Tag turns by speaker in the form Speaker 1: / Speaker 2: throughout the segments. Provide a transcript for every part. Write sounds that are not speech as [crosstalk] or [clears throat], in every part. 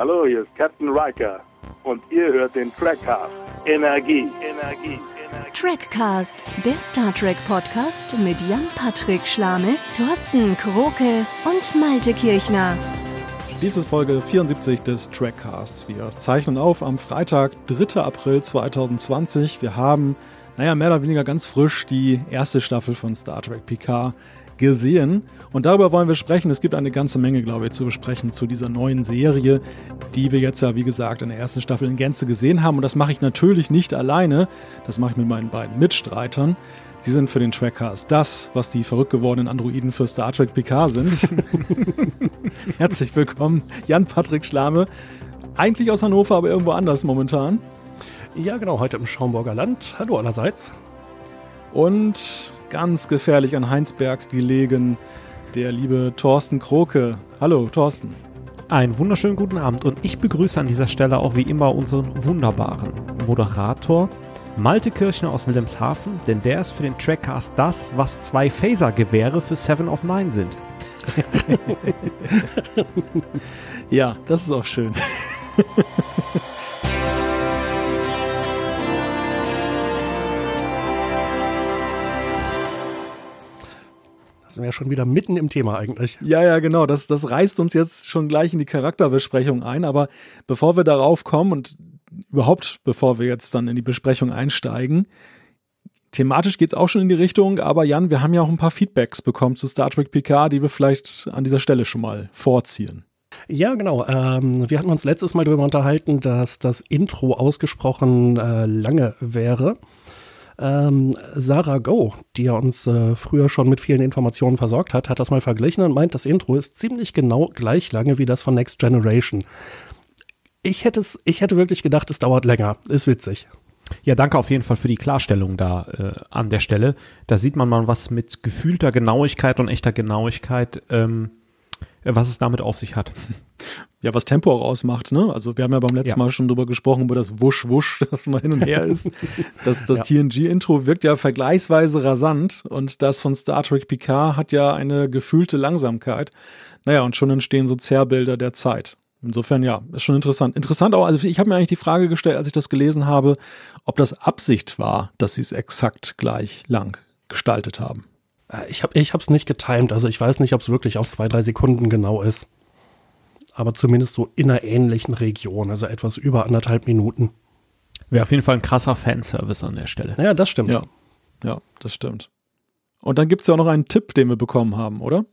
Speaker 1: Hallo, hier ist Captain Riker und ihr hört den Trackcast. Energie, Energie, Energie.
Speaker 2: Trackcast, der Star Trek Podcast mit Jan-Patrick Schlame, Thorsten Kroke und Malte Kirchner.
Speaker 3: Dies ist Folge 74 des Trackcasts. Wir zeichnen auf am Freitag, 3. April 2020. Wir haben, naja, mehr oder weniger ganz frisch die erste Staffel von Star Trek Picard gesehen. Und darüber wollen wir sprechen. Es gibt eine ganze Menge, glaube ich, zu besprechen zu dieser neuen Serie, die wir jetzt ja, wie gesagt, in der ersten Staffel in Gänze gesehen haben. Und das mache ich natürlich nicht alleine. Das mache ich mit meinen beiden Mitstreitern. Sie sind für den Trackcast das, was die verrückt gewordenen Androiden für Star Trek PK sind. [laughs] Herzlich willkommen, Jan-Patrick Schlame. Eigentlich aus Hannover, aber irgendwo anders momentan.
Speaker 4: Ja, genau, heute im Schaumburger Land. Hallo allerseits.
Speaker 3: Und ganz gefährlich an Heinsberg gelegen, der liebe Thorsten Kroke. Hallo, Thorsten.
Speaker 5: Einen wunderschönen guten Abend und ich begrüße an dieser Stelle auch wie immer unseren wunderbaren Moderator Malte Kirchner aus Wilhelmshaven, denn der ist für den Trackcast das, was zwei Phaser-Gewehre für Seven of Nine sind. [laughs]
Speaker 3: ja, das ist auch schön. [laughs]
Speaker 4: Da sind wir ja schon wieder mitten im Thema eigentlich.
Speaker 3: Ja, ja, genau. Das, das reißt uns jetzt schon gleich in die Charakterbesprechung ein. Aber bevor wir darauf kommen und überhaupt bevor wir jetzt dann in die Besprechung einsteigen, thematisch geht es auch schon in die Richtung. Aber Jan, wir haben ja auch ein paar Feedbacks bekommen zu Star Trek Picard, die wir vielleicht an dieser Stelle schon mal vorziehen.
Speaker 4: Ja, genau. Ähm, wir hatten uns letztes Mal darüber unterhalten, dass das Intro ausgesprochen äh, lange wäre. Ähm, Sarah Go, die ja uns äh, früher schon mit vielen Informationen versorgt hat, hat das mal verglichen und meint, das Intro ist ziemlich genau gleich lange wie das von Next Generation. Ich hätte es, ich hätte wirklich gedacht, es dauert länger. Ist witzig.
Speaker 5: Ja, danke auf jeden Fall für die Klarstellung da äh, an der Stelle. Da sieht man mal, was mit gefühlter Genauigkeit und echter Genauigkeit ähm, äh, was es damit auf sich hat. [laughs]
Speaker 3: Ja, was Tempo auch ausmacht, ne? Also wir haben ja beim letzten ja. Mal schon drüber gesprochen, über das Wusch, Wusch, [laughs] das mal hin und her ist. Das, das ja. TNG-Intro wirkt ja vergleichsweise rasant und das von Star Trek Picard hat ja eine gefühlte Langsamkeit. Naja, und schon entstehen so Zerrbilder der Zeit. Insofern ja, ist schon interessant. Interessant auch, also ich habe mir eigentlich die Frage gestellt, als ich das gelesen habe, ob das Absicht war, dass sie es exakt gleich lang gestaltet haben.
Speaker 4: Äh, ich habe es nicht getimt, also ich weiß nicht, ob es wirklich auf zwei, drei Sekunden genau ist. Aber zumindest so in einer ähnlichen Region, also etwas über anderthalb Minuten.
Speaker 5: Wäre auf jeden Fall ein krasser Fanservice an der Stelle.
Speaker 4: Ja, das stimmt.
Speaker 3: Ja, ja das stimmt. Und dann gibt es ja auch noch einen Tipp, den wir bekommen haben, oder?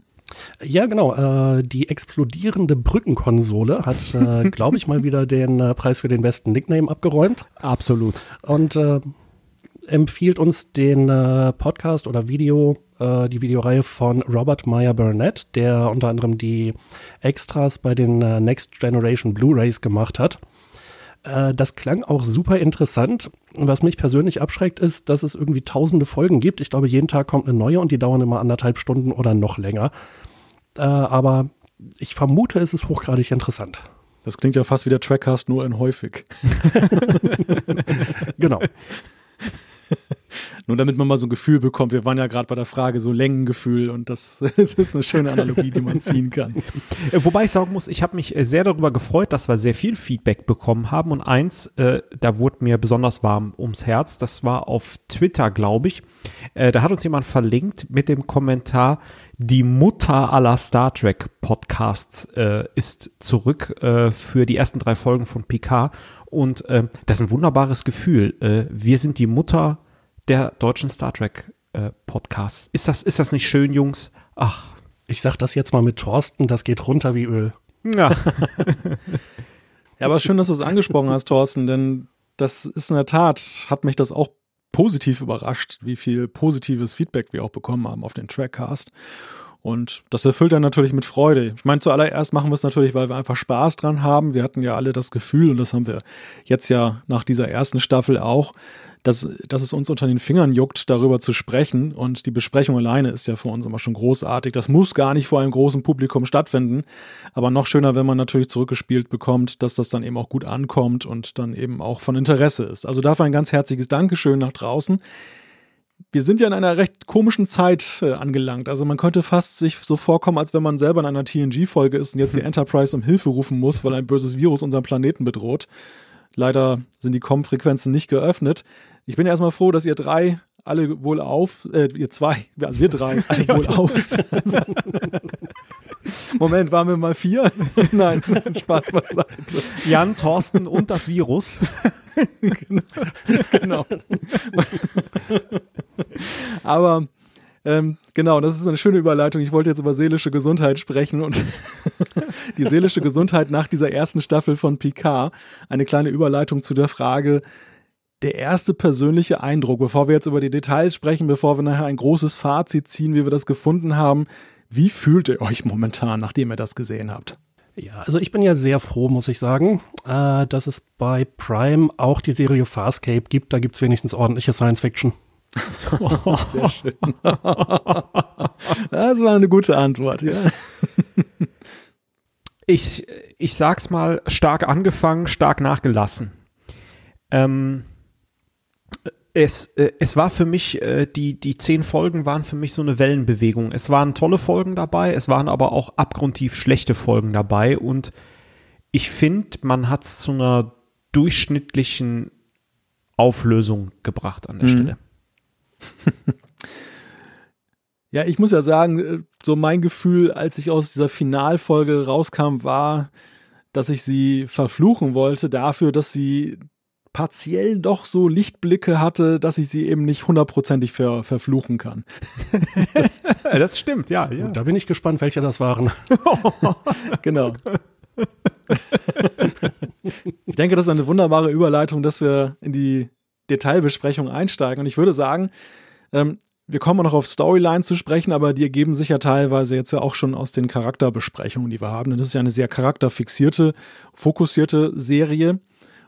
Speaker 4: Ja, genau. Äh, die explodierende Brückenkonsole hat, äh, [laughs] glaube ich, mal wieder den äh, Preis für den besten Nickname abgeräumt.
Speaker 5: Absolut.
Speaker 4: Und äh, empfiehlt uns den äh, Podcast oder Video, äh, die Videoreihe von Robert Meyer Burnett, der unter anderem die Extras bei den äh, Next Generation Blu-rays gemacht hat. Äh, das klang auch super interessant. Was mich persönlich abschreckt, ist, dass es irgendwie tausende Folgen gibt. Ich glaube, jeden Tag kommt eine neue und die dauern immer anderthalb Stunden oder noch länger. Äh, aber ich vermute, es ist hochgradig interessant.
Speaker 3: Das klingt ja fast wie der Trackcast, nur in häufig. [laughs]
Speaker 4: genau. [laughs]
Speaker 3: Nur damit man mal so ein Gefühl bekommt. Wir waren ja gerade bei der Frage so Längengefühl und das, [laughs] das, ist eine schöne Analogie, die man ziehen kann.
Speaker 5: Äh, wobei ich sagen muss, ich habe mich äh, sehr darüber gefreut, dass wir sehr viel Feedback bekommen haben und eins, äh, da wurde mir besonders warm ums Herz. Das war auf Twitter, glaube ich. Äh, da hat uns jemand verlinkt mit dem Kommentar, die Mutter aller Star Trek Podcasts äh, ist zurück äh, für die ersten drei Folgen von PK und äh, das ist ein wunderbares Gefühl. Äh, wir sind die Mutter der deutschen Star Trek äh, Podcasts. Ist das, ist das nicht schön, Jungs? Ach.
Speaker 4: Ich sag das jetzt mal mit Thorsten, das geht runter wie Öl.
Speaker 3: Ja. [laughs] ja, aber schön, dass du es angesprochen hast, Thorsten, denn das ist in der Tat, hat mich das auch positiv überrascht, wie viel positives Feedback wir auch bekommen haben auf den Trackcast. Und das erfüllt dann natürlich mit Freude. Ich meine, zuallererst machen wir es natürlich, weil wir einfach Spaß dran haben. Wir hatten ja alle das Gefühl, und das haben wir jetzt ja nach dieser ersten Staffel auch, dass, dass es uns unter den Fingern juckt, darüber zu sprechen. Und die Besprechung alleine ist ja für uns immer schon großartig. Das muss gar nicht vor einem großen Publikum stattfinden. Aber noch schöner, wenn man natürlich zurückgespielt bekommt, dass das dann eben auch gut ankommt und dann eben auch von Interesse ist. Also dafür ein ganz herzliches Dankeschön nach draußen wir sind ja in einer recht komischen Zeit äh, angelangt. Also man könnte fast sich so vorkommen, als wenn man selber in einer TNG-Folge ist und jetzt die Enterprise um Hilfe rufen muss, weil ein böses Virus unseren Planeten bedroht. Leider sind die Com-Frequenzen nicht geöffnet. Ich bin erstmal froh, dass ihr drei alle wohl auf, äh, ihr zwei, also wir drei, [laughs] alle wohl auf. [laughs] Moment, waren wir mal vier? [laughs] Nein, Spaß beiseite.
Speaker 5: Jan, Thorsten und das Virus.
Speaker 3: genau. genau. Aber ähm, genau, das ist eine schöne Überleitung. Ich wollte jetzt über seelische Gesundheit sprechen und [laughs] die seelische Gesundheit nach dieser ersten Staffel von Picard. Eine kleine Überleitung zu der Frage, der erste persönliche Eindruck, bevor wir jetzt über die Details sprechen, bevor wir nachher ein großes Fazit ziehen, wie wir das gefunden haben. Wie fühlt ihr euch momentan, nachdem ihr das gesehen habt?
Speaker 4: Ja, also ich bin ja sehr froh, muss ich sagen, äh, dass es bei Prime auch die Serie Farscape gibt. Da gibt es wenigstens ordentliche Science Fiction.
Speaker 3: Oh, [laughs] sehr schön. Das war eine gute Antwort, ja.
Speaker 5: Ich, ich sag's mal, stark angefangen, stark nachgelassen. Ähm, es, äh, es war für mich, äh, die, die zehn Folgen waren für mich so eine Wellenbewegung. Es waren tolle Folgen dabei, es waren aber auch abgrundtief schlechte Folgen dabei und ich finde, man hat es zu einer durchschnittlichen Auflösung gebracht an der mhm. Stelle. [laughs]
Speaker 3: ja, ich muss ja sagen, äh, so mein Gefühl, als ich aus dieser Finalfolge rauskam, war, dass ich sie verfluchen wollte dafür, dass sie partiell doch so Lichtblicke hatte, dass ich sie eben nicht hundertprozentig ver, verfluchen kann. [laughs]
Speaker 5: das, das, stimmt, ja, ja.
Speaker 4: Da bin ich gespannt, welche das waren. [laughs]
Speaker 3: genau. ich denke, das ist eine wunderbare Überleitung, dass wir in die Detailbesprechung einsteigen. Und ich würde sagen, ähm, wir kommen noch auf Storyline zu sprechen, aber die ergeben sich ja teilweise jetzt ja auch schon aus den Charakterbesprechungen, die wir haben. Denn das ist ja eine sehr charakterfixierte, fokussierte Serie.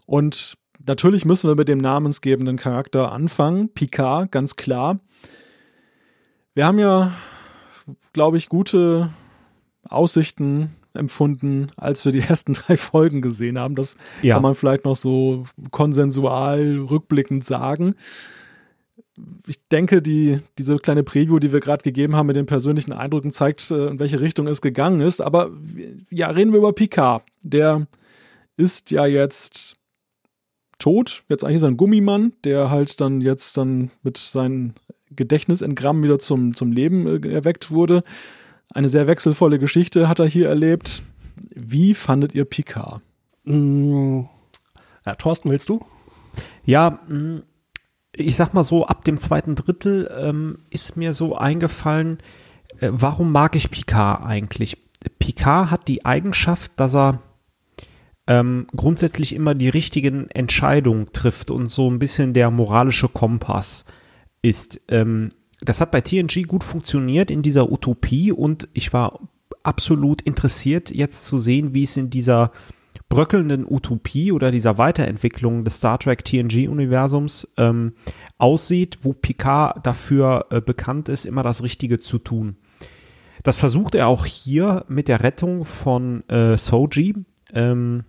Speaker 3: Und Natürlich müssen wir mit dem namensgebenden Charakter anfangen. Picard, ganz klar. Wir haben ja, glaube ich, gute Aussichten empfunden, als wir die [laughs] ersten drei Folgen gesehen haben. Das ja. kann man vielleicht noch so konsensual rückblickend sagen. Ich denke, die, diese kleine Preview, die wir gerade gegeben haben mit den persönlichen Eindrücken, zeigt, äh, in welche Richtung es gegangen ist. Aber ja, reden wir über Picard. Der ist ja jetzt tot. Jetzt eigentlich ist er ein Gummimann, der halt dann jetzt dann mit seinem Gedächtnisentgramm wieder zum, zum Leben äh, erweckt wurde. Eine sehr wechselvolle Geschichte hat er hier erlebt. Wie fandet ihr Picard?
Speaker 4: Mm, ja, Thorsten, willst du?
Speaker 5: Ja, mm, ich sag mal so, ab dem zweiten Drittel ähm, ist mir so eingefallen, äh, warum mag ich Picard eigentlich? Picard hat die Eigenschaft, dass er ähm, grundsätzlich immer die richtigen Entscheidungen trifft und so ein bisschen der moralische Kompass ist. Ähm, das hat bei TNG gut funktioniert in dieser Utopie und ich war absolut interessiert, jetzt zu sehen, wie es in dieser bröckelnden Utopie oder dieser Weiterentwicklung des Star Trek TNG-Universums ähm, aussieht, wo Picard dafür äh, bekannt ist, immer das Richtige zu tun. Das versucht er auch hier mit der Rettung von äh, Soji. Ähm,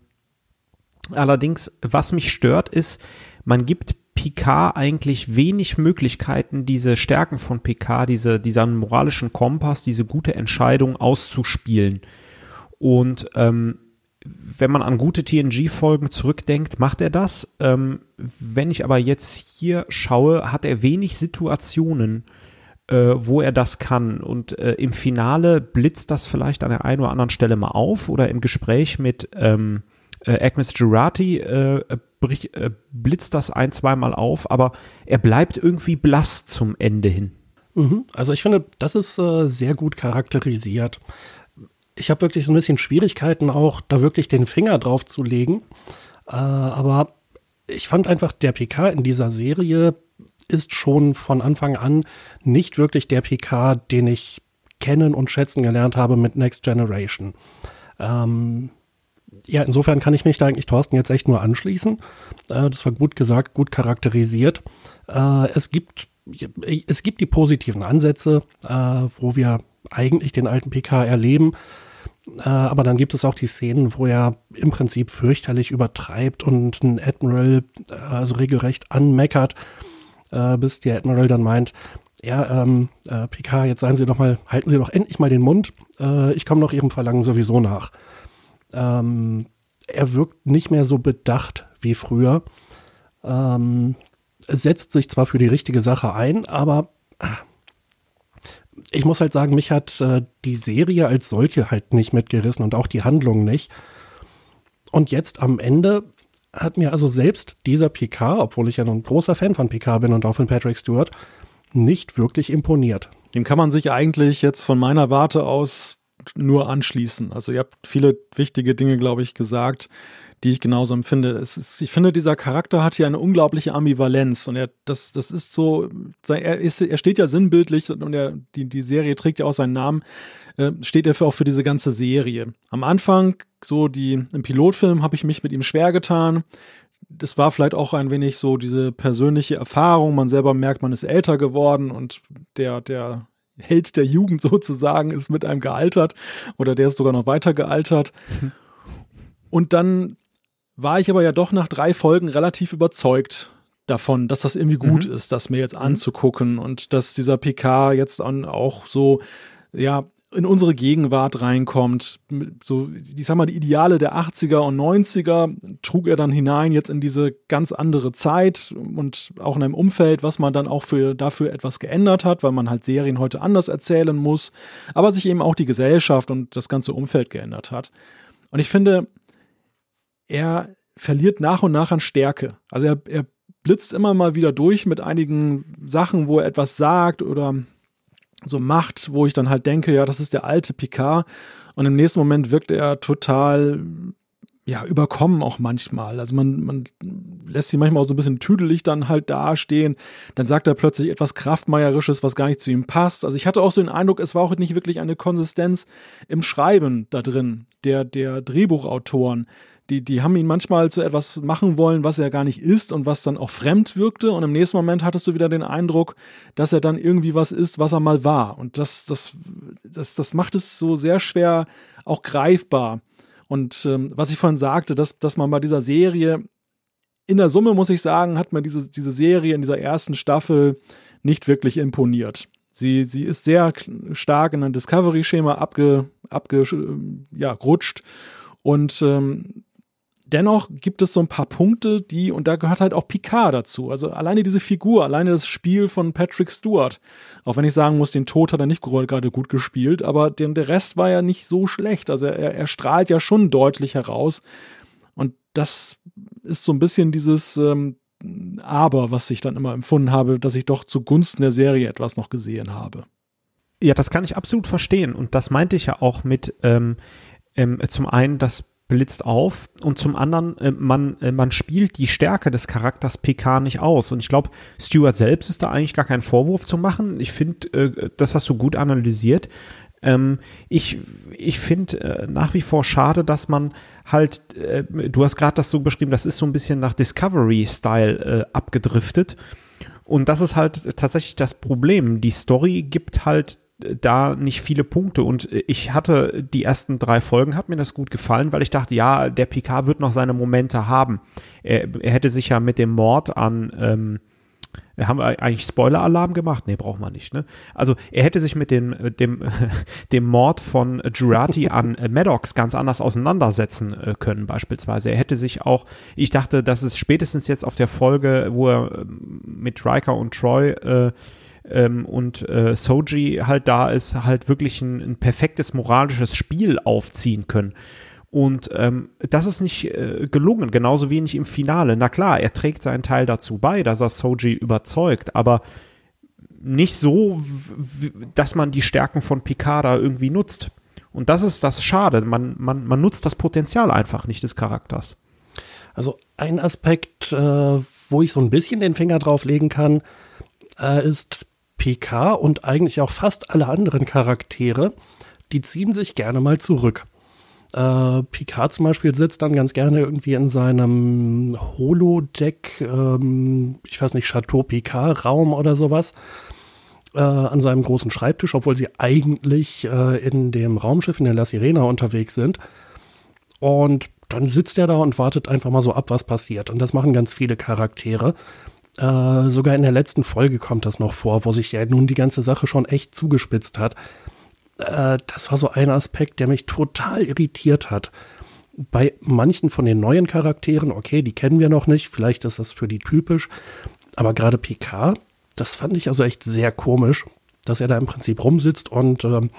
Speaker 5: Allerdings, was mich stört, ist, man gibt Picard eigentlich wenig Möglichkeiten, diese Stärken von Picard, diese, diesen moralischen Kompass, diese gute Entscheidung auszuspielen. Und ähm, wenn man an gute TNG-Folgen zurückdenkt, macht er das. Ähm, wenn ich aber jetzt hier schaue, hat er wenig Situationen, äh, wo er das kann. Und äh, im Finale blitzt das vielleicht an der einen oder anderen Stelle mal auf oder im Gespräch mit ähm, äh, Agnes Girardi äh, brich, äh, blitzt das ein, zweimal auf, aber er bleibt irgendwie blass zum Ende hin.
Speaker 4: Mhm. Also ich finde, das ist äh, sehr gut charakterisiert. Ich habe wirklich so ein bisschen Schwierigkeiten auch, da wirklich den Finger drauf zu legen. Äh, aber ich fand einfach, der PK in dieser Serie ist schon von Anfang an nicht wirklich der PK, den ich kennen und schätzen gelernt habe mit Next Generation. Ähm, ja, insofern kann ich mich da eigentlich Thorsten jetzt echt nur anschließen. Äh, das war gut gesagt, gut charakterisiert. Äh, es gibt es gibt die positiven Ansätze, äh, wo wir eigentlich den alten PK erleben. Äh, aber dann gibt es auch die Szenen, wo er im Prinzip fürchterlich übertreibt und ein Admiral äh, also regelrecht anmeckert. äh, bis der Admiral dann meint, ja, ähm, äh, Picard, jetzt seien Sie doch mal, halten Sie doch endlich mal den Mund. Ich komme noch Ihrem Verlangen sowieso nach. Ähm, er wirkt nicht mehr so bedacht wie früher. Ähm, setzt sich zwar für die richtige Sache ein, aber ich muss halt sagen, mich hat äh, die Serie als solche halt nicht mitgerissen und auch die Handlung nicht. Und jetzt am Ende hat mir also selbst dieser PK, obwohl ich ja ein großer Fan von PK bin und auch von Patrick Stewart, nicht wirklich imponiert.
Speaker 3: Dem kann man sich eigentlich jetzt von meiner Warte aus nur anschließen. Also ihr habt viele wichtige Dinge, glaube ich, gesagt, die ich genauso empfinde. Ist, ich finde, dieser Charakter hat hier eine unglaubliche Ambivalenz und er, das, das ist so, er, ist, er steht ja sinnbildlich und er, die, die Serie trägt ja auch seinen Namen, äh, steht er für, auch für diese ganze Serie. Am Anfang, so die, im Pilotfilm habe ich mich mit ihm schwer getan das war vielleicht auch ein wenig so diese persönliche Erfahrung. Man selber merkt, man ist älter geworden und der, der Held der Jugend [laughs] sozusagen ist mit einem gealtert oder der ist sogar noch weiter gealtert. [laughs] Und dann war ich aber ja doch nach drei Folgen relativ überzeugt davon, dass das irgendwie gut mhm. ist, das mir jetzt mhm. anzugucken und dass dieser PK jetzt auch so, ja, in unsere Gegenwart reinkommt. So, ich sag mal, die Ideale der 80er und 90er trug er dann hinein jetzt in diese ganz andere Zeit und auch in einem Umfeld, was man dann auch für, dafür etwas geändert hat, weil man halt Serien heute anders erzählen muss, aber sich eben auch die Gesellschaft und das ganze Umfeld geändert hat. Und ich finde, er verliert nach und nach an Stärke. Also er, er blitzt immer mal wieder durch mit einigen Sachen, wo er etwas sagt oder so macht, wo ich dann halt denke, ja, das ist der alte Picard. Und im nächsten Moment wirkt er total, ja, überkommen auch manchmal. Also man, man lässt ihn manchmal auch so ein bisschen tüdelig dann halt dastehen. Dann sagt er plötzlich etwas Kraftmeierisches, was gar nicht zu ihm passt. Also ich hatte auch so den Eindruck, es war auch nicht wirklich eine Konsistenz im Schreiben da drin, der, der Drehbuchautoren die, die haben ihn manchmal zu etwas machen wollen, was er gar nicht ist und was dann auch fremd wirkte. Und im nächsten Moment hattest du wieder den Eindruck, dass er dann irgendwie was ist, was er mal war. Und das, das, das, das macht es so sehr schwer auch greifbar. Und ähm, was ich vorhin sagte, dass, dass man bei dieser Serie, in der Summe muss ich sagen, hat mir diese, diese Serie in dieser ersten Staffel nicht wirklich imponiert. Sie, sie ist sehr stark in ein Discovery-Schema abge, abge, ja. Und ähm, dennoch gibt es so ein paar Punkte, die, und da gehört halt auch Picard dazu. Also alleine diese Figur, alleine das Spiel von Patrick Stewart. Auch wenn ich sagen muss, den Tod hat er nicht gerade gut gespielt, aber den, der Rest war ja nicht so schlecht. Also er, er strahlt ja schon deutlich heraus. Und das ist so ein bisschen dieses ähm, Aber, was ich dann immer empfunden habe, dass ich doch zugunsten der Serie etwas noch gesehen habe.
Speaker 5: Ja, das kann ich absolut verstehen. Und das meinte ich ja auch mit ähm, ähm, zum einen, dass blitzt auf und zum anderen, äh, man, äh, man spielt die Stärke des Charakters PK nicht aus. Und ich glaube, Stuart selbst ist da eigentlich gar kein Vorwurf zu machen. Ich finde, äh, das hast du gut analysiert. Ähm, ich ich finde äh, nach wie vor schade, dass man halt, äh, du hast gerade das so beschrieben, das ist so ein bisschen nach Discovery-Style äh, abgedriftet. Und das ist halt tatsächlich das Problem. Die Story gibt halt da nicht viele Punkte und ich hatte die ersten drei Folgen, hat mir das gut gefallen, weil ich dachte, ja, der Picard wird noch seine Momente haben. Er, er hätte sich ja mit dem Mord an, ähm, haben wir eigentlich Spoiler-Alarm gemacht? Nee, braucht man nicht, ne? Also er hätte sich mit dem, dem, [laughs] dem Mord von Jurati an Maddox ganz anders auseinandersetzen äh, können, beispielsweise. Er hätte sich auch, ich dachte, dass es spätestens jetzt auf der Folge, wo er ähm, mit Riker und Troy äh, ähm, und äh, Soji halt da ist, halt wirklich ein, ein perfektes moralisches Spiel aufziehen können. Und ähm, das ist nicht äh, gelungen, genauso wenig im Finale. Na klar, er trägt seinen Teil dazu bei, dass er Soji überzeugt, aber nicht so, dass man die Stärken von Picard irgendwie nutzt. Und das ist das Schade. Man, man, man nutzt das Potenzial einfach nicht des Charakters.
Speaker 4: Also ein Aspekt, äh, wo ich so ein bisschen den Finger drauf legen kann, äh, ist PK und eigentlich auch fast alle anderen Charaktere, die ziehen sich gerne mal zurück. Äh, Picard zum Beispiel sitzt dann ganz gerne irgendwie in seinem Holodeck, ähm, ich weiß nicht, Chateau Picard-Raum oder sowas, äh, an seinem großen Schreibtisch, obwohl sie eigentlich äh, in dem Raumschiff in der La Sirena unterwegs sind. Und dann sitzt er da und wartet einfach mal so ab, was passiert. Und das machen ganz viele Charaktere. Äh, sogar in der letzten Folge kommt das noch vor, wo sich ja nun die ganze Sache schon echt zugespitzt hat. Äh, das war so ein Aspekt, der mich total irritiert hat. Bei manchen von den neuen Charakteren, okay, die kennen wir noch nicht, vielleicht ist das für die typisch, aber gerade PK, das fand ich also echt sehr komisch, dass er da im Prinzip rumsitzt und ähm,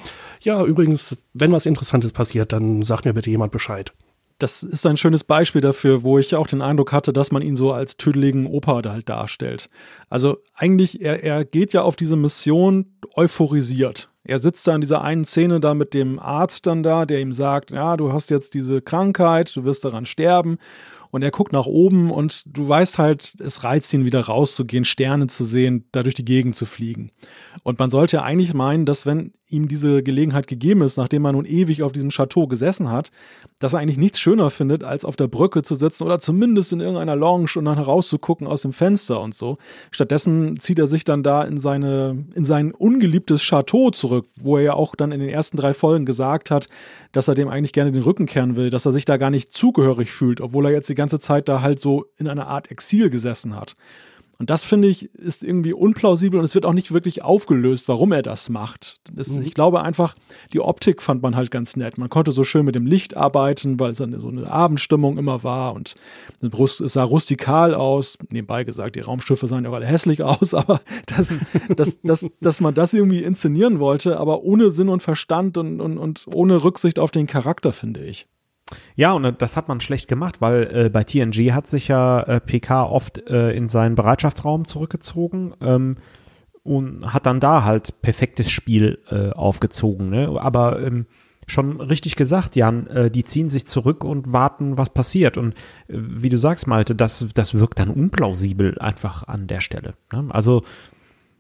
Speaker 4: ja, übrigens, wenn was Interessantes passiert, dann sagt mir bitte jemand Bescheid
Speaker 3: das ist ein schönes Beispiel dafür, wo ich auch den Eindruck hatte, dass man ihn so als tüdeligen Opa da halt darstellt. Also eigentlich, er, er geht ja auf diese Mission euphorisiert. Er sitzt da in dieser einen Szene da mit dem Arzt dann da, der ihm sagt, ja, du hast jetzt diese Krankheit, du wirst daran sterben und er guckt nach oben und du weißt halt, es reizt ihn wieder rauszugehen, Sterne zu sehen, da durch die Gegend zu fliegen. Und man sollte ja eigentlich meinen, dass wenn ihm diese Gelegenheit gegeben ist, nachdem er nun ewig auf diesem Chateau gesessen hat, dass er eigentlich nichts schöner findet, als auf der Brücke zu sitzen oder zumindest in irgendeiner Lounge und dann herauszugucken aus dem Fenster und so. Stattdessen zieht er sich dann da in seine, in sein ungeliebtes Chateau zurück, wo er ja auch dann in den ersten drei Folgen gesagt hat, dass er dem eigentlich gerne den Rücken kehren will, dass er sich da gar nicht zugehörig fühlt, obwohl er jetzt die ganze Zeit da halt so in einer Art Exil gesessen hat. Und das finde ich ist irgendwie unplausibel und es wird auch nicht wirklich aufgelöst, warum er das macht. Das, mhm. Ich glaube einfach, die Optik fand man halt ganz nett. Man konnte so schön mit dem Licht arbeiten, weil es dann so eine Abendstimmung immer war und es sah rustikal aus. Nebenbei gesagt, die Raumschiffe sahen ja auch alle hässlich [laughs] aus, aber dass, dass, dass, dass man das irgendwie inszenieren wollte, aber ohne Sinn und Verstand und, und, und ohne Rücksicht auf den Charakter, finde ich.
Speaker 5: Ja, und das hat man schlecht gemacht, weil äh, bei TNG hat sich ja äh, PK oft äh, in seinen Bereitschaftsraum zurückgezogen ähm, und hat dann da halt perfektes Spiel äh, aufgezogen. Ne? Aber ähm, schon richtig gesagt, Jan, äh, die ziehen sich zurück und warten, was passiert. Und äh, wie du sagst, Malte, das, das wirkt dann unplausibel einfach an der Stelle. Ne? Also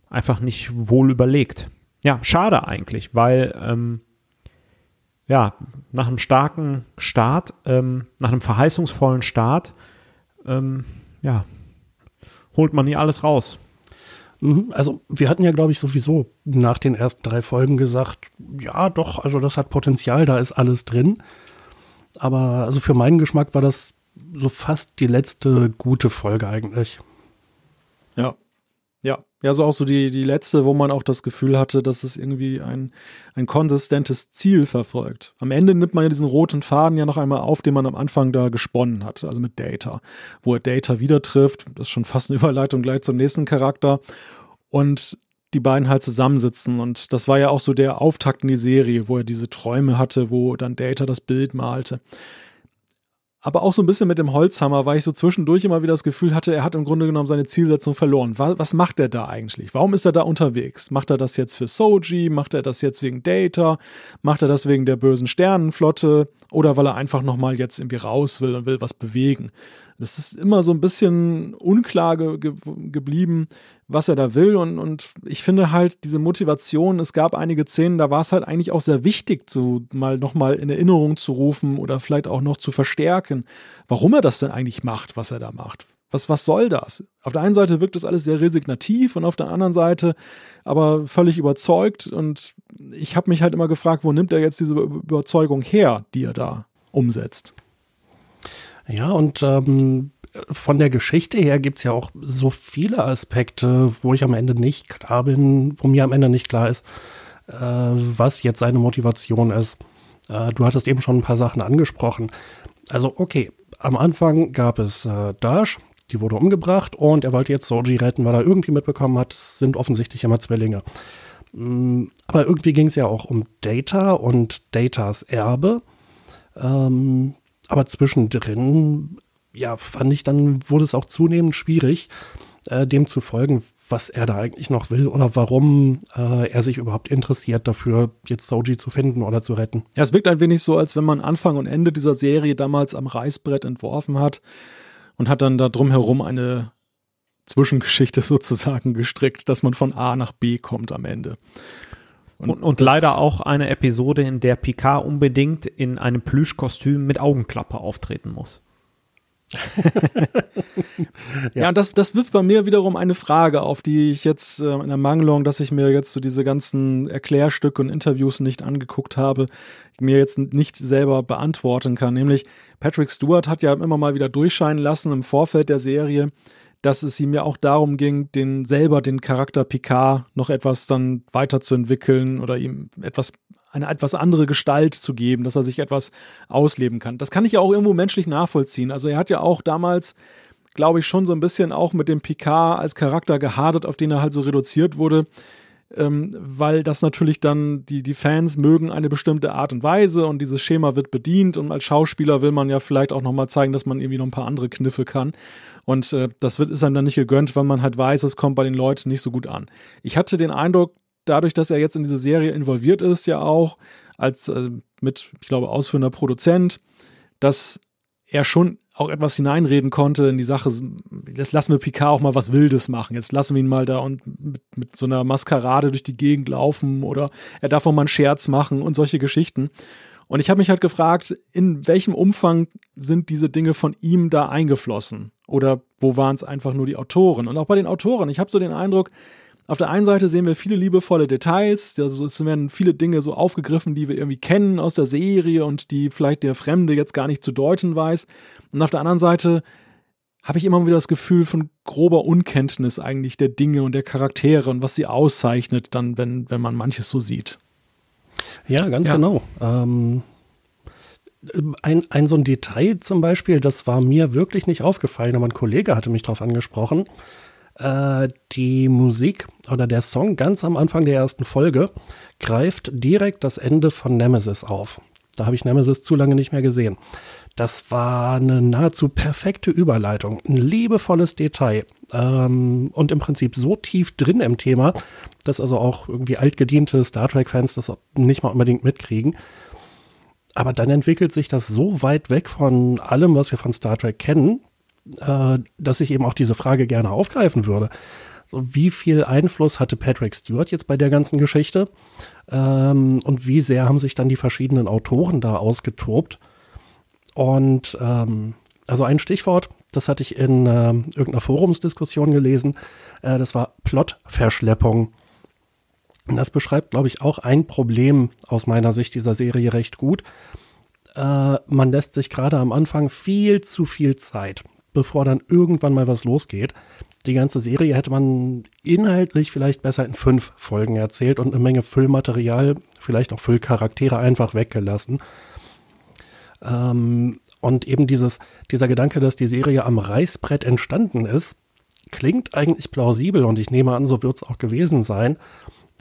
Speaker 5: einfach nicht wohl überlegt. Ja, schade eigentlich, weil ähm, ja, nach einem starken Start, ähm, nach einem verheißungsvollen Start, ähm, ja, holt man hier alles raus.
Speaker 4: Mhm, also wir hatten ja, glaube ich, sowieso nach den ersten drei Folgen gesagt, ja, doch, also das hat Potenzial, da ist alles drin. Aber also für meinen Geschmack war das so fast die letzte gute Folge eigentlich.
Speaker 3: Ja, ja, so auch so die, die letzte, wo man auch das Gefühl hatte, dass es irgendwie ein, ein konsistentes Ziel verfolgt. Am Ende nimmt man ja diesen roten Faden ja noch einmal auf, den man am Anfang da gesponnen hat, also mit Data, wo er Data wieder trifft. Das ist schon fast eine [laughs] Überleitung gleich zum nächsten Charakter. Und die beiden halt zusammensitzen. Und das war ja auch so der Auftakt in die Serie, wo er diese Träume hatte, wo dann Data das Bild malte aber auch so ein bisschen mit dem Holzhammer, weil ich so zwischendurch immer wieder das Gefühl hatte, er hat im Grunde genommen seine Zielsetzung verloren. Was macht er da eigentlich? Warum ist er da unterwegs? Macht er das jetzt für Soji? Macht er das jetzt wegen Data? Macht er das wegen der bösen Sternenflotte? Oder weil er einfach nochmal jetzt irgendwie raus will und will was bewegen? Das ist immer so ein bisschen unklar ge ge geblieben, was er da will. Und, und ich finde halt diese Motivation, es gab einige Szenen, da war es halt eigentlich auch sehr wichtig, so mal nochmal in Erinnerung zu rufen oder vielleicht auch noch zu verstärken, warum er das denn eigentlich macht, was er da macht. Was, was soll das? Auf der einen Seite wirkt das alles sehr resignativ und auf der anderen Seite aber völlig überzeugt. Und ich habe mich halt immer gefragt, wo nimmt er jetzt diese Überzeugung her, die er da umsetzt?
Speaker 4: Ja, und ähm, von der Geschichte her gibt es ja auch so viele Aspekte, wo ich am Ende nicht klar bin, wo mir am Ende nicht klar ist, äh, was jetzt seine Motivation ist. Äh, du hattest eben schon ein paar Sachen angesprochen. Also, okay, am Anfang gab es äh, Dash, die wurde umgebracht und er wollte jetzt Soji retten, weil er irgendwie mitbekommen hat, es sind offensichtlich immer Zwillinge. Mm, aber irgendwie ging es ja auch um Data und Datas Erbe. Ähm, aber zwischendrin ja, fand ich dann, wurde es auch zunehmend schwierig, äh, dem zu folgen, was er da eigentlich noch will oder warum äh, er sich überhaupt interessiert dafür, jetzt Soji zu finden oder zu retten.
Speaker 3: Ja, es wirkt ein wenig so, als wenn man Anfang und Ende dieser Serie damals am Reißbrett entworfen hat und hat dann da drumherum eine Zwischengeschichte [laughs] sozusagen gestrickt, dass man von A nach B kommt am Ende.
Speaker 5: Und, und, und leider auch eine Episode, in der Picard unbedingt in einem Plüschkostüm mit Augenklappe auftreten muss. [laughs]
Speaker 3: ja, ja das, das wirft bei mir wiederum eine Frage auf, die ich jetzt äh, in der Mangelung, dass ich mir jetzt so diese ganzen Erklärstücke und Interviews nicht angeguckt habe, mir jetzt nicht selber beantworten kann. Nämlich Patrick Stewart hat ja immer mal wieder durchscheinen lassen im Vorfeld der Serie, dass es ihm ja auch darum ging, den selber den Charakter Picard noch etwas dann weiterzuentwickeln oder ihm etwas eine etwas andere Gestalt zu geben, dass er sich etwas ausleben kann. Das kann ich ja auch irgendwo menschlich nachvollziehen. Also er hat ja auch damals, glaube ich, schon so ein bisschen auch mit dem Picard als Charakter gehadert, auf den er halt so reduziert wurde ähm, weil das natürlich dann, die, die Fans mögen eine bestimmte Art und Weise und dieses Schema wird bedient und als Schauspieler will man ja vielleicht auch nochmal zeigen, dass man irgendwie noch ein paar andere Kniffe kann. Und äh, das wird, ist einem dann nicht gegönnt, weil man halt weiß, es kommt bei den Leuten nicht so gut an. Ich hatte den Eindruck, dadurch, dass er jetzt in diese Serie involviert ist, ja auch, als äh, mit, ich glaube, ausführender Produzent, dass er schon auch etwas hineinreden konnte in die Sache, jetzt lassen wir Picard auch mal was Wildes machen. Jetzt lassen wir ihn mal da und mit, mit so einer Maskerade durch die Gegend laufen oder er darf auch mal einen Scherz machen und solche Geschichten. Und ich habe mich halt gefragt, in welchem Umfang sind diese Dinge von ihm da eingeflossen? Oder wo waren es einfach nur die Autoren? Und auch bei den Autoren, ich habe so den Eindruck, auf der einen Seite sehen wir viele liebevolle Details, also es werden viele Dinge so aufgegriffen, die wir irgendwie kennen aus der Serie und die vielleicht der Fremde jetzt gar nicht zu deuten weiß. Und auf der anderen Seite habe ich immer wieder das Gefühl von grober Unkenntnis eigentlich der Dinge und der Charaktere und was sie auszeichnet, dann, wenn, wenn man manches so sieht.
Speaker 4: Ja, ganz ja. genau. Ähm, ein, ein so ein Detail zum Beispiel, das war mir wirklich nicht aufgefallen, aber ein Kollege hatte mich darauf angesprochen. Äh, die Musik oder der Song ganz am Anfang der ersten Folge greift direkt das Ende von Nemesis auf. Da habe ich Nemesis zu lange nicht mehr gesehen. Das war eine nahezu perfekte Überleitung, ein liebevolles Detail ähm, und im Prinzip so tief drin im Thema, dass also auch irgendwie altgediente Star Trek-Fans das nicht mal unbedingt mitkriegen. Aber dann entwickelt sich das so weit weg von allem, was wir von Star Trek kennen, äh, dass ich eben auch diese Frage gerne aufgreifen würde. So, wie viel Einfluss hatte Patrick Stewart jetzt bei der ganzen Geschichte? Ähm, und wie sehr haben sich dann die verschiedenen Autoren da ausgetobt? Und ähm, also ein Stichwort, das hatte ich in äh, irgendeiner Forumsdiskussion gelesen, äh, das war Plotverschleppung. Und das beschreibt, glaube ich, auch ein Problem aus meiner Sicht dieser Serie recht gut. Äh, man lässt sich gerade am Anfang viel zu viel Zeit, bevor dann irgendwann mal was losgeht. Die ganze Serie hätte man inhaltlich vielleicht besser in fünf Folgen erzählt und eine Menge Füllmaterial, vielleicht auch Füllcharaktere einfach weggelassen. Ähm, und eben dieses, dieser Gedanke, dass die Serie am Reißbrett entstanden ist, klingt eigentlich plausibel und ich nehme an, so wird es auch gewesen sein.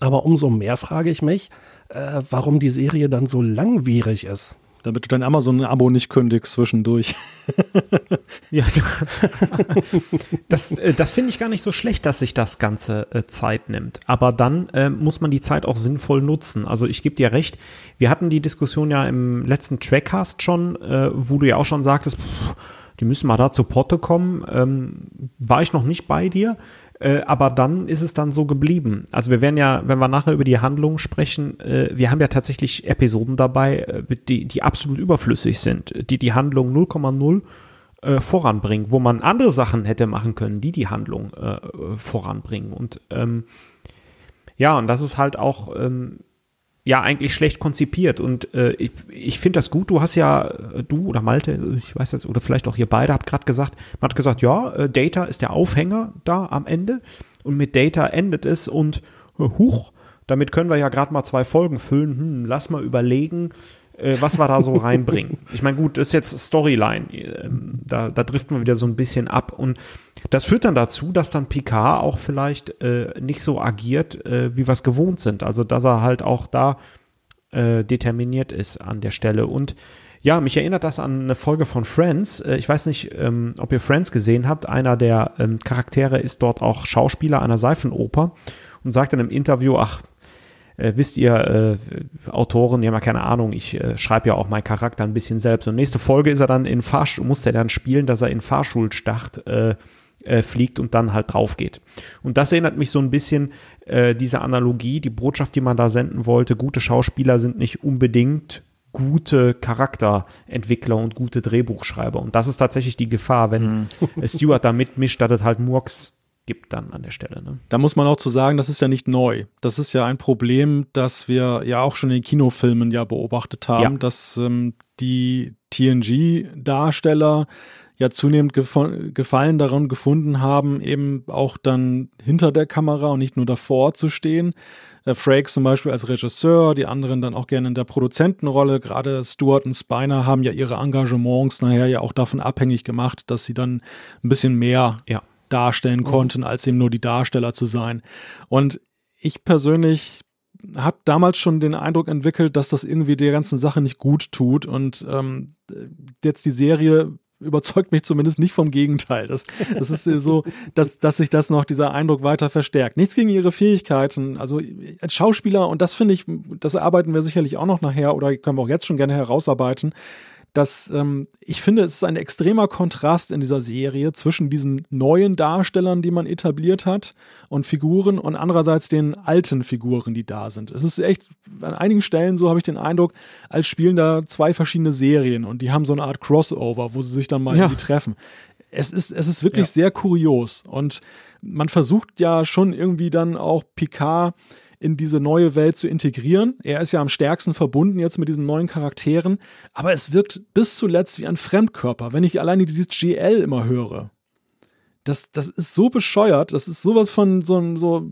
Speaker 4: Aber umso mehr frage ich mich, äh, warum die Serie dann so langwierig ist
Speaker 3: damit du dein Amazon-Abo nicht kündigst zwischendurch. [laughs]
Speaker 5: ja, das, äh, das finde ich gar nicht so schlecht, dass sich das Ganze äh, Zeit nimmt. Aber dann äh, muss man die Zeit auch sinnvoll nutzen. Also ich gebe dir recht, wir hatten die Diskussion ja im letzten Trackcast schon, äh, wo du ja auch schon sagtest, pff, die müssen mal da zu Potte kommen. Ähm, war ich noch nicht bei dir. Äh, aber dann ist es dann so geblieben. Also wir werden ja, wenn wir nachher über die Handlung sprechen, äh, wir haben ja tatsächlich Episoden dabei, äh, die, die absolut überflüssig sind, die die Handlung 0,0 äh, voranbringen, wo man andere Sachen hätte machen können, die die Handlung voranbringen. Und ähm, ja, und das ist halt auch ähm, ja eigentlich schlecht konzipiert. Und äh, ich, ich finde das gut. Du hast ja, äh, du oder Malte, ich weiß jetzt, oder vielleicht auch ihr beide habt gerade gesagt, man hat gesagt, ja, äh, Data ist der Aufhänger da am Ende. Und mit Data endet es und äh, huch, damit können wir ja gerade mal zwei Folgen füllen. Hm, lass mal überlegen, äh, was wir da so reinbringen. Ich meine, gut, das ist jetzt Storyline. Ähm, da, da driften wir wieder so ein bisschen ab. Und das führt dann dazu, dass dann Picard auch vielleicht äh, nicht so agiert, äh, wie wir es gewohnt sind. Also, dass er halt auch da äh, determiniert ist an der Stelle. Und ja, mich erinnert das an eine Folge von Friends. Äh, ich weiß nicht, ähm, ob ihr Friends gesehen habt. Einer der ähm, Charaktere ist dort auch Schauspieler einer Seifenoper und sagt in einem Interview, ach, äh, wisst ihr, äh, Autoren, die haben ja keine Ahnung, ich äh, schreibe ja auch meinen Charakter ein bisschen selbst. Und nächste Folge ist er dann in Fahrstuhl, muss er dann spielen, dass er in Fahrschulstart äh, äh, fliegt und dann halt drauf geht. Und das erinnert mich so ein bisschen, äh, diese Analogie, die Botschaft, die man da senden wollte, gute Schauspieler sind nicht unbedingt gute Charakterentwickler und gute Drehbuchschreiber. Und das ist tatsächlich die Gefahr, wenn [laughs] mhm. Stewart da mitmischt, dass es halt Murks gibt dann an der Stelle. Ne?
Speaker 3: Da muss man auch zu sagen, das ist ja nicht neu. Das ist ja ein Problem, das wir ja auch schon in den Kinofilmen ja beobachtet haben, ja. dass ähm, die TNG-Darsteller ja zunehmend Gefallen daran gefunden haben, eben auch dann hinter der Kamera und nicht nur davor zu stehen. Äh, Frakes zum Beispiel als Regisseur, die anderen dann auch gerne in der Produzentenrolle. Gerade Stuart und Spiner haben ja ihre Engagements nachher ja auch davon abhängig gemacht, dass sie dann ein bisschen mehr ja. Darstellen mhm. konnten, als eben nur die Darsteller zu sein. Und ich persönlich habe damals schon den Eindruck entwickelt, dass das irgendwie der ganzen Sache nicht gut tut und ähm, jetzt die Serie überzeugt mich zumindest nicht vom Gegenteil. Das, das ist so, [laughs] dass, dass sich das noch dieser Eindruck weiter verstärkt. Nichts gegen ihre Fähigkeiten. Also als Schauspieler, und das finde ich, das arbeiten wir sicherlich auch noch nachher oder können wir auch jetzt schon gerne herausarbeiten, dass ähm, ich finde, es ist ein extremer Kontrast in dieser Serie zwischen diesen neuen Darstellern, die man etabliert hat und Figuren und andererseits den alten Figuren, die da sind. Es ist echt an einigen Stellen, so habe ich den Eindruck, als spielen da zwei verschiedene Serien und die haben so eine Art Crossover, wo sie sich dann mal ja. treffen. Es ist, es ist wirklich ja. sehr kurios und man versucht ja schon irgendwie dann auch Picard in diese neue Welt zu integrieren. Er ist ja am stärksten verbunden jetzt mit diesen neuen Charakteren, aber es wirkt bis zuletzt wie ein Fremdkörper, wenn ich alleine dieses GL immer höre. Das, das ist so bescheuert, das ist sowas von so, so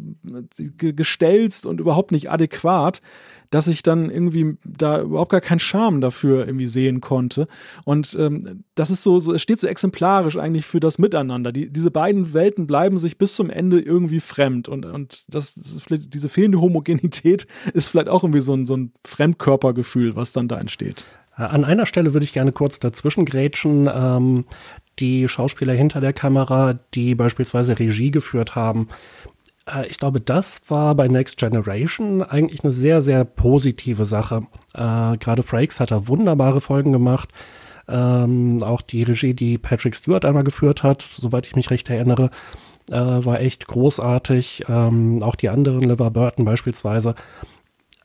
Speaker 3: gestelzt und überhaupt nicht adäquat, dass ich dann irgendwie da überhaupt gar keinen Charme dafür irgendwie sehen konnte. Und ähm, das ist so, so, es steht so exemplarisch eigentlich für das Miteinander. Die, diese beiden Welten bleiben sich bis zum Ende irgendwie fremd. Und, und das, das diese fehlende Homogenität ist vielleicht auch irgendwie so ein, so ein Fremdkörpergefühl, was dann da entsteht.
Speaker 4: An einer Stelle würde ich gerne kurz dazwischen grätschen. Ähm, die Schauspieler hinter der Kamera, die beispielsweise Regie geführt haben, äh, ich glaube, das war bei Next Generation eigentlich eine sehr, sehr positive Sache. Äh, Gerade Frakes hat da wunderbare Folgen gemacht. Ähm, auch die Regie, die Patrick Stewart einmal geführt hat, soweit ich mich recht erinnere, äh, war echt großartig. Ähm, auch die anderen, Liver Burton beispielsweise.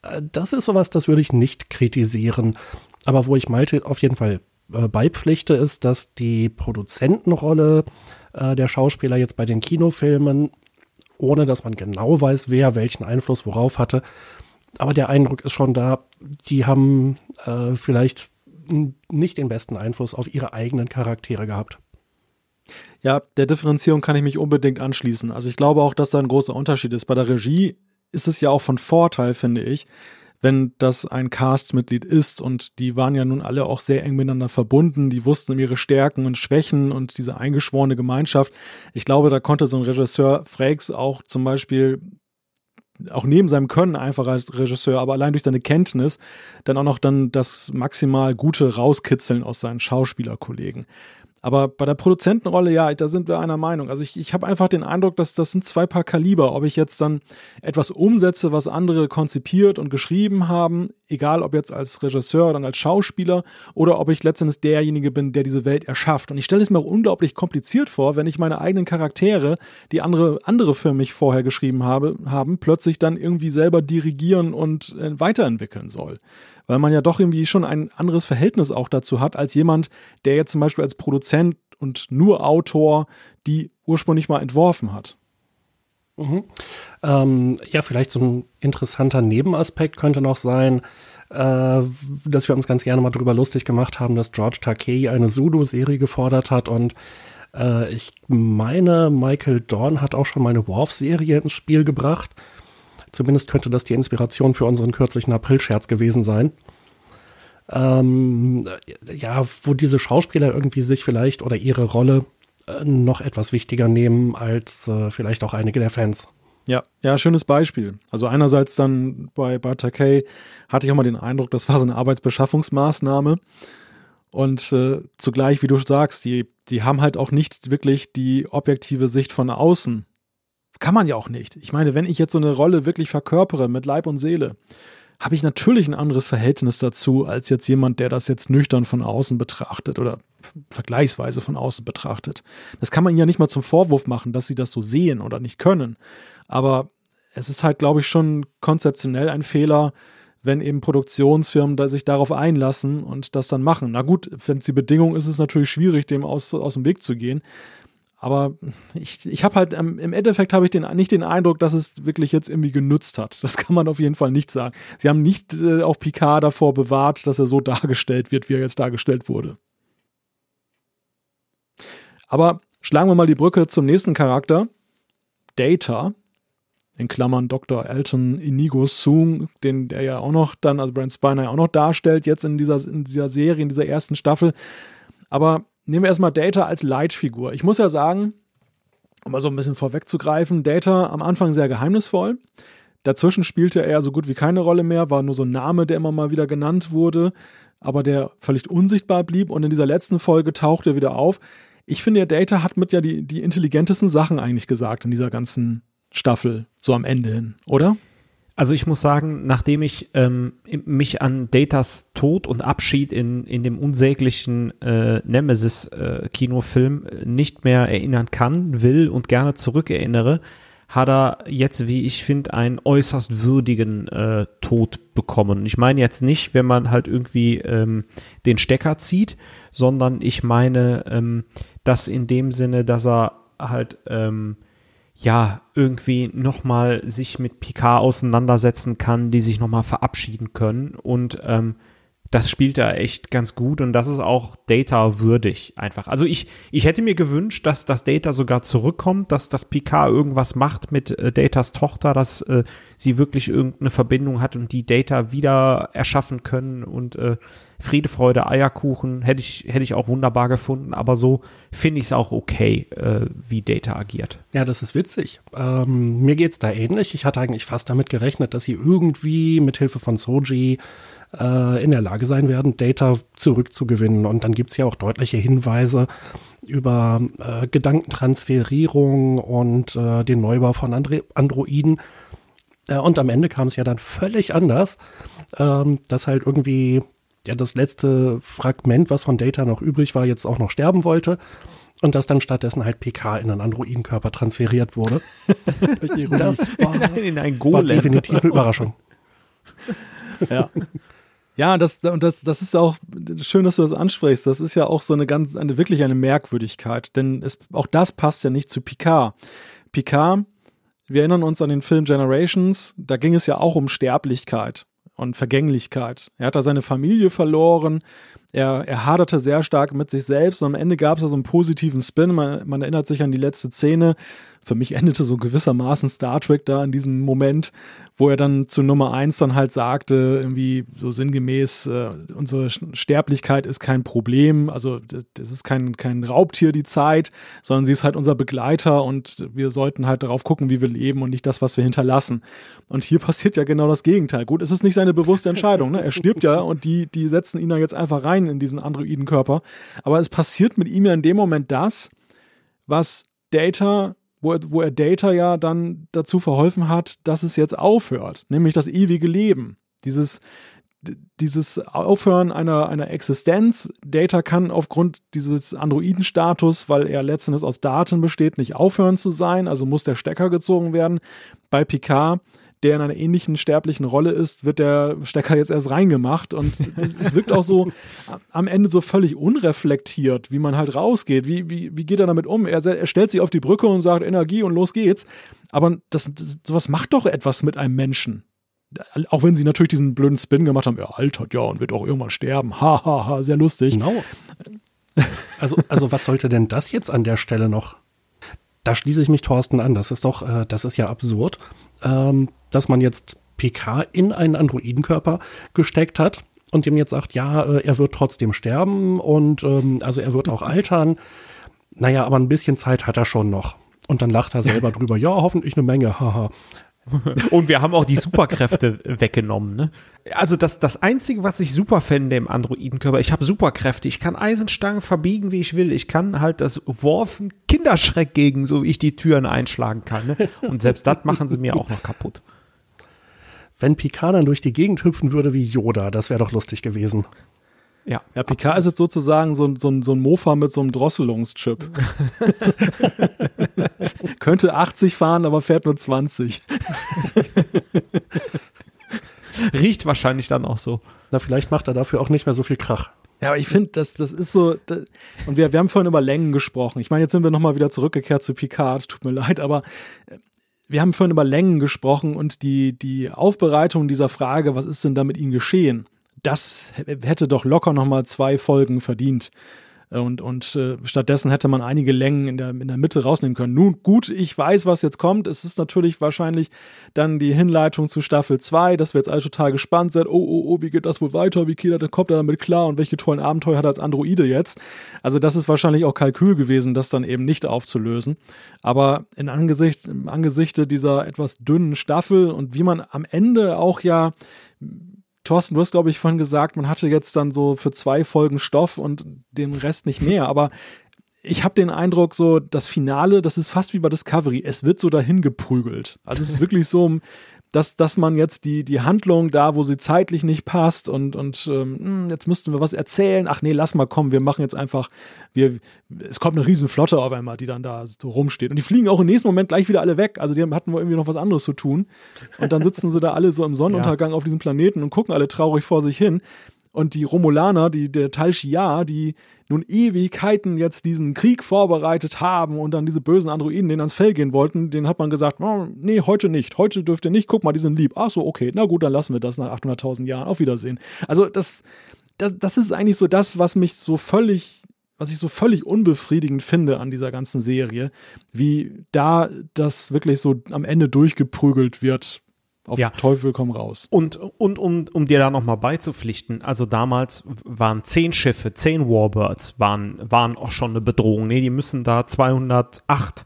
Speaker 4: Äh, das ist sowas, das würde ich nicht kritisieren. Aber wo ich Malte auf jeden Fall äh, beipflichte, ist, dass die Produzentenrolle äh, der Schauspieler jetzt bei den Kinofilmen ohne dass man genau weiß, wer welchen Einfluss worauf hatte. Aber der Eindruck ist schon da, die haben äh, vielleicht nicht den besten Einfluss auf ihre eigenen Charaktere gehabt.
Speaker 3: Ja, der Differenzierung kann ich mich unbedingt anschließen. Also ich glaube auch, dass da ein großer Unterschied ist. Bei der Regie ist es ja auch von Vorteil, finde ich, wenn das ein Castmitglied ist und die waren ja nun alle auch sehr eng miteinander verbunden, die wussten um ihre Stärken und Schwächen und diese eingeschworene Gemeinschaft. Ich glaube, da konnte so ein Regisseur Frakes auch zum Beispiel auch neben seinem Können einfach als Regisseur, aber allein durch seine Kenntnis dann auch noch dann das maximal Gute rauskitzeln aus seinen Schauspielerkollegen. Aber bei der Produzentenrolle, ja, da sind wir einer Meinung. Also ich, ich habe einfach den Eindruck, dass das sind zwei Paar Kaliber. Ob ich jetzt dann etwas umsetze, was andere konzipiert und geschrieben haben, egal ob jetzt als Regisseur oder als Schauspieler, oder ob ich letztendlich derjenige bin, der diese Welt erschafft. Und ich stelle es mir auch unglaublich kompliziert vor, wenn ich meine eigenen Charaktere, die andere, andere für mich vorher geschrieben habe, haben, plötzlich dann irgendwie selber dirigieren und äh, weiterentwickeln soll weil man ja doch irgendwie schon ein anderes Verhältnis auch dazu hat, als jemand, der jetzt zum Beispiel als Produzent und nur Autor die ursprünglich mal entworfen hat.
Speaker 4: Mhm. Ähm, ja, vielleicht so ein interessanter Nebenaspekt könnte noch sein, äh, dass wir uns ganz gerne mal darüber lustig gemacht haben, dass George Takei eine Zulu-Serie gefordert hat und äh, ich meine, Michael Dorn hat auch schon mal eine Worf-Serie ins Spiel gebracht. Zumindest könnte das die Inspiration für unseren kürzlichen April-Scherz gewesen sein. Ähm, ja, wo diese Schauspieler irgendwie sich vielleicht oder ihre Rolle äh, noch etwas wichtiger nehmen als äh, vielleicht auch einige der Fans.
Speaker 3: Ja, ja, schönes Beispiel. Also einerseits dann bei, bei Takei hatte ich auch mal den Eindruck, das war so eine Arbeitsbeschaffungsmaßnahme. Und äh, zugleich, wie du sagst, die, die haben halt auch nicht wirklich die objektive Sicht von außen kann man ja auch nicht. Ich meine, wenn ich jetzt so eine Rolle wirklich verkörpere mit Leib und Seele, habe ich natürlich ein anderes Verhältnis dazu als jetzt jemand, der das jetzt nüchtern von außen betrachtet oder vergleichsweise von außen betrachtet. Das kann man ja nicht mal zum Vorwurf machen, dass sie das so sehen oder nicht können. Aber es ist halt, glaube ich, schon konzeptionell ein Fehler, wenn eben Produktionsfirmen da sich darauf einlassen und das dann machen. Na gut, wenn es die Bedingung ist, ist es natürlich schwierig, dem aus, aus dem Weg zu gehen. Aber ich, ich habe halt, ähm, im Endeffekt habe ich den, nicht den Eindruck, dass es wirklich jetzt irgendwie genutzt hat. Das [laughs] kann man auf jeden Fall nicht sagen. Sie haben nicht äh, auch Picard davor bewahrt, dass er so dargestellt wird, wie er jetzt dargestellt wurde. Aber schlagen wir mal die Brücke zum nächsten Charakter. Data, in Klammern Dr. Elton Inigo Soong, den der ja auch noch dann, also Brent Spiner ja auch noch darstellt, jetzt in dieser, in dieser Serie, in dieser ersten Staffel. Aber nehmen wir erstmal Data als Leitfigur. Ich muss ja sagen, um mal so ein bisschen vorwegzugreifen, Data am Anfang sehr geheimnisvoll. Dazwischen spielte er so gut wie keine Rolle mehr, war nur so ein Name, der immer mal wieder genannt wurde, aber der völlig unsichtbar blieb. Und in dieser letzten Folge taucht er wieder auf. Ich finde, der Data hat mit ja die, die intelligentesten Sachen eigentlich gesagt in dieser ganzen Staffel, so am Ende hin, oder?
Speaker 5: Also ich muss sagen, nachdem ich ähm, mich an Datas Tod und Abschied in, in dem unsäglichen äh, Nemesis-Kinofilm äh, nicht mehr erinnern kann, will und gerne zurückerinnere, hat er jetzt, wie ich finde, einen äußerst würdigen äh, Tod bekommen. Ich meine jetzt nicht, wenn man halt irgendwie ähm, den Stecker zieht, sondern ich meine ähm, das in dem Sinne, dass er halt ähm, ja, irgendwie nochmal sich mit Picard auseinandersetzen kann, die sich nochmal verabschieden können. Und ähm, das spielt er echt ganz gut und das ist auch Data würdig einfach. Also ich, ich hätte mir gewünscht, dass das Data sogar zurückkommt, dass das Picard irgendwas macht mit äh, Datas Tochter, dass äh, sie wirklich irgendeine Verbindung hat und die Data wieder erschaffen können und äh, Friede, Freude, Eierkuchen hätte ich, hätte ich auch wunderbar gefunden, aber so finde ich es auch okay, äh, wie Data agiert.
Speaker 4: Ja, das ist witzig. Ähm, mir geht es da ähnlich. Ich hatte eigentlich fast damit gerechnet, dass sie irgendwie mit Hilfe von Soji äh, in der Lage sein werden, Data zurückzugewinnen. Und dann gibt es ja auch deutliche Hinweise über äh, Gedankentransferierung und äh, den Neubau von Andro Androiden. Äh, und am Ende kam es ja dann völlig anders, ähm, dass halt irgendwie ja das letzte Fragment, was von Data noch übrig war, jetzt auch noch sterben wollte. Und dass dann stattdessen halt PK in einen Androidenkörper transferiert wurde. [laughs]
Speaker 5: das war, [laughs] in ein
Speaker 4: war definitiv eine Überraschung.
Speaker 3: Ja. Ja, das, und das, das ist auch schön, dass du das ansprichst. Das ist ja auch so eine ganz, eine, wirklich eine Merkwürdigkeit, denn es, auch das passt ja nicht zu Picard. Picard, wir erinnern uns an den Film Generations, da ging es ja auch um Sterblichkeit und Vergänglichkeit. Er hat da seine Familie verloren, er, er haderte sehr stark mit sich selbst und am Ende gab es da so einen positiven Spin. Man, man erinnert sich an die letzte Szene. Für mich endete so gewissermaßen Star Trek da in diesem Moment, wo er dann zu Nummer eins dann halt sagte, irgendwie so sinngemäß, äh, unsere Sterblichkeit ist kein Problem, also das ist kein, kein Raubtier, die Zeit, sondern sie ist halt unser Begleiter und wir sollten halt darauf gucken, wie wir leben und nicht das, was wir hinterlassen. Und hier [laughs] passiert ja genau das Gegenteil. Gut, es ist nicht seine bewusste Entscheidung, ne? er stirbt ja und die, die setzen ihn da jetzt einfach rein in diesen Androidenkörper, aber es passiert mit ihm ja in dem Moment das, was Data wo er, wo er Data ja dann dazu verholfen hat, dass es jetzt aufhört, nämlich das ewige Leben. Dieses, dieses Aufhören einer, einer Existenz. Data kann aufgrund dieses Androiden-Status, weil er letztendlich aus Daten besteht, nicht aufhören zu sein, also muss der Stecker gezogen werden. Bei Picard der in einer ähnlichen sterblichen Rolle ist, wird der Stecker jetzt erst reingemacht und es, wirkt auch so [laughs] am Ende so völlig unreflektiert, wie man halt rausgeht. Wie, wie, wie geht er damit um? Er, er stellt sich auf die Brücke und sagt Energie und los geht's. Aber das, das, sowas macht doch etwas mit einem Menschen. Auch wenn sie natürlich diesen blöden Spin gemacht haben, er altert ja und wird auch irgendwann sterben. Hahaha, ha, ha, sehr lustig.
Speaker 4: Genau. Also, also was sollte denn das jetzt an der Stelle noch? Da schließe ich mich Thorsten an. Das ist doch, äh, das ist ja absurd ähm, dass man jetzt PK in einen Androidenkörper gesteckt hat und dem jetzt sagt, ja, äh, er wird trotzdem sterben und ähm, also er wird auch altern. Naja, aber ein bisschen Zeit hat er schon noch. Und dann lacht er selber [laughs] drüber, ja, hoffentlich eine Menge, haha. [laughs]
Speaker 5: Und wir haben auch die Superkräfte weggenommen. Ne? Also das, das Einzige, was ich super fände im Androidenkörper, ich habe Superkräfte. Ich kann Eisenstangen verbiegen, wie ich will. Ich kann halt das Worfen Kinderschreck gegen, so wie ich die Türen einschlagen kann. Ne? Und selbst das machen sie mir auch noch kaputt.
Speaker 4: Wenn Picard dann durch die Gegend hüpfen würde wie Yoda, das wäre doch lustig gewesen.
Speaker 3: Ja, ja Picard ist jetzt sozusagen so, so, so ein Mofa mit so einem Drosselungschip. [laughs] Könnte 80 fahren, aber fährt nur 20.
Speaker 5: Riecht wahrscheinlich dann auch so.
Speaker 4: Na, vielleicht macht er dafür auch nicht mehr so viel Krach.
Speaker 3: Ja, aber ich finde, das, das ist so, das, und wir, wir haben vorhin über Längen gesprochen. Ich meine, jetzt sind wir nochmal wieder zurückgekehrt zu Picard, tut mir leid, aber äh, wir haben vorhin über Längen gesprochen und die, die Aufbereitung dieser Frage, was ist denn da mit ihm geschehen? Das hätte doch locker nochmal zwei Folgen verdient. Und, und äh, stattdessen hätte man einige Längen in der, in der Mitte rausnehmen können. Nun gut, ich weiß, was jetzt kommt. Es ist natürlich wahrscheinlich dann die Hinleitung zu Staffel 2, dass wir jetzt alle total gespannt sind. Oh, oh, oh, wie geht das wohl weiter? Wie geht er, kommt er damit klar? Und welche tollen Abenteuer hat er als Androide jetzt? Also das ist wahrscheinlich auch Kalkül gewesen, das dann eben nicht aufzulösen. Aber in Angesicht, im Angesichte dieser etwas dünnen Staffel und wie man am Ende auch ja Thorsten, du hast, glaube ich, vorhin gesagt, man hatte jetzt dann so für zwei Folgen Stoff und den Rest nicht mehr. Aber ich habe den Eindruck, so das Finale, das ist fast wie bei Discovery. Es wird so dahin geprügelt. Also es ist wirklich so, dass, dass man jetzt die, die Handlung da, wo sie zeitlich nicht passt und, und ähm, hm, jetzt müssten wir was erzählen. Ach nee, lass mal kommen, wir machen jetzt einfach, wir, es kommt eine riesen Flotte auf einmal, die dann da so rumsteht. Und die fliegen auch im nächsten Moment gleich wieder alle weg. Also die hatten wohl irgendwie noch was anderes zu tun. Und dann sitzen sie da alle so im [laughs] Sonnenuntergang ja. auf diesem Planeten und gucken alle traurig vor sich hin. Und die Romulaner, die, der Tal Shiar, die nun Ewigkeiten jetzt diesen Krieg vorbereitet haben und dann diese bösen Androiden denen ans Fell gehen wollten, denen hat man gesagt, oh, nee, heute nicht, heute dürft ihr nicht, guck mal, die sind lieb. Ach so, okay, na gut, dann lassen wir das nach 800.000 Jahren. Auf Wiedersehen. Also das, das, das ist eigentlich so das, was mich so völlig was ich so völlig unbefriedigend finde an dieser ganzen Serie, wie da das wirklich so am Ende durchgeprügelt wird auf ja. Teufel komm raus.
Speaker 5: Und, und um, um dir da nochmal beizupflichten, also damals waren zehn Schiffe, zehn Warbirds waren, waren auch schon eine Bedrohung. Nee, die müssen da 208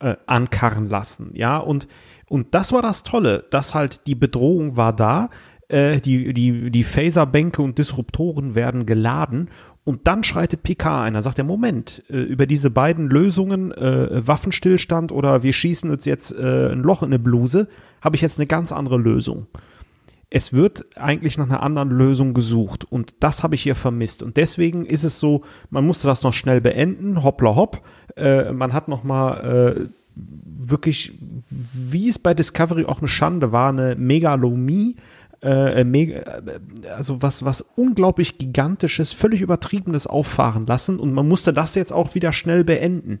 Speaker 5: äh, ankarren lassen. Ja, und, und das war das Tolle, dass halt die Bedrohung war da, äh, die, die, die Phaserbänke und Disruptoren werden geladen und dann schreitet Picard ein. Da sagt er, Moment, äh, über diese beiden Lösungen, äh, Waffenstillstand oder wir schießen uns jetzt äh, ein Loch in eine Bluse, habe ich jetzt eine ganz andere Lösung. Es wird eigentlich nach einer anderen Lösung gesucht und das habe ich hier vermisst. Und deswegen ist es so, man musste das noch schnell beenden, hoppla hopp. Äh, man hat noch mal äh, wirklich, wie es bei Discovery auch eine Schande war, eine Megalomie äh, mega, also was, was unglaublich gigantisches, völlig übertriebenes auffahren lassen und man musste das jetzt auch wieder schnell beenden.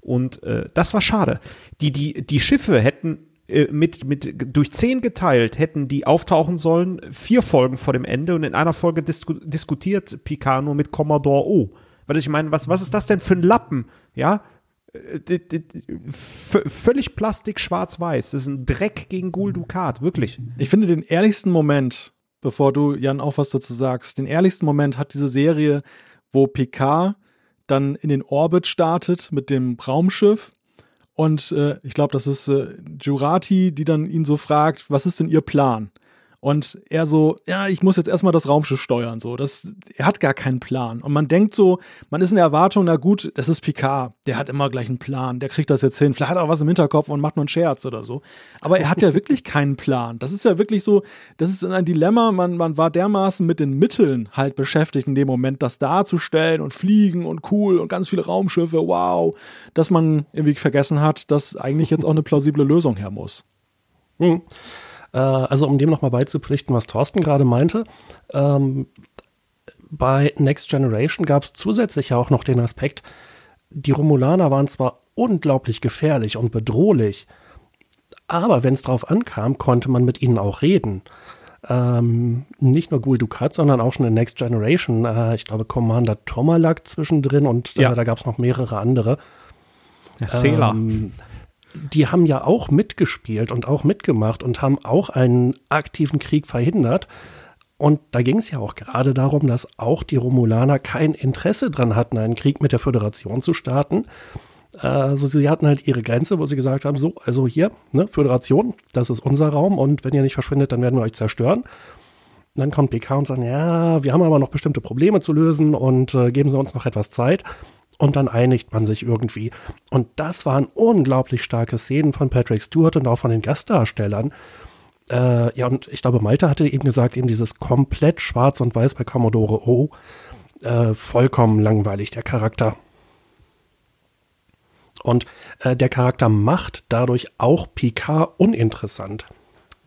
Speaker 5: Und äh, das war schade. Die, die, die Schiffe hätten äh, mit, mit, durch zehn geteilt hätten die auftauchen sollen, vier Folgen vor dem Ende und in einer Folge disku diskutiert Picard nur mit Commodore O. Weil ich meine, was, was ist das denn für ein Lappen? Ja, äh, völlig Plastik schwarz-weiß. Das ist ein Dreck gegen Gul Dukat, wirklich.
Speaker 3: Ich finde den ehrlichsten Moment, bevor du, Jan, auch was dazu sagst, den ehrlichsten Moment hat diese Serie, wo Picard dann in den Orbit startet mit dem Raumschiff und äh, ich glaube, das ist äh, Jurati, die dann ihn so fragt, was ist denn ihr Plan? Und er so, ja, ich muss jetzt erstmal das Raumschiff steuern. So, das, er hat gar keinen Plan. Und man denkt so, man ist in der Erwartung, na gut, das ist Picard, der hat immer gleich einen Plan, der kriegt das jetzt hin. Vielleicht hat er auch was im Hinterkopf und macht nur einen Scherz oder so. Aber er hat ja [laughs] wirklich keinen Plan. Das ist ja wirklich so, das ist ein Dilemma. Man, man war dermaßen mit den Mitteln halt beschäftigt in dem Moment, das darzustellen und fliegen und cool und ganz viele Raumschiffe, wow, dass man irgendwie vergessen hat, dass eigentlich jetzt auch eine plausible Lösung her muss.
Speaker 4: Hm. Äh, also um dem nochmal beizupflichten, was Thorsten gerade meinte, ähm, bei Next Generation gab es zusätzlich auch noch den Aspekt, die Romulaner waren zwar unglaublich gefährlich und bedrohlich, aber wenn es drauf ankam, konnte man mit ihnen auch reden. Ähm, nicht nur Gul Dukat, sondern auch schon in Next Generation. Äh, ich glaube, Commander Tomalak zwischendrin und äh, ja. da gab es noch mehrere andere.
Speaker 5: Ja, Sela. Ähm,
Speaker 4: die haben ja auch mitgespielt und auch mitgemacht und haben auch einen aktiven Krieg verhindert. Und da ging es ja auch gerade darum, dass auch die Romulaner kein Interesse dran hatten, einen Krieg mit der Föderation zu starten. Also sie hatten halt ihre Grenze, wo sie gesagt haben, so, also hier, ne, Föderation, das ist unser Raum und wenn ihr nicht verschwindet, dann werden wir euch zerstören. Dann kommt PK und sagt, ja, wir haben aber noch bestimmte Probleme zu lösen und äh, geben Sie uns noch etwas Zeit und dann einigt man sich irgendwie. Und das waren unglaublich starke Szenen von Patrick Stewart und auch von den Gastdarstellern. Äh, ja, und ich glaube, Malte hatte eben gesagt, eben dieses komplett schwarz und weiß bei Commodore O. Äh, vollkommen langweilig, der Charakter. Und äh, der Charakter macht dadurch auch Picard uninteressant.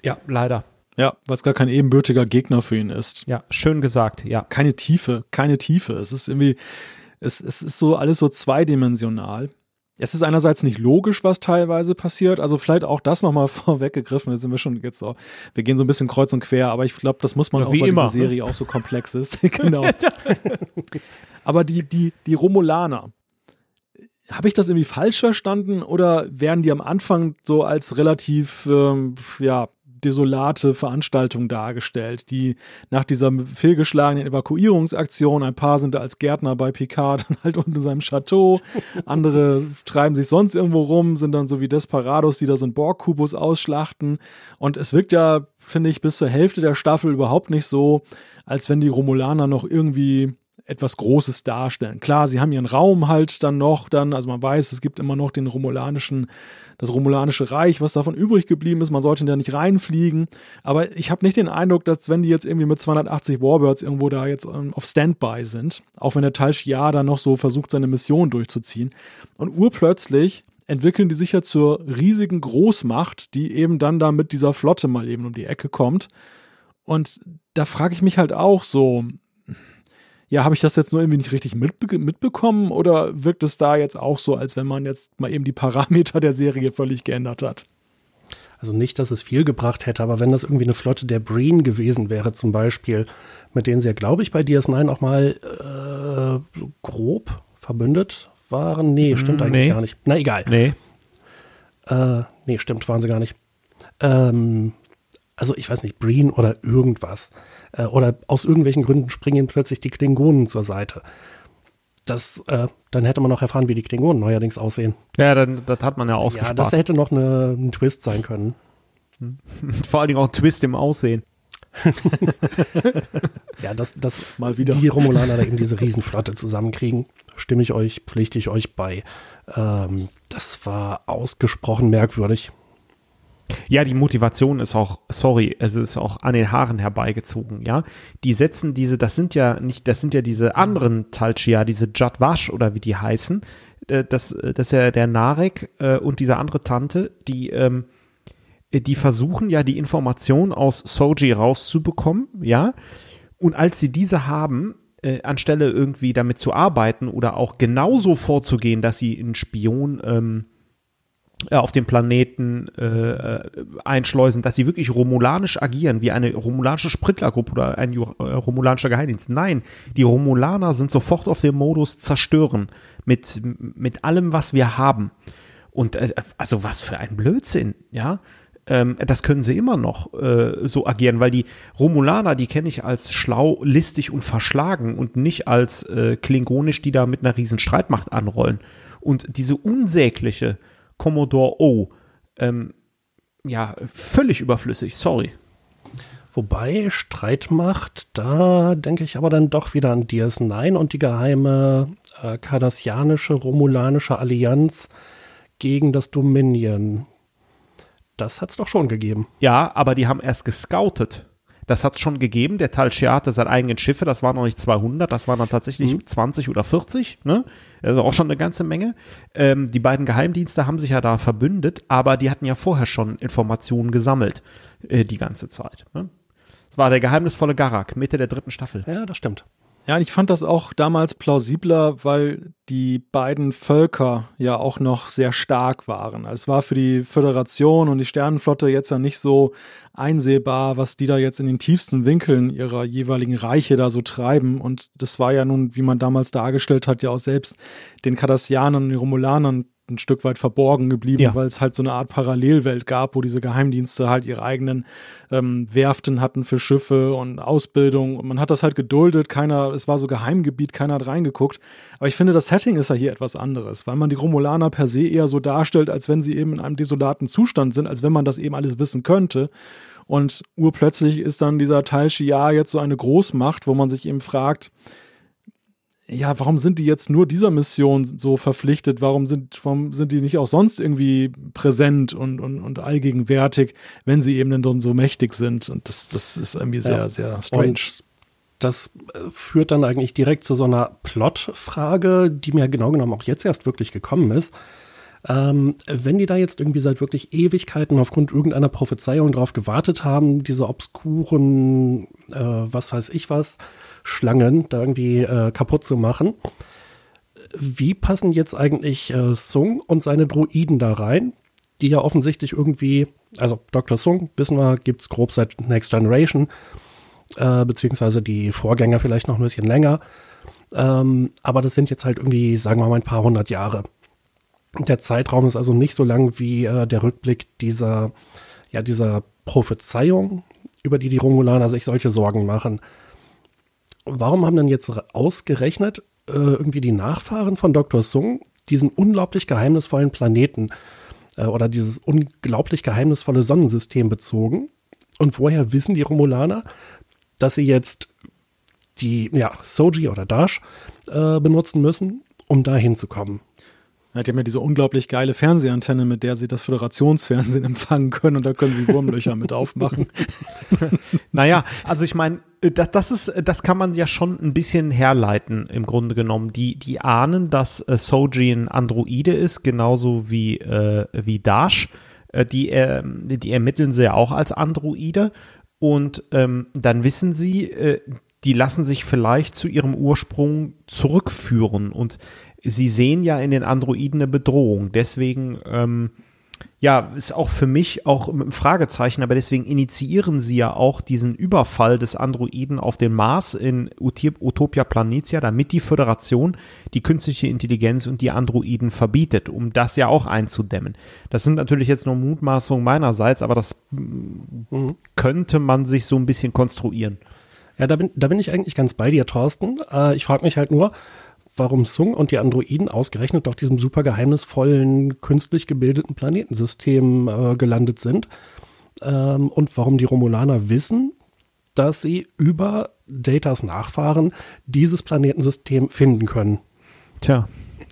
Speaker 5: Ja, leider.
Speaker 3: Ja, weil es gar kein ebenbürtiger Gegner für ihn ist.
Speaker 5: Ja, schön gesagt, ja.
Speaker 3: Keine Tiefe, keine Tiefe. Es ist irgendwie, es, es ist so alles so zweidimensional. es ist einerseits nicht logisch, was teilweise passiert. Also vielleicht auch das nochmal [laughs] vorweggegriffen. Da sind wir schon jetzt so, wir gehen so ein bisschen kreuz und quer, aber ich glaube, das muss man
Speaker 5: Ja,
Speaker 3: auch,
Speaker 5: wie
Speaker 3: weil
Speaker 5: immer,
Speaker 3: diese Serie auch so komplex ist. [laughs] genau. [laughs] aber die, die, die Romulaner, habe ich das irgendwie falsch verstanden oder werden die am Anfang so als relativ, ähm, ja, desolate Veranstaltung dargestellt, die nach dieser fehlgeschlagenen Evakuierungsaktion, ein paar sind da als Gärtner bei Picard [laughs] dann halt unter seinem Chateau, andere treiben sich sonst irgendwo rum, sind dann so wie Desperados, die da so einen Borg-Kubus ausschlachten. Und es wirkt ja, finde ich, bis zur Hälfte der Staffel überhaupt nicht so, als wenn die Romulaner noch irgendwie etwas Großes darstellen. Klar, sie haben ihren Raum halt dann noch, dann, also man weiß, es gibt immer noch den romulanischen, das romulanische Reich, was davon übrig geblieben ist. Man sollte da nicht reinfliegen. Aber ich habe nicht den Eindruck, dass wenn die jetzt irgendwie mit 280 Warbirds irgendwo da jetzt ähm, auf Standby sind, auch wenn der Tal Shiar da noch so versucht, seine Mission durchzuziehen. Und urplötzlich entwickeln die sich ja zur riesigen Großmacht, die eben dann da mit dieser Flotte mal eben um die Ecke kommt. Und da frage ich mich halt auch so, ja, habe ich das jetzt nur irgendwie nicht richtig mitbe mitbekommen oder wirkt es da jetzt auch so, als wenn man jetzt mal eben die Parameter der Serie völlig geändert hat?
Speaker 4: Also nicht, dass es viel gebracht hätte, aber wenn das irgendwie eine Flotte der Breen gewesen wäre, zum Beispiel, mit denen sie ja, glaube ich, bei DS9 auch mal äh, so grob verbündet waren. Nee, stimmt
Speaker 5: Mm,
Speaker 4: eigentlich
Speaker 5: nee.
Speaker 4: gar nicht. Na egal.
Speaker 5: Nee.
Speaker 4: Äh, nee, stimmt, waren sie gar nicht. Ähm, also ich weiß nicht, Breen oder irgendwas. Äh, oder aus irgendwelchen Gründen springen plötzlich die Klingonen zur Seite. Das, äh, dann hätte man noch erfahren, wie die Klingonen neuerdings aussehen.
Speaker 5: Ja, dann, das hat man ja
Speaker 4: Ja,
Speaker 5: ausgespart.
Speaker 4: das hätte noch eine, ein Twist sein können. [laughs]
Speaker 5: Vor allen Dingen auch ein Twist im Aussehen. [laughs]
Speaker 4: Ja, dass, dass
Speaker 3: Mal wieder.
Speaker 4: die Romulaner da eben diese Riesenflotte zusammenkriegen, stimme ich euch, pflichte ich euch bei. Ähm, das war ausgesprochen merkwürdig.
Speaker 5: Ja, die Motivation ist auch, sorry, es ist auch an den Haaren herbeigezogen, ja. Die setzen diese, das sind ja nicht, das sind ja diese anderen Talchia, diese Jadwash oder wie die heißen. Äh, Das, das ist ja der Narek äh, und diese andere Tante, die, ähm, die versuchen ja die Information aus Soji rauszubekommen, ja. Und als sie diese haben, äh, anstelle irgendwie damit zu arbeiten oder auch genauso vorzugehen, dass sie einen Spion ähm, äh, auf dem Planeten äh, äh, einschleusen, dass sie wirklich romulanisch agieren, wie eine romulanische Sprittlergruppe oder ein äh, romulanischer Geheimdienst. Nein, die Romulaner sind sofort auf dem Modus zerstören mit, mit allem, was wir haben. Und äh, also was für ein Blödsinn, ja. Ähm, das können sie immer noch äh, so agieren, weil die Romulaner, die kenne ich als schlau, listig und verschlagen und nicht als äh, klingonisch, die da mit einer riesen Streitmacht anrollen. Und diese unsägliche Commodore O, ähm, ja, völlig überflüssig, sorry.
Speaker 4: Wobei Streitmacht, da denke ich aber dann doch wieder an DS9 und die geheime äh, kardassianische, romulanische Allianz gegen das Dominion. Das hat es doch schon gegeben.
Speaker 5: Ja, aber die haben erst gescoutet. Das hat es schon gegeben. Der Tal Shia hatte seine eigenen Schiffe. Das waren noch nicht 200, das waren dann tatsächlich 20 oder 40. Ne? Also auch schon eine ganze Menge. Ähm, die beiden Geheimdienste haben sich ja da verbündet, aber die hatten ja vorher schon Informationen gesammelt äh, die ganze Zeit. Ne? Das war der geheimnisvolle Garak, Mitte der dritten Staffel.
Speaker 4: Ja, das stimmt.
Speaker 3: Ja, ich fand das auch damals plausibler, weil die beiden Völker ja auch noch sehr stark waren. Es war für die Föderation und die Sternenflotte jetzt ja nicht so einsehbar, was die da jetzt in den tiefsten Winkeln ihrer jeweiligen Reiche da so treiben. Und das war ja nun, wie man damals dargestellt hat, ja auch selbst den Kardassianern und den Romulanern ein Stück weit verborgen geblieben,
Speaker 5: Ja.
Speaker 3: weil es halt so eine Art Parallelwelt gab, wo diese Geheimdienste halt ihre eigenen ähm, Werften hatten für Schiffe und Ausbildung. Und man hat das halt geduldet, keiner, es war so Geheimgebiet, keiner hat reingeguckt. Aber ich finde, das Setting ist ja hier etwas anderes, weil man die Romulaner per se eher so darstellt, als wenn sie eben in einem desolaten Zustand sind, als wenn man das eben alles wissen könnte. Und urplötzlich ist dann dieser Teil Shiar jetzt so eine Großmacht, wo man sich eben fragt, ja, warum sind die jetzt nur dieser Mission so verpflichtet? Warum sind, warum sind die nicht auch sonst irgendwie präsent und, und, und allgegenwärtig, wenn sie eben dann so mächtig sind? Und das, das ist irgendwie sehr,
Speaker 4: Ja.
Speaker 3: sehr strange.
Speaker 4: Und das äh, führt dann eigentlich direkt zu so einer Plot-Frage, die mir genau genommen auch jetzt erst wirklich gekommen ist. Ähm, wenn die da jetzt irgendwie seit wirklich Ewigkeiten aufgrund irgendeiner Prophezeiung drauf gewartet haben, diese obskuren, äh, was weiß ich was, Schlangen da irgendwie äh, kaputt zu machen, wie passen jetzt eigentlich äh, Sung und seine Droiden da rein? Die ja offensichtlich irgendwie, also Dr. Sung, wissen wir, gibt es grob seit Next Generation, äh, beziehungsweise die Vorgänger vielleicht noch ein bisschen länger. Ähm, aber das sind jetzt halt irgendwie, sagen wir mal, ein paar hundert Jahre. Der Zeitraum ist also nicht so lang wie äh, der Rückblick dieser, ja, dieser Prophezeiung, über die die Romulaner sich solche Sorgen machen. Warum haben denn jetzt ausgerechnet äh, irgendwie die Nachfahren von Dr. Sung diesen unglaublich geheimnisvollen Planeten äh, oder dieses unglaublich geheimnisvolle Sonnensystem bezogen? Und woher wissen die Romulaner, dass sie jetzt die ja, Soji oder Dash äh, benutzen müssen, um da hinzukommen?
Speaker 3: Ja, die haben ja diese unglaublich geile Fernsehantenne, mit der sie das Föderationsfernsehen [laughs] empfangen können und da können sie Wurmlöcher mit aufmachen. [laughs]
Speaker 5: naja, also ich meine, das, das ist, das kann man ja schon ein bisschen herleiten, im Grunde genommen. Die, die ahnen, dass äh, Soji ein Androide ist, genauso wie, äh, wie Dash. Äh, die, äh, die ermitteln sie ja auch als Androide. Und ähm, dann wissen sie, äh, die lassen sich vielleicht zu ihrem Ursprung zurückführen. Und sie sehen ja in den Androiden eine Bedrohung. Deswegen, ähm, ja, ist auch für mich auch ein Fragezeichen, aber deswegen initiieren sie ja auch diesen Überfall des Androiden auf den Mars in Utopia Planitia, damit die Föderation die künstliche Intelligenz und die Androiden verbietet, um das ja auch einzudämmen. Das sind natürlich jetzt nur Mutmaßungen meinerseits, aber das mhm. könnte man sich so ein bisschen konstruieren.
Speaker 4: Ja, da bin, da bin ich eigentlich ganz bei dir, Thorsten. Äh, ich frage mich halt nur, warum Sung und die Androiden ausgerechnet auf diesem super geheimnisvollen, künstlich gebildeten Planetensystem äh, gelandet sind ähm, und warum die Romulaner wissen, dass sie über Datas Nachfahren dieses Planetensystem finden können.
Speaker 5: Tja.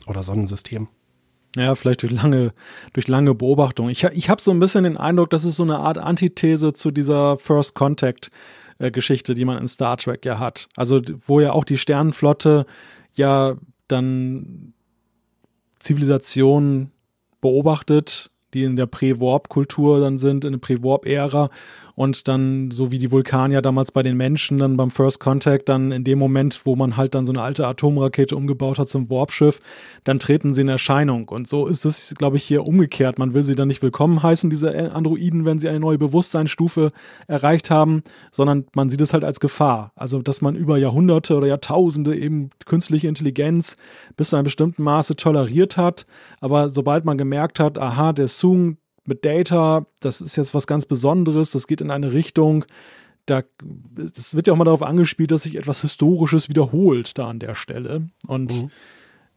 Speaker 4: Oder Sonnensystem.
Speaker 3: Ja, vielleicht durch lange, durch lange Beobachtung. Ich, ich habe so ein bisschen den Eindruck, das ist so eine Art Antithese zu dieser First Contact äh, Geschichte, die man in Star Trek ja hat. Also, wo ja auch die Sternenflotte ja dann Zivilisationen beobachtet, die in der Prä-Warp-Kultur dann sind, in der Prä-Warp-Ära und dann, so wie die Vulkanier damals bei den Menschen, dann beim First Contact, dann in dem Moment, wo man halt dann so eine alte Atomrakete umgebaut hat zum Warpschiff, dann treten sie in Erscheinung. Und so ist es, glaube ich, hier umgekehrt. Man will sie dann nicht willkommen heißen, diese Androiden, wenn sie eine neue Bewusstseinsstufe erreicht haben, sondern man sieht es halt als Gefahr. Also, dass man über Jahrhunderte oder Jahrtausende eben künstliche Intelligenz bis zu einem bestimmten Maße toleriert hat. Aber sobald man gemerkt hat, aha, der Sung, mit Data, das ist jetzt was ganz Besonderes, das geht in eine Richtung, da, es wird ja auch mal darauf angespielt, dass sich etwas Historisches wiederholt da an der Stelle. Und mhm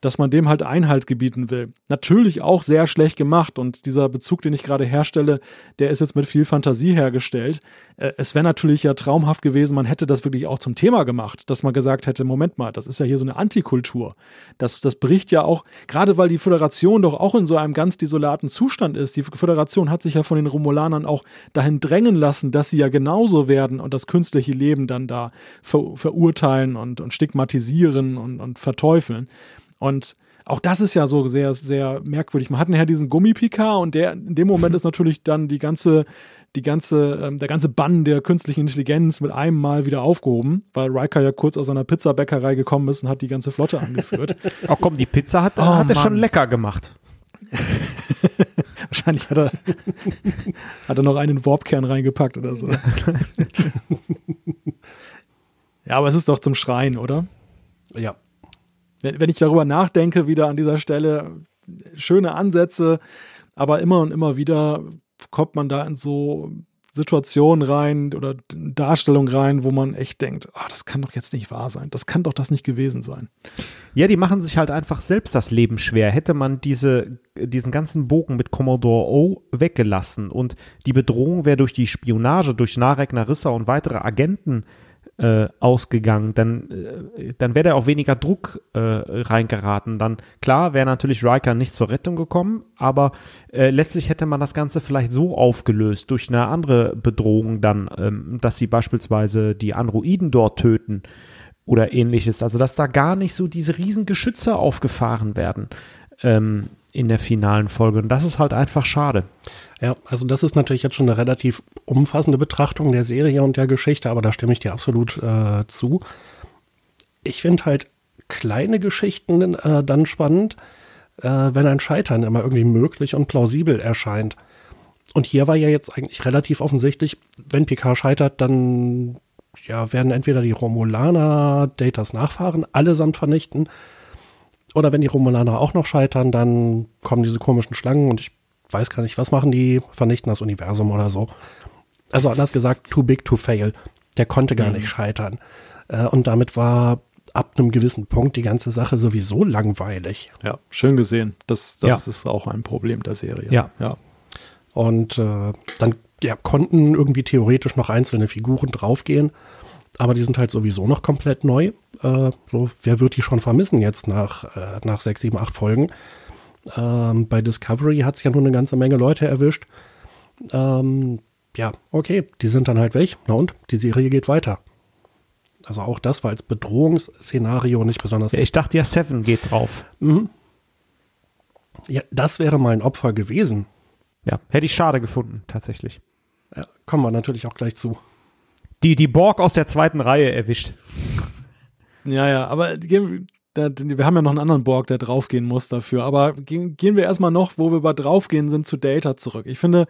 Speaker 3: dass man dem halt Einhalt gebieten will. Natürlich auch sehr schlecht gemacht und dieser Bezug, den ich gerade herstelle, der ist jetzt mit viel Fantasie hergestellt. Äh, es wäre natürlich ja traumhaft gewesen, man hätte das wirklich auch zum Thema gemacht, dass man gesagt hätte, Moment mal, das ist ja hier so eine Antikultur. Das, das bricht ja auch, gerade weil die Föderation doch auch in so einem ganz desolaten Zustand ist. Die Föderation hat sich ja von den Romulanern auch dahin drängen lassen, dass sie ja genauso werden und das künstliche Leben dann da ver verurteilen und, und stigmatisieren und, und verteufeln. Und auch das ist ja so sehr, sehr merkwürdig. Man hat nachher diesen Gummipikar und der, in dem Moment ist natürlich dann die ganze, die ganze, ähm, der ganze Bann der künstlichen Intelligenz mit einem Mal wieder aufgehoben, weil Riker ja kurz aus seiner Pizzabäckerei gekommen ist und hat die ganze Flotte angeführt. [laughs]
Speaker 5: Ach komm, die Pizza hat, oh, hat er schon lecker gemacht. [laughs]
Speaker 3: Wahrscheinlich hat er, [laughs] hat er noch einen Warpkern reingepackt oder so. ja, aber es ist doch zum Schreien, oder?
Speaker 4: Ja
Speaker 3: wenn, wenn ich darüber nachdenke, wieder an dieser Stelle, schöne Ansätze, aber immer und immer wieder kommt man da in so Situationen rein oder Darstellungen rein, wo man echt denkt, oh, das kann doch jetzt nicht wahr sein. Das kann doch das nicht gewesen sein.
Speaker 5: Ja, die machen sich halt einfach selbst das Leben schwer. Hätte man diese, diesen ganzen Bogen mit Commodore O weggelassen und die Bedrohung wäre durch die Spionage, durch Narek Narissa und weitere Agenten äh, ausgegangen, dann, äh, dann wäre da auch weniger Druck äh, reingeraten. Dann, klar, wäre natürlich Riker nicht zur Rettung gekommen, aber äh, letztlich hätte man das Ganze vielleicht so aufgelöst durch eine andere Bedrohung dann, ähm, dass sie beispielsweise die Androiden dort töten oder ähnliches. Also, dass da gar nicht so diese riesen Geschütze aufgefahren werden. Ähm, in der finalen Folge. Und das ist halt einfach schade.
Speaker 4: Ja, also das ist natürlich jetzt schon eine relativ umfassende Betrachtung der Serie und der Geschichte, aber da stimme ich dir absolut äh, zu. Ich finde halt kleine Geschichten äh, dann spannend, äh, wenn ein Scheitern immer irgendwie möglich und plausibel erscheint. Und hier war ja jetzt eigentlich relativ offensichtlich, wenn Picard scheitert, dann ja, werden entweder die Romulaner Datas Nachfahren allesamt vernichten. Oder wenn die Romulaner auch noch scheitern, dann kommen diese komischen Schlangen und ich weiß gar nicht, was machen die, vernichten das Universum oder so. Also anders gesagt, too big to fail. Der konnte gar mhm. nicht scheitern. Äh, und damit war ab einem gewissen Punkt die ganze Sache sowieso langweilig.
Speaker 3: Ja, schön gesehen. Das, das ja. ist auch ein Problem der Serie.
Speaker 4: Ja. ja. Und äh, dann ja, konnten irgendwie theoretisch noch einzelne Figuren draufgehen, aber die sind halt sowieso noch komplett neu. Äh, so, wer wird die schon vermissen jetzt nach, äh, nach sechs, sieben, acht Folgen? Ähm, bei Discovery hat es ja nur eine ganze Menge Leute erwischt. Ähm, ja, okay, die sind dann halt weg. Na und? Die Serie geht weiter. Also auch das war als Bedrohungsszenario nicht besonders.
Speaker 5: Ja, ich dachte ja, Seven geht drauf.
Speaker 4: Mhm. Ja, das wäre mal ein Opfer gewesen.
Speaker 5: Ja, hätte ich schade gefunden, tatsächlich.
Speaker 4: Ja, kommen wir natürlich auch gleich zu.
Speaker 5: Die, die Borg aus der zweiten Reihe erwischt.
Speaker 3: Ja, ja, aber wir haben ja noch einen anderen Borg, der draufgehen muss dafür. Aber gehen, wir erstmal noch, wo wir bei draufgehen sind, zu Data zurück. Ich finde,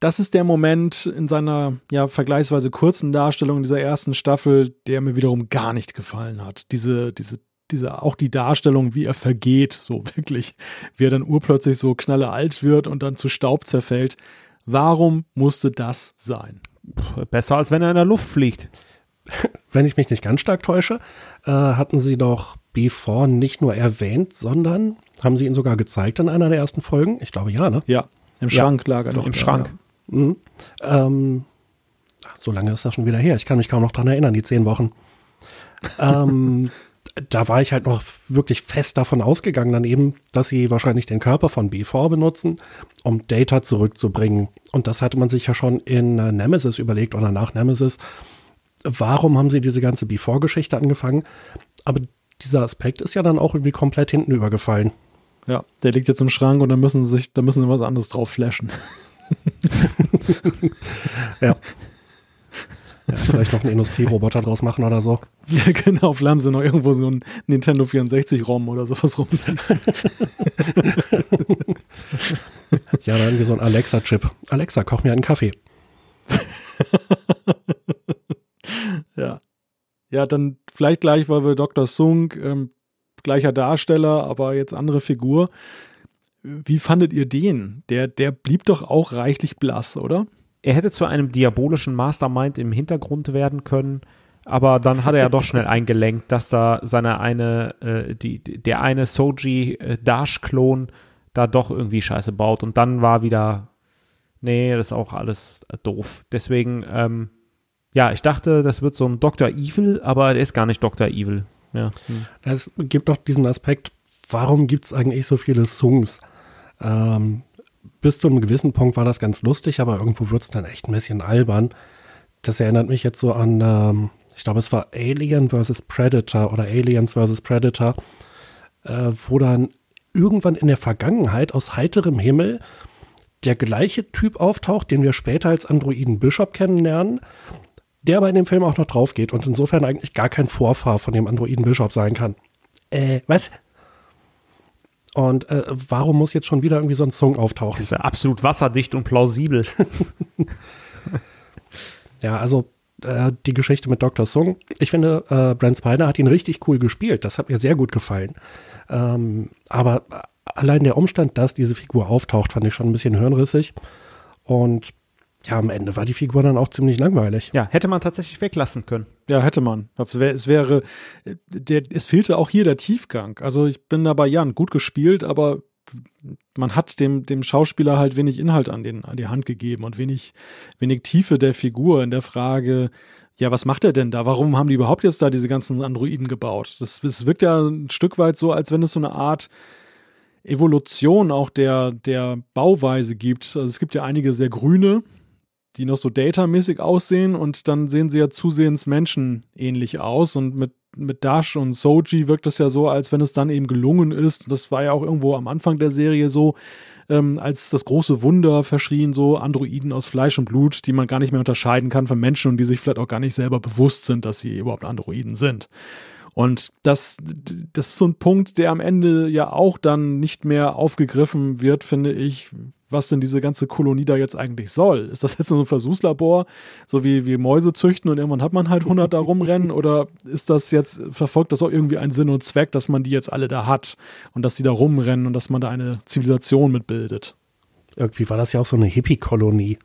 Speaker 3: das ist der Moment in seiner ja vergleichsweise kurzen Darstellung dieser ersten Staffel, der mir wiederum gar nicht gefallen hat. Diese, diese, diese, auch die Darstellung, wie er vergeht, so [laughs] wirklich, wie er dann urplötzlich so knalle alt wird und dann zu Staub zerfällt. Warum musste das sein?
Speaker 5: Besser als wenn er in der Luft fliegt.
Speaker 4: Wenn ich mich nicht ganz stark täusche, äh, hatten sie doch B4 nicht nur erwähnt, sondern haben sie ihn sogar gezeigt in einer der ersten Folgen? Ich glaube ja, ne?
Speaker 3: Ja, im Schrank ja, lag er doch.
Speaker 5: Im Schrank.
Speaker 4: Ja. Mhm. Ähm, so lange ist das schon wieder her. Ich kann mich kaum noch dran erinnern, die zehn Wochen. ähm, [laughs] da war ich halt noch wirklich fest davon ausgegangen, dann eben, dass sie wahrscheinlich den Körper von B4 benutzen, um Data zurückzubringen. Und das hatte man sich ja schon in äh, Nemesis überlegt oder nach Nemesis. Warum haben sie diese ganze B4-Geschichte angefangen? Aber dieser Aspekt ist ja dann auch irgendwie komplett hinten übergefallen.
Speaker 3: Ja, der liegt jetzt im Schrank und da müssen sie sich, da müssen sie was anderes drauf flashen. [laughs]
Speaker 4: ja. Ja. Vielleicht noch einen Industrieroboter draus machen oder so. [laughs]
Speaker 3: Ja, genau. Vielleicht haben sie noch irgendwo so ein Nintendo 64-ROM oder sowas rum. [laughs]
Speaker 4: ja, dann irgendwie so ein Alexa-Chip. Alexa, koch mir einen Kaffee. [laughs]
Speaker 3: ja. Ja, dann vielleicht gleich, weil wir Dr. Sung, ähm, gleicher Darsteller, aber jetzt andere Figur. Wie fandet ihr den? Der, der blieb doch auch reichlich blass, oder?
Speaker 5: Er hätte zu einem diabolischen Mastermind im Hintergrund werden können, aber dann hat er ja doch schnell eingelenkt, dass da seine eine, äh, die, der eine Soji äh, Dash-Klon da doch irgendwie Scheiße baut und dann war wieder, nee, das ist auch alles äh, doof. Deswegen, ähm, ja, ich dachte, das wird so ein Dr. Evil, aber der ist gar nicht Dr. Evil. Ja.
Speaker 4: Hm. Es gibt doch diesen Aspekt, warum gibt es eigentlich so viele Songs? Ähm, bis zu einem gewissen Punkt war das ganz lustig, aber irgendwo wird es dann echt ein bisschen albern. Das erinnert mich jetzt so an, ähm, ich glaube, es war Alien vs. Predator oder Aliens vs. Predator, äh, wo dann irgendwann in der Vergangenheit aus heiterem Himmel der gleiche Typ auftaucht, den wir später als Androiden Bishop kennenlernen, der aber in dem Film auch noch drauf geht und insofern eigentlich gar kein Vorfahr von dem Androiden Bishop sein kann. Äh, was? Und äh, warum muss jetzt schon wieder irgendwie so ein Song auftauchen? Das
Speaker 5: ist ja absolut wasserdicht und plausibel. [laughs]
Speaker 4: ja, also äh, die Geschichte mit Dr. Sung. Ich finde, äh, Brent Spiner hat ihn richtig cool gespielt. Das hat mir sehr gut gefallen. Ähm, aber allein der Umstand, dass diese Figur auftaucht, fand ich schon ein bisschen hirnrissig. Und ja, am Ende war die Figur dann auch ziemlich langweilig.
Speaker 5: Ja, hätte man tatsächlich weglassen können.
Speaker 3: Ja, hätte man. Es wäre, der, es fehlte auch hier der Tiefgang. Also ich bin da bei Jan, gut gespielt, aber man hat dem, dem Schauspieler halt wenig Inhalt an, den, an die Hand gegeben und wenig, wenig Tiefe der Figur in der Frage, ja, was macht er denn da? Warum haben die überhaupt jetzt da diese ganzen Androiden gebaut? Das, das wirkt ja ein Stück weit so, als wenn es so eine Art Evolution auch der, der Bauweise gibt. Also es gibt ja einige sehr grüne, die noch so datamäßig aussehen und dann sehen sie ja zusehends menschenähnlich aus und mit, mit Dash und Soji wirkt es ja so, als wenn es dann eben gelungen ist. Das war ja auch irgendwo am Anfang der Serie so, ähm, als das große Wunder verschrien, so Androiden aus Fleisch und Blut, die man gar nicht mehr unterscheiden kann von Menschen und die sich vielleicht auch gar nicht selber bewusst sind, dass sie überhaupt Androiden sind. Und das, das ist so ein Punkt, der am Ende ja auch dann nicht mehr aufgegriffen wird, finde ich, was denn diese ganze Kolonie da jetzt eigentlich soll. Ist das jetzt so ein Versuchslabor, so wie, wie Mäuse züchten und irgendwann hat man halt 100 da rumrennen oder ist das jetzt, verfolgt das auch irgendwie einen Sinn und Zweck, dass man die jetzt alle da hat und dass die da rumrennen und dass man da eine Zivilisation mitbildet?
Speaker 4: Irgendwie war das ja auch so eine Hippie-Kolonie.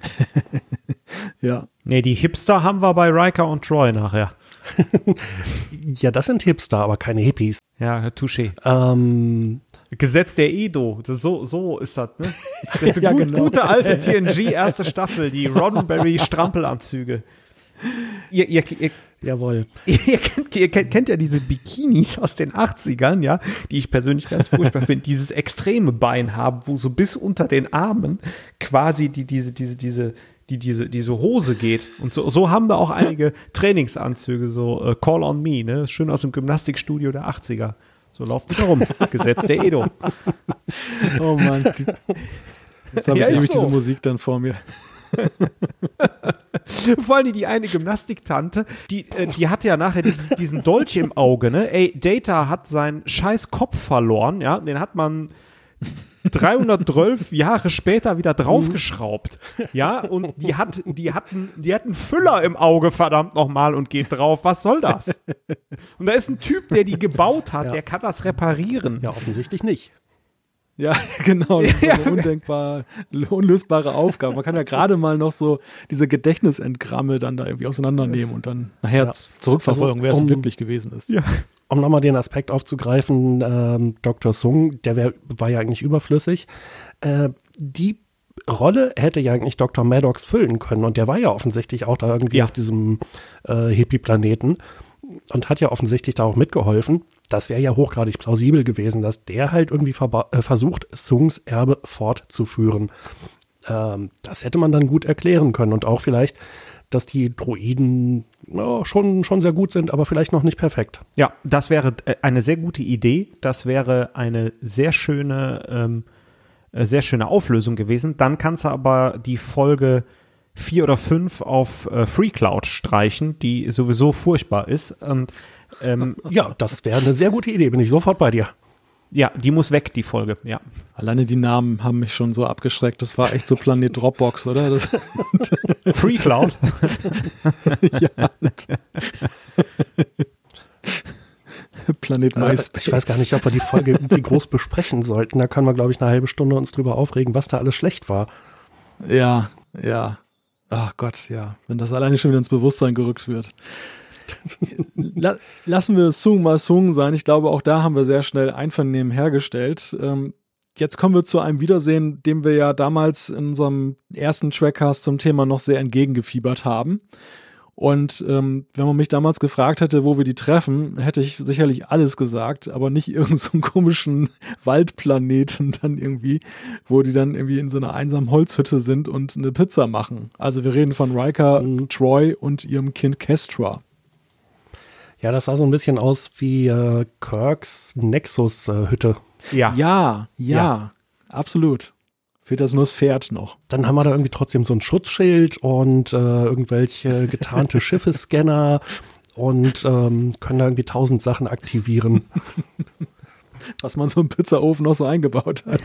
Speaker 4: [laughs]
Speaker 3: ja.
Speaker 5: Nee, die Hipster haben wir bei Riker und Troy nachher. [laughs]
Speaker 4: ja, das sind Hipster, aber keine Hippies.
Speaker 5: Ja, touché.
Speaker 4: Ähm,
Speaker 5: Gesetz der Edo. Das, so, so ist das, ne? Das ist [laughs] eine ja, gut, genau. gute alte TNG erste Staffel, die Roddenberry Strampelanzüge. Ihr, ihr, ihr,
Speaker 4: Jawohl.
Speaker 5: Ihr, kennt, ihr kennt, kennt, ja diese Bikinis aus den 80ern, ja, die ich persönlich ganz furchtbar finde, dieses extreme Bein haben, wo so bis unter den Armen quasi die, diese, diese, diese, die, diese, diese Hose geht. Und so, so haben wir auch einige Trainingsanzüge, so uh, Call on Me, ne? Schön aus dem Gymnastikstudio der 80er. So lauft die rum. Gesetz der Edo. [laughs]
Speaker 3: Oh Mann. Jetzt habe ja, ich nämlich so. diese Musik dann vor mir. [laughs]
Speaker 5: Vor allem die eine Gymnastiktante, die, äh, die hatte ja nachher diesen, diesen Dolch im Auge, ne? Ey, Data hat seinen scheiß Kopf verloren, ja? Den hat man 312 Jahre später wieder draufgeschraubt. Ja, und die hat, die hatten, die hatten Füller im Auge, verdammt nochmal, und geht drauf. Was soll das? Und da ist ein Typ, der die gebaut hat, ja. der kann das reparieren.
Speaker 4: Ja, offensichtlich nicht.
Speaker 3: Ja, [laughs] genau. Das ist eine undenkbar, unlösbare Aufgabe. Man kann ja gerade mal noch so diese Gedächtnisentgramme dann da irgendwie auseinandernehmen und dann nachher ja. zurückverfolgen, also, wer es um, wirklich gewesen ist.
Speaker 4: Ja. Um nochmal den Aspekt aufzugreifen, ähm, Dr. Sung, der wär, war ja eigentlich überflüssig. Äh, die Rolle hätte ja eigentlich Dr. Maddox füllen können und der war ja offensichtlich auch da irgendwie ja. auf diesem äh, Hippie-Planeten und hat ja offensichtlich da auch mitgeholfen das wäre ja hochgradig plausibel gewesen, dass der halt irgendwie äh, versucht, Sungs Erbe fortzuführen. Ähm, das hätte man dann gut erklären können und auch vielleicht, dass die Droiden ja, schon, schon sehr gut sind, aber vielleicht noch nicht perfekt.
Speaker 5: Ja, das wäre äh, eine sehr gute Idee. Das wäre eine sehr schöne, ähm, äh, sehr schöne Auflösung gewesen. Dann kannst du aber die Folge vier oder fünf auf äh, Free Cloud streichen, die sowieso furchtbar ist. Und
Speaker 4: ähm, ja, das wäre eine sehr gute Idee, bin ich sofort bei dir.
Speaker 5: Ja, die muss weg, die Folge, ja.
Speaker 3: Alleine die Namen haben mich schon so abgeschreckt. Das war echt so Planet Dropbox, oder? Das [laughs]
Speaker 5: Free Cloud. [laughs] ja.
Speaker 3: Planet MySpace.
Speaker 4: Ich weiß gar nicht, ob wir die Folge irgendwie groß besprechen sollten. Da können wir, glaube ich, eine halbe Stunde uns drüber aufregen, was da alles schlecht war.
Speaker 3: Ja, ja. Ach Gott, ja. Wenn das alleine schon wieder ins Bewusstsein gerückt wird. Lassen wir Sung mal Sung sein. Ich glaube, auch da haben wir sehr schnell Einvernehmen hergestellt. Ähm, jetzt kommen wir zu einem Wiedersehen, dem wir ja damals in unserem ersten Trackcast zum Thema noch sehr entgegengefiebert haben. Und ähm, wenn man mich damals gefragt hätte, wo wir die treffen, hätte ich sicherlich alles gesagt, aber nicht [laughs] irgendeinen so komischen Waldplaneten dann irgendwie, wo die dann irgendwie in so einer einsamen Holzhütte sind und eine Pizza machen. Also wir reden von Riker, mhm. Troy und ihrem Kind Kestra.
Speaker 4: Ja, das sah so ein bisschen aus wie äh, Kirks Nexus-Hütte.
Speaker 3: Äh, ja. ja. ja, ja, absolut. Fehlt das nur das Pferd noch.
Speaker 4: Dann haben wir da irgendwie trotzdem so ein Schutzschild und äh, irgendwelche getarnte [laughs] Schiffescanner und ähm, können da irgendwie tausend Sachen aktivieren. [laughs]
Speaker 3: Was man so im Pizzaofen noch so eingebaut hat.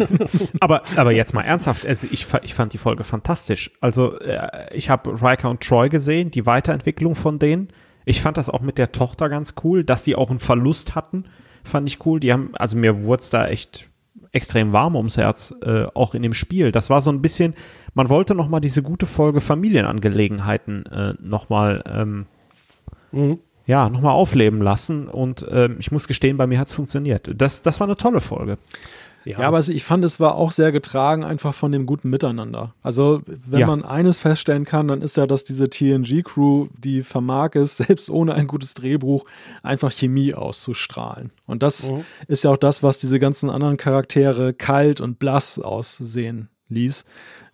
Speaker 3: [laughs]
Speaker 5: aber, aber jetzt mal ernsthaft, also ich, ich fand die Folge fantastisch. Also äh, ich habe Riker und Troy gesehen, die Weiterentwicklung von denen. Ich fand das auch mit der Tochter ganz cool, dass die auch einen Verlust hatten, fand ich cool. Die haben, also mir wurde es da echt extrem warm ums Herz, äh, auch in dem Spiel. Das war so ein bisschen, man wollte noch mal diese gute Folge Familienangelegenheiten äh, noch mal ähm, mhm. ja, noch mal aufleben lassen und äh, ich muss gestehen, bei mir hat es funktioniert. Das, das war eine tolle Folge.
Speaker 3: Ja. aber ich fand, es war auch sehr getragen einfach von dem guten Miteinander. Also, wenn ja. man eines feststellen kann, dann ist ja, dass diese TNG-Crew, die vermag es, [laughs] selbst ohne ein gutes Drehbuch, einfach Chemie auszustrahlen. Und das mhm. ist ja auch das, was diese ganzen anderen Charaktere kalt und blass aussehen ließ.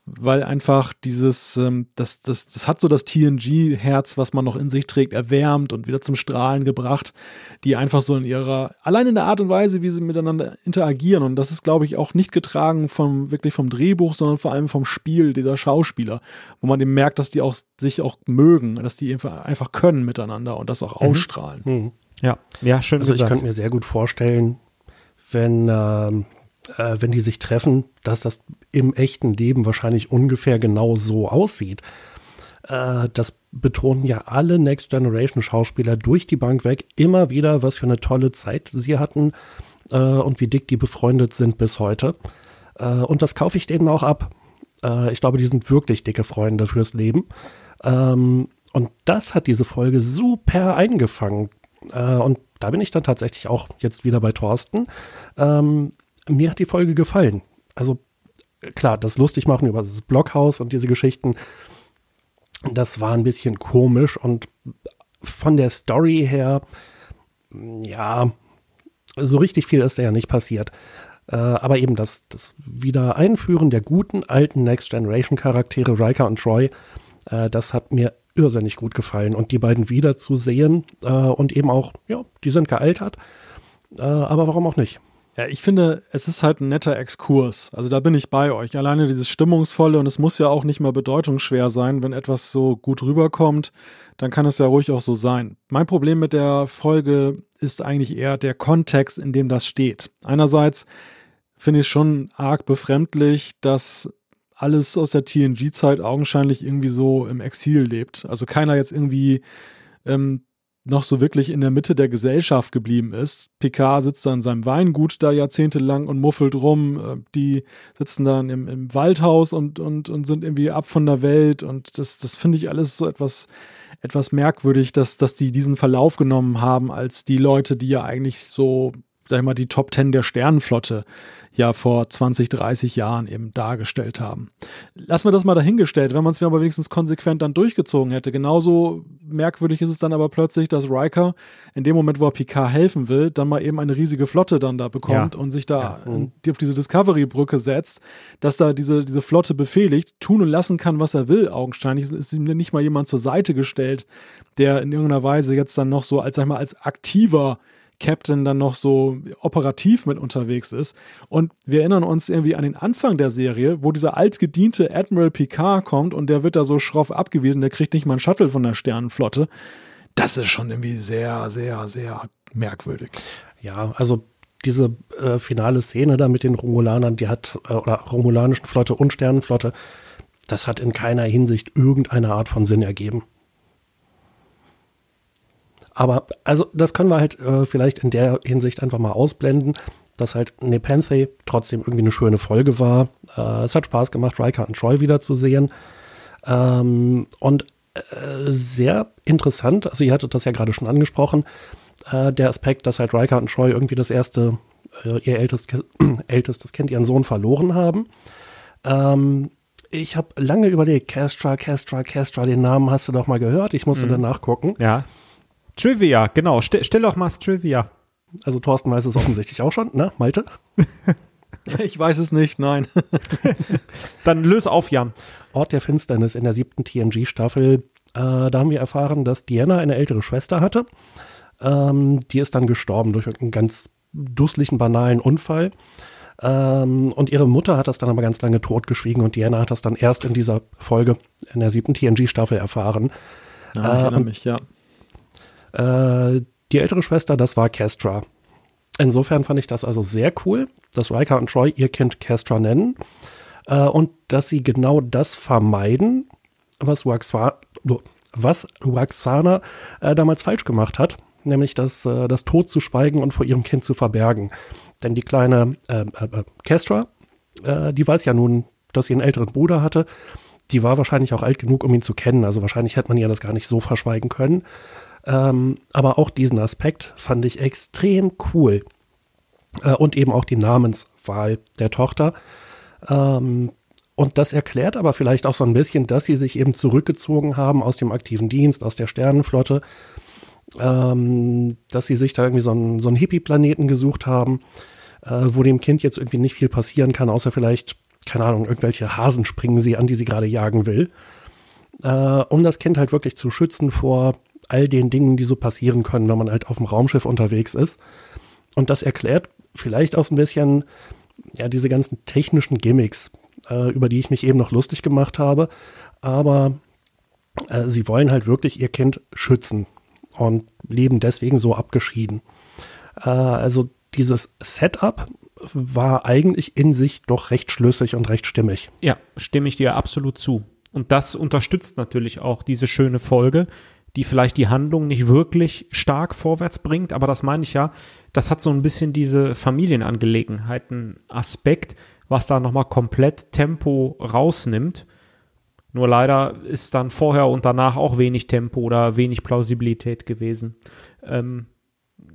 Speaker 3: Weil einfach dieses, ähm, das, das, das hat so das TNG-Herz, was man noch in sich trägt, erwärmt und wieder zum Strahlen gebracht, die einfach so in ihrer, allein in der Art und Weise, wie sie miteinander interagieren. Und das ist, glaube ich, auch nicht getragen vom, wirklich vom Drehbuch, sondern vor allem vom Spiel dieser Schauspieler, wo man eben merkt, dass die auch sich auch mögen, dass die einfach können miteinander und das auch mhm. ausstrahlen. Mhm.
Speaker 5: Ja, ja, schön.
Speaker 4: Also gesagt. ich könnte mir sehr gut vorstellen, wenn, ähm, äh, wenn die sich treffen, dass das im echten Leben wahrscheinlich ungefähr genau so aussieht. Äh, das betonen ja alle Next Generation Schauspieler durch die Bank weg immer wieder, was für eine tolle Zeit sie hatten äh, und wie dick die befreundet sind bis heute. Äh, und das kaufe ich denen auch ab. Äh, ich glaube, die sind wirklich dicke Freunde fürs Leben. Ähm, und das hat diese Folge super eingefangen. Äh, und da bin ich dann tatsächlich auch jetzt wieder bei Thorsten. Ähm, mir hat die Folge gefallen. Also klar, das lustig machen über das Blockhaus und diese Geschichten, das war ein bisschen komisch und von der Story her, ja, so richtig viel ist da ja nicht passiert. Äh, aber eben das, das Wiedereinführen der guten alten Next Generation Charaktere Riker und Troy, äh, das hat mir irrsinnig gut gefallen. Und die beiden wiederzusehen äh, und eben auch, ja, die sind gealtert. Äh, aber warum auch nicht?
Speaker 3: Ja, ich finde, es ist halt ein netter Exkurs. Also da bin ich bei euch. Alleine dieses Stimmungsvolle und es muss ja auch nicht mal bedeutungsschwer sein, wenn etwas so gut rüberkommt, dann kann es ja ruhig auch so sein. Mein Problem mit der Folge ist eigentlich eher der Kontext, in dem das steht. Einerseits finde ich es schon arg befremdlich, dass alles aus der TNG-Zeit augenscheinlich irgendwie so im Exil lebt. Also keiner jetzt irgendwie ähm, noch so wirklich in der Mitte der Gesellschaft geblieben ist. Picard sitzt da in seinem Weingut da jahrzehntelang und muffelt rum. Äh, die sitzen dann im, im Waldhaus und, und, und sind irgendwie ab von der Welt. Und das, das finde ich alles so etwas, etwas merkwürdig, dass, dass die diesen Verlauf genommen haben, als die Leute, die ja eigentlich so sag ich mal, die Top Ten der Sternenflotte ja vor 20, 30 Jahren eben dargestellt haben. Lassen wir das mal dahingestellt, wenn man es aber wenigstens konsequent dann durchgezogen hätte. Genauso merkwürdig ist es dann aber plötzlich, dass Riker in dem Moment, wo er Picard helfen will, dann mal eben eine riesige Flotte dann da bekommt ja. und sich da ja. mhm. auf diese Discovery-Brücke setzt, dass da diese, diese Flotte befehligt, tun und lassen kann, was er will, augenscheinlich. Es ist ihm nicht mal jemand zur Seite gestellt, der in irgendeiner Weise jetzt dann noch so als, sag ich mal, als aktiver Captain dann noch so operativ mit unterwegs ist. Und wir erinnern uns irgendwie an den Anfang der Serie, wo dieser altgediente Admiral Picard kommt und der wird da so schroff abgewiesen, der kriegt nicht mal einen Shuttle von der Sternenflotte. Das ist schon irgendwie sehr, sehr, sehr merkwürdig.
Speaker 4: Ja, also diese äh, finale Szene da mit den Romulanern, die hat, äh, oder romulanischen Flotte und Sternenflotte, das hat in keiner Hinsicht irgendeine Art von Sinn ergeben. Aber also das können wir halt äh, vielleicht in der Hinsicht einfach mal ausblenden, dass halt Nepenthe trotzdem irgendwie eine schöne Folge war. Äh, es hat Spaß gemacht, Riker und Troy wiederzusehen. Ähm, und äh, sehr interessant, also ihr hattet das ja gerade schon angesprochen, äh, der Aspekt, dass halt Riker und Troy irgendwie das erste, äh, ihr ältestes, [clears throat] ältestes Kind, ihren Sohn verloren haben. Ähm, ich habe lange überlegt, Castra, Castra, Castra, den Namen hast du doch mal gehört. Ich musste mhm. dann nachgucken.
Speaker 5: Ja. Trivia, genau. Stell, stell doch mal das Trivia.
Speaker 4: Also Thorsten weiß es offensichtlich auch schon, ne? Malte? [laughs]
Speaker 3: ich weiß es nicht, nein. [laughs]
Speaker 5: Dann löse auf, Jan.
Speaker 4: Ort der Finsternis in der siebten TNG-Staffel. Äh, da haben wir erfahren, dass Diana eine ältere Schwester hatte. Ähm, die ist dann gestorben durch einen ganz dusseligen, banalen Unfall. Ähm, und ihre Mutter hat das dann aber ganz lange totgeschwiegen und Diana hat das dann erst in dieser Folge, in der siebten TNG-Staffel erfahren.
Speaker 3: Ja, ich erinnere äh, mich, ja.
Speaker 4: Äh, die ältere Schwester, das war Castra. Insofern fand ich das also sehr cool, dass Riker und Troy ihr Kind Castra nennen äh, und dass sie genau das vermeiden, was, Waxwa was Waxana äh, damals falsch gemacht hat, nämlich das, äh, das Tod zu schweigen und vor ihrem Kind zu verbergen. Denn die kleine äh, äh, Castra, die weiß ja nun, dass sie einen älteren Bruder hatte. Die war wahrscheinlich auch alt genug, um ihn zu kennen. Also wahrscheinlich hätte man ihr das gar nicht so verschweigen können. Ähm, aber auch diesen Aspekt fand ich extrem cool. Äh, und eben auch die Namenswahl der Tochter. Ähm, und das erklärt aber vielleicht auch so ein bisschen, dass sie sich eben zurückgezogen haben aus dem aktiven Dienst, aus der Sternenflotte, ähm, dass sie sich da irgendwie so einen, so einen Hippie-Planeten gesucht haben, äh, wo dem Kind jetzt irgendwie nicht viel passieren kann, außer vielleicht keine Ahnung, irgendwelche Hasen springen sie an, die sie gerade jagen will. Äh, um das Kind halt wirklich zu schützen vor all den Dingen, die so passieren können, wenn man halt auf dem Raumschiff unterwegs ist. Und das erklärt vielleicht auch ein bisschen, ja, diese ganzen technischen Gimmicks, äh, über die ich mich eben noch lustig gemacht habe. Aber äh, sie wollen halt wirklich ihr Kind schützen und leben deswegen so abgeschieden. Äh, also dieses Setup war eigentlich in sich doch recht schlüssig und recht stimmig.
Speaker 5: Ja, stimme ich dir absolut zu. Und das unterstützt natürlich auch diese schöne Folge, die vielleicht die Handlung nicht wirklich stark vorwärts bringt, aber das meine ich ja, das hat so ein bisschen diese Familienangelegenheiten-Aspekt, was da nochmal komplett Tempo rausnimmt. Nur leider ist dann vorher und danach auch wenig Tempo oder wenig Plausibilität gewesen. Ähm,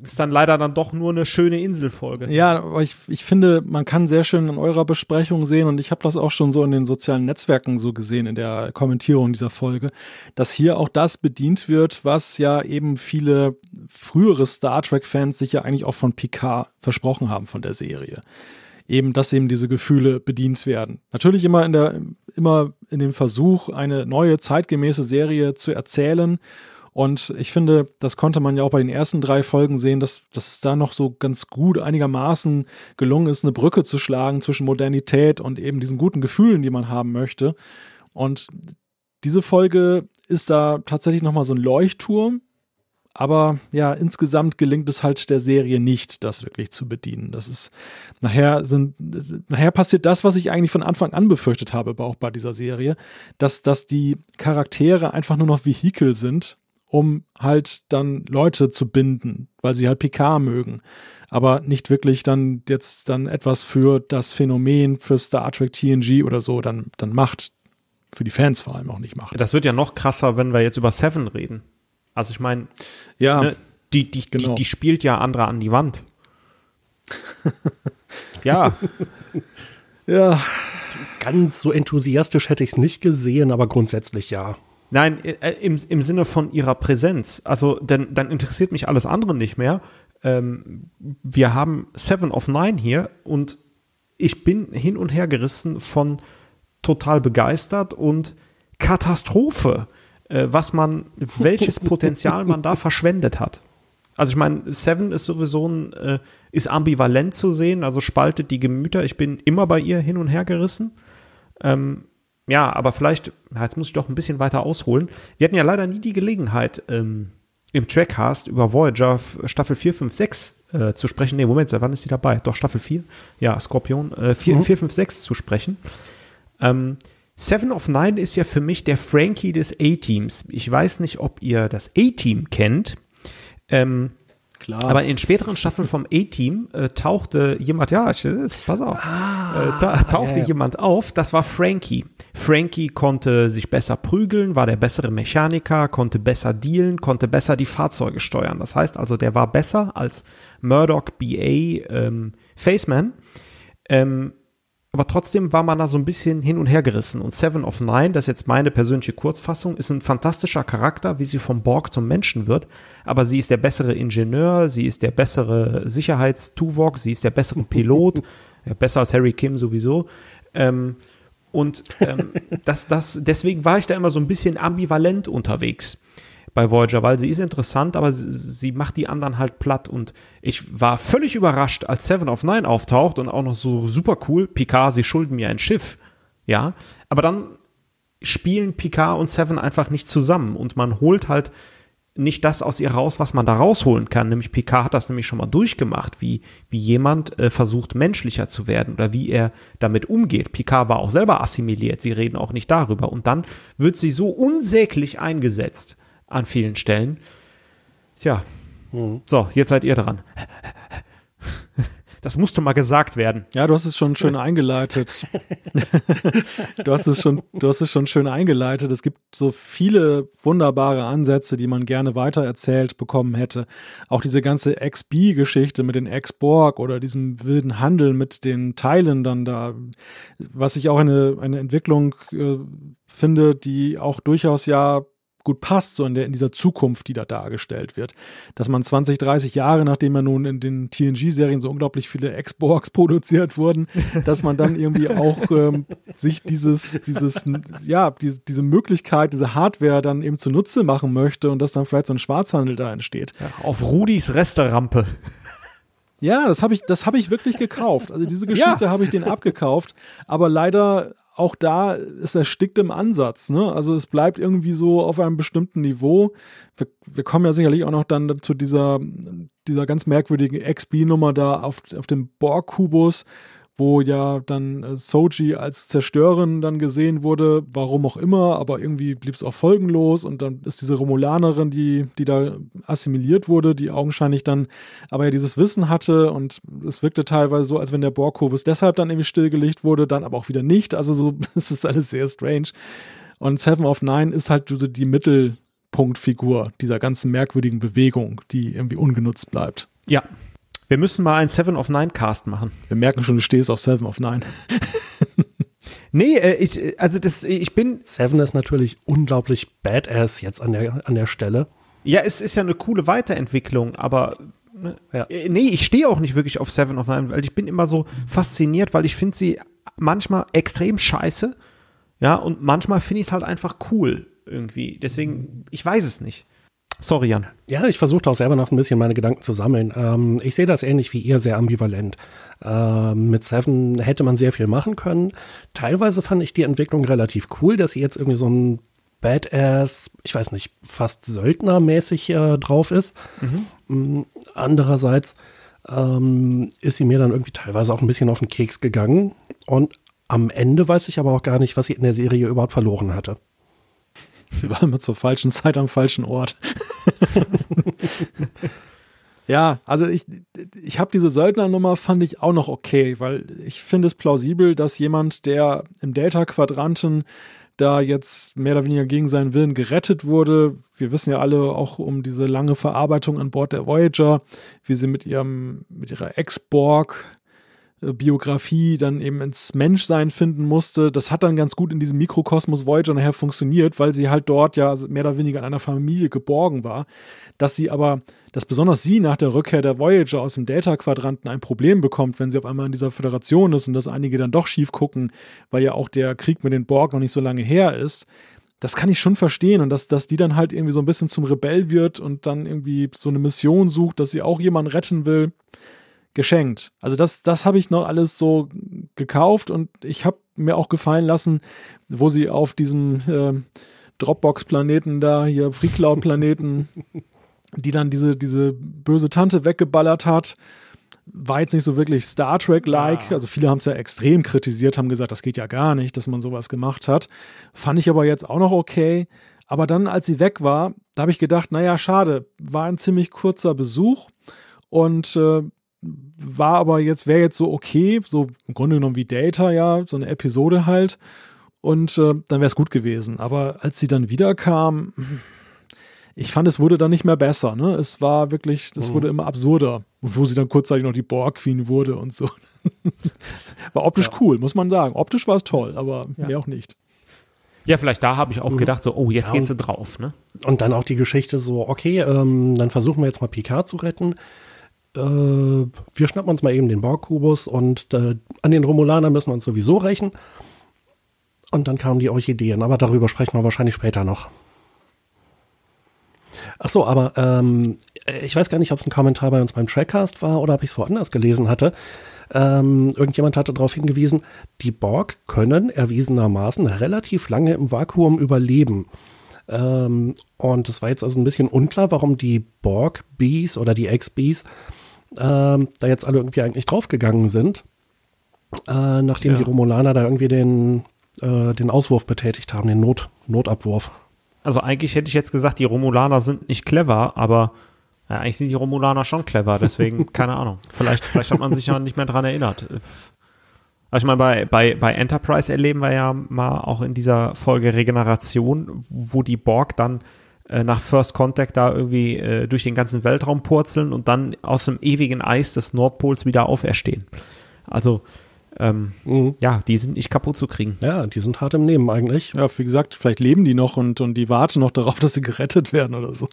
Speaker 5: ist dann leider dann doch nur eine schöne Inselfolge.
Speaker 3: Ja, aber ich, ich finde, man kann sehr schön in eurer Besprechung sehen und ich habe das auch schon so in den sozialen Netzwerken so gesehen in der Kommentierung dieser Folge, dass hier auch das bedient wird, was ja eben viele frühere Star Trek-Fans sich ja eigentlich auch von Picard versprochen haben von der Serie. Eben, dass eben diese Gefühle bedient werden. Natürlich immer in der, immer in dem Versuch, eine neue zeitgemäße Serie zu erzählen und ich finde, das konnte man ja auch bei den ersten drei Folgen sehen, dass, dass es da noch so ganz gut einigermaßen gelungen ist, eine Brücke zu schlagen zwischen Modernität und eben diesen guten Gefühlen, die man haben möchte. Und diese Folge ist da tatsächlich nochmal so ein Leuchtturm. Aber ja, insgesamt gelingt es halt der Serie nicht, das wirklich zu bedienen. Das ist, nachher sind, nachher passiert das, was ich eigentlich von Anfang an befürchtet habe, auch bei dieser Serie, dass, dass die Charaktere einfach nur noch Vehikel sind um halt dann Leute zu binden, weil sie halt Picard mögen. Aber nicht wirklich dann jetzt dann etwas für das Phänomen, für Star Trek TNG oder so dann, dann macht. Für die Fans vor allem auch nicht macht.
Speaker 5: Das wird ja noch krasser, wenn wir jetzt über Seven reden. Also ich meine, ja, ne, die, die, genau. die, die spielt ja andere an die Wand. [laughs]
Speaker 4: ja. ja. Ganz so enthusiastisch hätte ich es nicht gesehen, aber grundsätzlich ja.
Speaker 5: Nein, äh, im, im Sinne von ihrer Präsenz. Also, denn dann interessiert mich alles andere nicht mehr. Ähm, wir haben Seven of Nine hier und ich bin hin und her gerissen von total begeistert und Katastrophe, äh, was man, [laughs] welches Potenzial man da verschwendet hat. Also ich meine, Seven ist sowieso ein, äh, ist ambivalent zu sehen, also spaltet die Gemüter. Ich bin immer bei ihr hin und her gerissen. Ähm, ja, aber vielleicht, jetzt muss ich doch ein bisschen weiter ausholen. Wir hatten ja leider nie die Gelegenheit, ähm, im Trackcast über Voyager Staffel 4, 5, 6 äh, zu sprechen. Nee, Moment, seit wann ist die dabei? Doch, Staffel 4. Ja, Skorpion. Äh, 4, mhm. 4, 5, 6 zu sprechen. Ähm, Seven of Nine ist ja für mich der Frankie des A-Teams. Ich weiß nicht, ob ihr das A-Team kennt. Ähm, Klar. Aber in späteren Staffeln vom A-Team äh, tauchte jemand, ja, ich, pass auf, ah, äh, ta tauchte ja, ja. jemand auf, das war Frankie. Frankie konnte sich besser prügeln, war der bessere Mechaniker, konnte besser dealen, konnte besser die Fahrzeuge steuern. Das heißt also, der war besser als Murdoch BA ähm, Faceman. Ähm, aber trotzdem war man da so ein bisschen hin und her gerissen. Und Seven of Nine, das ist jetzt meine persönliche Kurzfassung, ist ein fantastischer Charakter, wie sie vom Borg zum Menschen wird. Aber sie ist der bessere Ingenieur, sie ist der bessere Sicherheitstuvok, sie ist der bessere [laughs] Pilot, ja, besser als Harry Kim sowieso. Ähm, und ähm, [laughs] das, das, deswegen war ich da immer so ein bisschen ambivalent unterwegs bei Voyager, weil sie ist interessant, aber sie, sie, macht die anderen halt platt. Und ich war völlig überrascht, als Seven of Nine auftaucht und auch noch so super cool. Picard, sie schulden mir ein Schiff. Ja, aber dann spielen Picard und Seven einfach nicht zusammen und man holt halt nicht das aus ihr raus, was man da rausholen kann. Nämlich Picard hat das nämlich schon mal durchgemacht, wie, wie jemand äh, versucht, menschlicher zu werden oder wie er damit umgeht. Picard war auch selber assimiliert, sie reden auch nicht darüber. Und dann wird sie so unsäglich eingesetzt an vielen Stellen. Tja, mhm. so, jetzt seid ihr dran. Das musste mal gesagt werden.
Speaker 3: Ja, du hast es schon schön eingeleitet. [laughs] du hast es schon, du hast es schon schön eingeleitet. Es gibt so viele wunderbare Ansätze, die man gerne weitererzählt bekommen hätte. Auch diese ganze XB-Geschichte mit den Ex-Borg oder diesem wilden Handel mit den Teilen dann da, was ich auch eine, eine Entwicklung äh, finde, die auch durchaus ja gut passt, so in, der, in dieser Zukunft, die da dargestellt wird. Dass man 20, 30 Jahre, nachdem ja nun in den TNG-Serien so unglaublich viele Xbox [laughs] produziert wurden, dass man dann irgendwie auch ähm, sich dieses, dieses, ja, diese, diese Möglichkeit, diese Hardware dann eben zunutze machen möchte und dass dann vielleicht so ein Schwarzhandel da entsteht.
Speaker 5: Ja, auf Rudis Resterampe.
Speaker 3: Ja, das habe ich, das habe ich wirklich gekauft. Also diese [laughs] Geschichte ja. habe ich den abgekauft, aber leider auch da ist erstickt im Ansatz. Ne? Also es bleibt irgendwie so auf einem bestimmten Niveau. Wir, wir kommen ja sicherlich auch noch dann zu dieser, dieser ganz merkwürdigen XB-Nummer da auf, auf dem Borg-Kubus, wo ja dann äh, Soji als Zerstörerin dann gesehen wurde, warum auch immer, aber irgendwie blieb es auch folgenlos und dann ist diese Romulanerin, die, die da assimiliert wurde, die augenscheinlich dann aber ja dieses Wissen hatte und es wirkte teilweise so, als wenn der Borgkubus deshalb dann irgendwie stillgelegt wurde, dann aber auch wieder nicht, also so, [laughs] es ist alles sehr strange. Und Seven of Nine ist halt so die Mittelpunktfigur dieser ganzen merkwürdigen Bewegung, die irgendwie ungenutzt bleibt.
Speaker 5: Ja, wir müssen mal einen Seven of Nine Cast machen.
Speaker 3: Wir merken schon, du stehst auf Seven of Nine. [laughs]
Speaker 5: nee, äh, ich, äh, also das, ich bin.
Speaker 4: Seven ist natürlich unglaublich badass jetzt an der, an der Stelle.
Speaker 5: Ja, es ist ja eine coole Weiterentwicklung, aber ne, ja. Äh, nee, ich stehe auch nicht wirklich auf Seven of Nine, weil ich bin immer so fasziniert, weil ich finde sie manchmal extrem scheiße. Ja, und manchmal finde ich es halt einfach cool irgendwie. Deswegen, ich weiß es nicht. Sorry, Jan.
Speaker 4: Ja, ich versuche auch selber noch ein bisschen meine Gedanken zu sammeln. Ähm, ich sehe das ähnlich wie ihr, sehr ambivalent. Ähm, mit Seven hätte man sehr viel machen können. Teilweise fand ich die Entwicklung relativ cool, dass sie jetzt irgendwie so ein Badass, ich weiß nicht, fast Söldnermäßig äh, drauf ist. Mhm. Mm, andererseits ähm, ist sie mir dann irgendwie teilweise auch ein bisschen auf den Keks gegangen. Und am Ende weiß ich aber auch gar nicht, was sie in der Serie überhaupt verloren hatte. [laughs]
Speaker 3: Sie war immer zur falschen Zeit am falschen Ort. [laughs] ja, also ich, ich habe diese Söldnernummer, fand ich auch noch okay, weil ich finde es plausibel, dass jemand, der im Delta-Quadranten da jetzt mehr oder weniger gegen seinen Willen gerettet wurde. Wir wissen ja alle auch um diese lange Verarbeitung an Bord der Voyager, wie sie mit ihrem, mit ihrer Ex-Borg Biografie dann eben ins Menschsein finden musste. Das hat dann ganz gut in diesem Mikrokosmos Voyager nachher funktioniert, weil sie halt dort ja mehr oder weniger in einer Familie geborgen war. Dass sie aber, dass besonders sie nach der Rückkehr der Voyager aus dem Delta-Quadranten ein Problem bekommt, wenn sie auf einmal in dieser Föderation ist und dass einige dann doch schief gucken, weil ja auch der Krieg mit den Borg noch nicht so lange her ist. Das kann ich schon verstehen und dass, dass die dann halt irgendwie so ein bisschen zum Rebell wird und dann irgendwie so eine Mission sucht, dass sie auch jemanden retten will geschenkt. Also das, das habe ich noch alles so gekauft und ich habe mir auch gefallen lassen, wo sie auf diesem äh, Dropbox-Planeten da, hier Freecloud-Planeten, [laughs] die dann diese, diese böse Tante weggeballert hat, war jetzt nicht so wirklich Star Trek-like. Ja. Also viele haben es ja extrem kritisiert, haben gesagt, das geht ja gar nicht, dass man sowas gemacht hat. Fand ich aber jetzt auch noch okay. Aber dann, als sie weg war, da habe ich gedacht, naja, schade, war ein ziemlich kurzer Besuch. Und äh, war aber jetzt, wäre jetzt so okay, so im Grunde genommen wie Data, ja, so eine Episode halt. Und äh, dann wäre es gut gewesen. Aber als sie dann wiederkam, ich fand, es wurde dann nicht mehr besser. Ne? Es war wirklich, das mhm. wurde immer absurder, wo sie dann kurzzeitig noch die Borg Queen wurde und so. [laughs] war optisch ja. cool, muss man sagen. Optisch war es toll, aber ja. mehr auch nicht.
Speaker 5: Ja, vielleicht da habe ich auch mhm. gedacht, so, oh, jetzt ja, geht sie drauf. Ne?
Speaker 4: Und dann auch die Geschichte so, okay, ähm, dann versuchen wir jetzt mal Picard zu retten äh, wir schnappen uns mal eben den Borg-Kubus und äh, an den Romulanern müssen wir uns sowieso rächen. Und dann kamen die Orchideen, aber darüber sprechen wir wahrscheinlich später noch. Ach so, aber ähm, ich weiß gar nicht, ob es ein Kommentar bei uns beim Trackcast war oder ob ich es woanders gelesen hatte. Ähm, irgendjemand hatte darauf hingewiesen, die Borg können erwiesenermaßen relativ lange im Vakuum überleben. Ähm, und es war jetzt also ein bisschen unklar, warum die Borg-Bees oder die Ex-Bees ähm, da jetzt alle irgendwie eigentlich draufgegangen sind, äh, nachdem ja. die Romulaner da irgendwie den, äh, den Auswurf betätigt haben, den Not, Notabwurf.
Speaker 5: Also eigentlich hätte ich jetzt gesagt, die Romulaner sind nicht clever, aber ja, eigentlich sind die Romulaner schon clever, deswegen, [laughs] keine Ahnung. Vielleicht, vielleicht hat man sich ja nicht mehr dran erinnert. Also ich meine, bei, bei, bei Enterprise erleben wir ja mal auch in dieser Folge Regeneration, wo die Borg dann äh, nach First Contact da irgendwie äh, durch den ganzen Weltraum purzeln und dann aus dem ewigen Eis des Nordpols wieder auferstehen. Also ähm, mhm. ja, die sind nicht kaputt zu kriegen.
Speaker 4: Ja, die sind hart im Nehmen eigentlich.
Speaker 3: Ja, wie gesagt, vielleicht leben die noch und, und die warten noch darauf, dass sie gerettet werden oder so.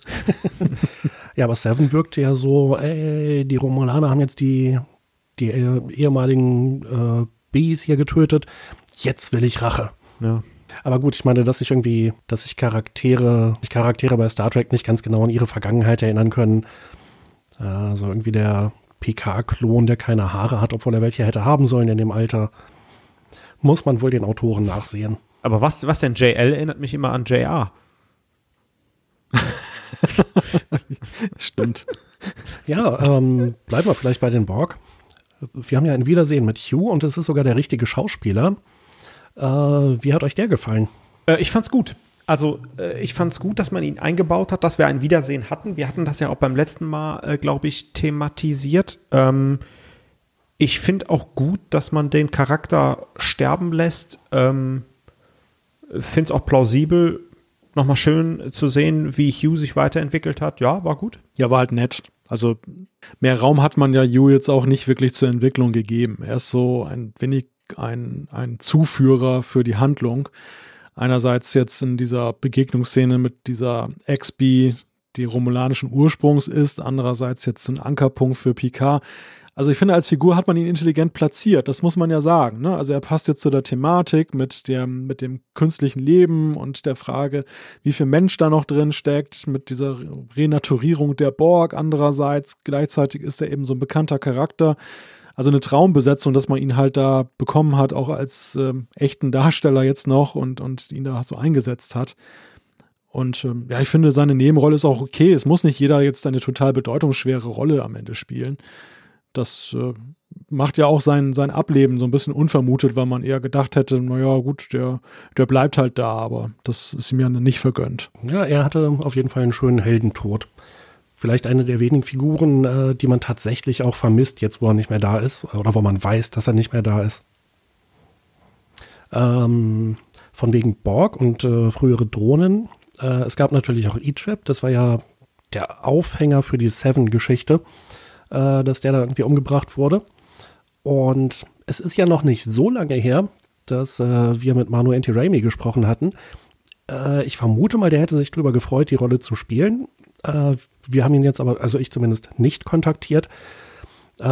Speaker 3: [laughs]
Speaker 4: ja, aber Seven wirkte ja so, ey, die Romulaner haben jetzt die, die äh, ehemaligen äh, Bees hier getötet. Jetzt will ich Rache.
Speaker 5: Ja.
Speaker 4: Aber gut, ich meine, dass sich irgendwie, dass sich Charaktere, sich Charaktere bei Star Trek nicht ganz genau an ihre Vergangenheit erinnern können. Also irgendwie der PK-Klon, der keine Haare hat, obwohl er welche hätte haben sollen in dem Alter. Muss man wohl den Autoren nachsehen.
Speaker 5: Aber was, was denn JL erinnert mich immer an JR. [laughs]
Speaker 3: Stimmt.
Speaker 4: Ja, ähm, bleiben wir vielleicht bei den Borg. Wir haben ja ein Wiedersehen mit Hugh und es ist sogar der richtige Schauspieler. Äh, wie hat euch der gefallen?
Speaker 5: Äh, ich fand's gut. Also äh, ich fand's gut, dass man ihn eingebaut hat, dass wir ein Wiedersehen hatten. Wir hatten das ja auch beim letzten Mal, äh, glaube ich, thematisiert. Ähm, ich finde auch gut, dass man den Charakter sterben lässt. Ähm, finde es auch plausibel, nochmal schön zu sehen, wie Hugh sich weiterentwickelt hat. Ja, war gut.
Speaker 3: Ja, war halt nett. Also mehr Raum hat man ja Hugh jetzt auch nicht wirklich zur Entwicklung gegeben. Er ist so ein wenig ein, ein Zuführer für die Handlung. Einerseits jetzt in dieser Begegnungsszene mit dieser XB, die romulanischen Ursprungs ist, andererseits jetzt ein Ankerpunkt für Picard. Also ich finde, als Figur hat man ihn intelligent platziert, das muss man ja sagen. Ne? Also er passt jetzt zu der Thematik mit dem, mit dem künstlichen Leben und der Frage, wie viel Mensch da noch drin steckt, mit dieser Renaturierung der Borg andererseits. Gleichzeitig ist er eben so ein bekannter Charakter. Also eine Traumbesetzung, dass man ihn halt da bekommen hat, auch als ähm, echten Darsteller jetzt noch und, und ihn da so eingesetzt hat. Und ähm, ja, ich finde, seine Nebenrolle ist auch okay. Es muss nicht jeder jetzt eine total bedeutungsschwere Rolle am Ende spielen. Das äh, macht ja auch sein, sein Ableben so ein bisschen unvermutet, weil man eher gedacht hätte, naja, gut, der, der bleibt halt da, aber das ist ihm ja nicht vergönnt.
Speaker 4: Ja, er hatte auf jeden Fall einen schönen Heldentod. Vielleicht eine der wenigen Figuren, äh, die man tatsächlich auch vermisst, jetzt wo er nicht mehr da ist, oder wo man weiß, dass er nicht mehr da ist. Ähm, von wegen Borg und äh, frühere Drohnen. Äh, es gab natürlich auch Egypt, das war ja der Aufhänger für die Seven-Geschichte äh, dass der da irgendwie umgebracht wurde. Und es ist ja noch nicht so lange her, dass äh, wir mit Manu Anti-Raimi gesprochen hatten. Äh, ich vermute mal, der hätte sich darüber gefreut, die Rolle zu spielen. Äh, wir haben ihn jetzt aber, also ich zumindest, nicht kontaktiert. Äh,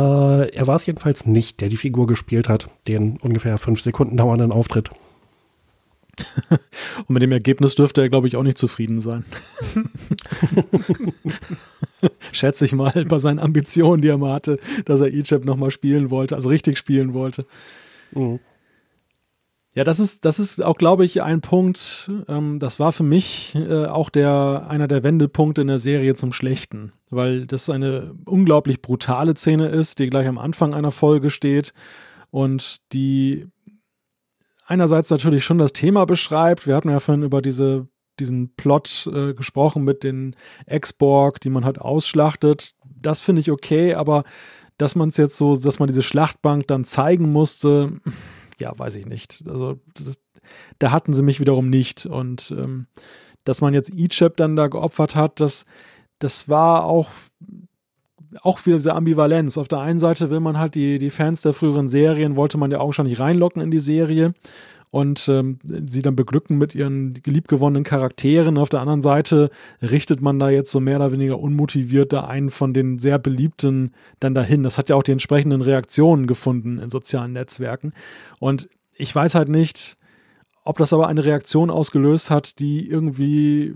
Speaker 4: er war es jedenfalls nicht, der die Figur gespielt hat, den ungefähr fünf Sekunden dauernden Auftritt.
Speaker 3: Und mit dem Ergebnis dürfte er, glaube ich, auch nicht zufrieden sein. [laughs] Schätze ich mal bei seinen Ambitionen, die er mal hatte, dass er Egypt nochmal spielen wollte, also richtig spielen wollte. Mhm. Ja, das ist, das ist auch, glaube ich, ein Punkt, ähm, das war für mich äh, auch der, einer der Wendepunkte in der Serie zum Schlechten, weil das eine unglaublich brutale Szene ist, die gleich am Anfang einer Folge steht und die einerseits natürlich schon das Thema beschreibt. Wir hatten ja vorhin über diese, diesen Plot äh, gesprochen mit den Ex-Borg, die man halt ausschlachtet. Das finde ich okay, aber dass man es jetzt so, dass man diese Schlachtbank dann zeigen musste, ja, weiß ich nicht. Also das, da hatten sie mich wiederum nicht. Und ähm, dass man jetzt Egypt dann da geopfert hat, das, das war auch auch wieder diese Ambivalenz. Auf der einen Seite will man halt die, die Fans der früheren Serien, wollte man ja augenscheinlich reinlocken in die Serie und ähm, sie dann beglücken mit ihren liebgewonnenen Charakteren. Auf der anderen Seite richtet man da jetzt so mehr oder weniger unmotiviert da einen von den sehr beliebten dann dahin. Das hat ja auch die entsprechenden Reaktionen gefunden in sozialen Netzwerken. Und ich weiß halt nicht, ob das aber eine Reaktion ausgelöst hat, die irgendwie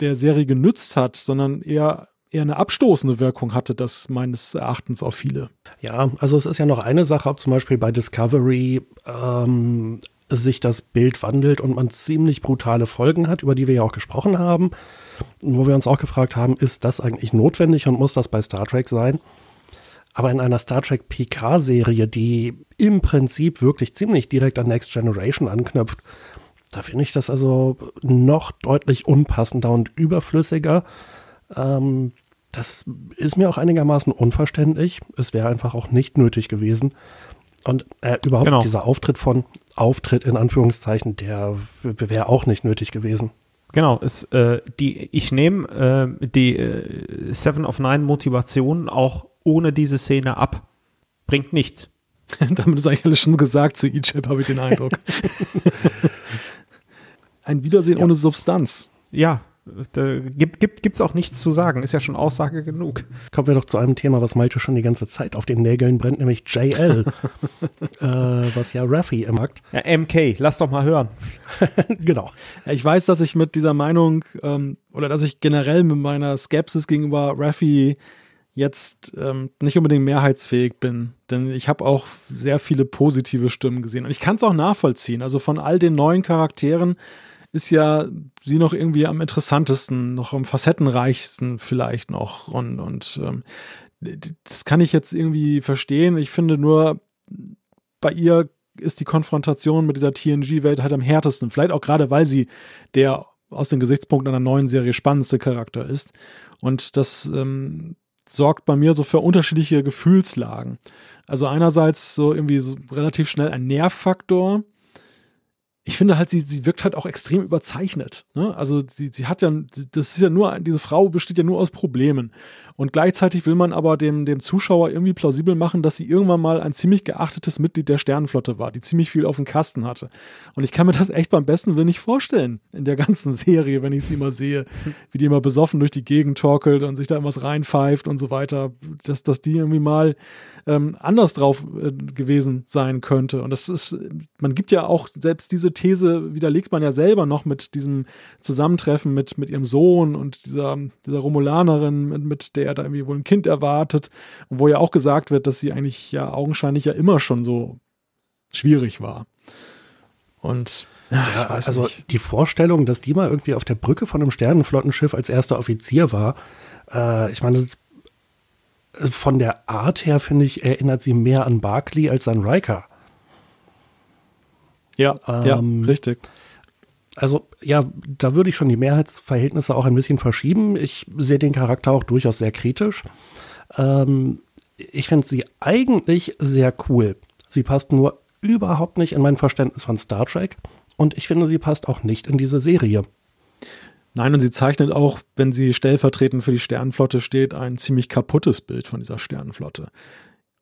Speaker 3: der Serie genützt hat, sondern eher eher eine abstoßende Wirkung hatte das meines Erachtens auf viele.
Speaker 4: Ja, also es ist ja noch eine Sache, ob zum Beispiel bei Discovery ähm, sich das Bild wandelt und man ziemlich brutale Folgen hat, über die wir ja auch gesprochen haben, wo wir uns auch gefragt haben, ist das eigentlich notwendig und muss das bei Star Trek sein? Aber in einer Star Trek PK-Serie, die im Prinzip wirklich ziemlich direkt an Next Generation anknüpft, da finde ich das also noch deutlich unpassender und überflüssiger. Ähm, das ist mir auch einigermaßen unverständlich. Es wäre einfach auch nicht nötig gewesen. Und äh, überhaupt genau. dieser Auftritt von Auftritt in Anführungszeichen, der wäre auch nicht nötig gewesen.
Speaker 5: Genau, ist, äh, die, ich nehme äh, die äh, Seven of Nine Motivation auch ohne diese Szene ab. Bringt nichts. [laughs]
Speaker 3: Damit ist eigentlich alles schon gesagt zu Egypt, habe ich den Eindruck. [laughs] Ein Wiedersehen ja. ohne Substanz.
Speaker 5: Ja, da gibt, gibt, gibt's auch nichts zu sagen, ist ja schon Aussage genug.
Speaker 4: Kommen wir doch zu einem Thema, was Malte schon die ganze Zeit auf den Nägeln brennt, nämlich JL, [laughs] äh, was ja Raffi im Akt.
Speaker 5: Ja, MK, lass doch mal hören. [laughs]
Speaker 3: genau. Ich weiß, dass ich mit dieser Meinung ähm, oder dass ich generell mit meiner Skepsis gegenüber Raffi jetzt ähm, nicht unbedingt mehrheitsfähig bin, denn ich habe auch sehr viele positive Stimmen gesehen und ich kann es auch nachvollziehen. Also von all den neuen Charakteren ist ja sie noch irgendwie am interessantesten, noch am facettenreichsten vielleicht noch. Und, und ähm, das kann ich jetzt irgendwie verstehen. Ich finde nur, bei ihr ist die Konfrontation mit dieser TNG-Welt halt am härtesten. Vielleicht auch gerade, weil sie der aus den Gesichtspunkten einer neuen Serie spannendste Charakter ist. Und das ähm, sorgt bei mir so für unterschiedliche Gefühlslagen. Also einerseits so irgendwie so relativ schnell ein Nervfaktor, ich finde halt, sie, sie wirkt halt auch extrem überzeichnet. Ne? Also sie, sie hat ja, das ist ja nur, diese Frau besteht ja nur aus Problemen. Und gleichzeitig will man aber dem, dem Zuschauer irgendwie plausibel machen, dass sie irgendwann mal ein ziemlich geachtetes Mitglied der Sternenflotte war, die ziemlich viel auf dem Kasten hatte. Und ich kann mir das echt beim besten Willen nicht vorstellen in der ganzen [laughs] Serie, wenn ich sie immer sehe, wie die immer besoffen durch die Gegend torkelt und sich da irgendwas reinpfeift und so weiter, dass, dass die irgendwie mal ähm, anders drauf äh, gewesen sein könnte. Und das ist, man gibt ja auch selbst diese These, widerlegt man ja selber noch mit diesem Zusammentreffen mit, mit ihrem Sohn und dieser, dieser Romulanerin, mit, mit der er da irgendwie wohl ein Kind erwartet und wo ja auch gesagt wird, dass sie eigentlich ja augenscheinlich ja immer schon so schwierig war. Und ja,
Speaker 4: ja also nicht. die Vorstellung, dass die mal irgendwie auf der Brücke von einem Sternenflottenschiff als erster Offizier war, äh, ich meine, von der Art her finde ich, erinnert sie mehr an Barclay als an Riker.
Speaker 3: Ja, ähm, ja, richtig.
Speaker 4: Also ja, da würde ich schon die Mehrheitsverhältnisse auch ein bisschen verschieben. Ich sehe den Charakter auch durchaus sehr kritisch. Ähm, ich finde sie eigentlich sehr cool. Sie passt nur überhaupt nicht in mein Verständnis von Star Trek und ich finde, sie passt auch nicht in diese Serie.
Speaker 3: Nein, und sie zeichnet auch, wenn sie stellvertretend für die Sternenflotte steht, ein ziemlich kaputtes Bild von dieser Sternenflotte.